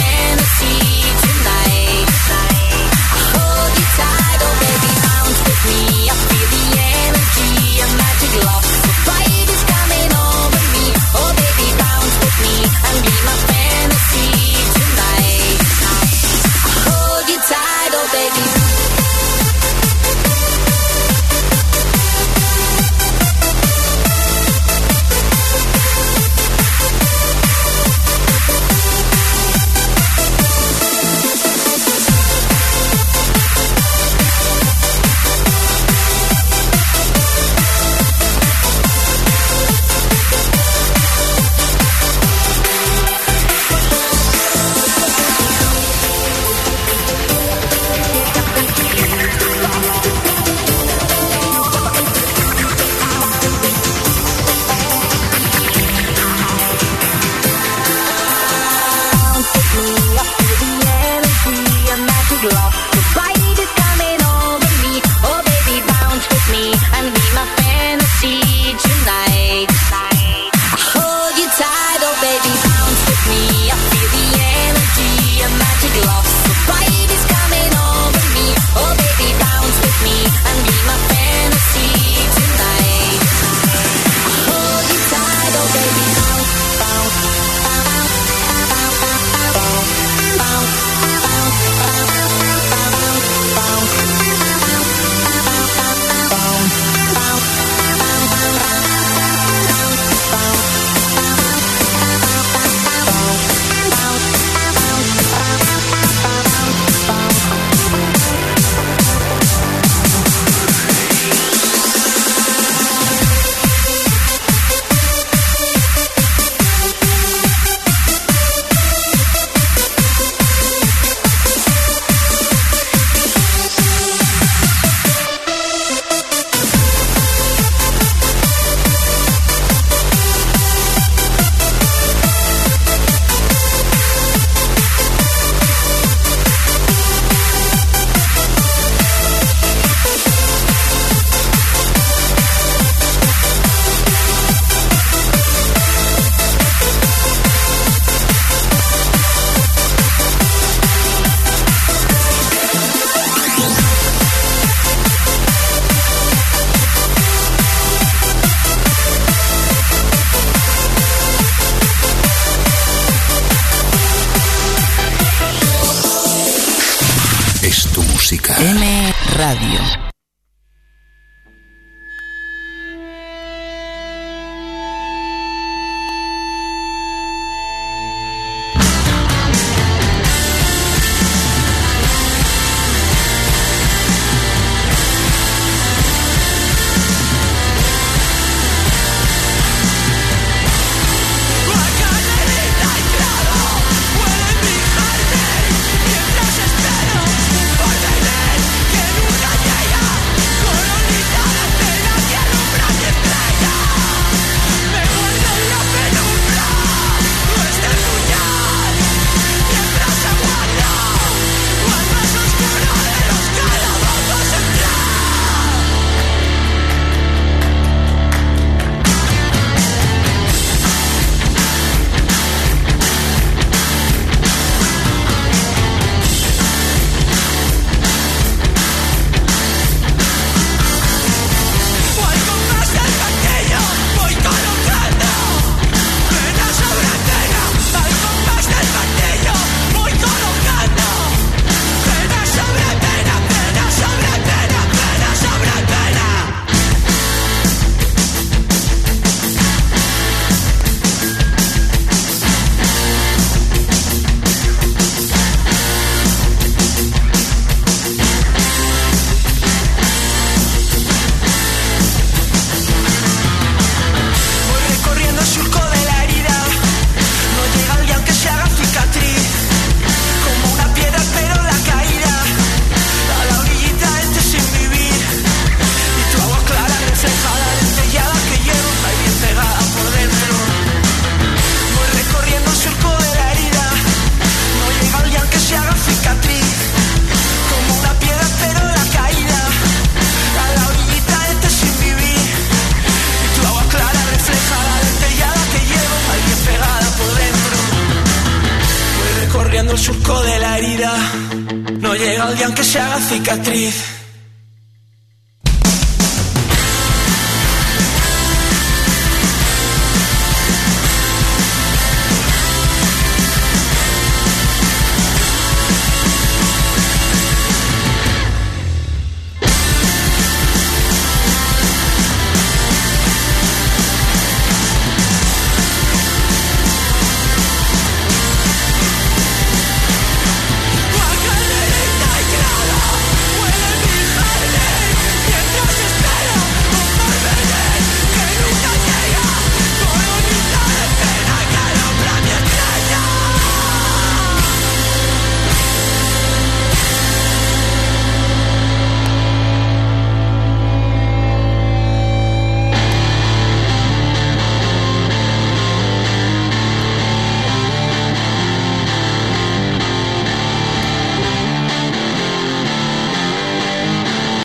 cicatriz.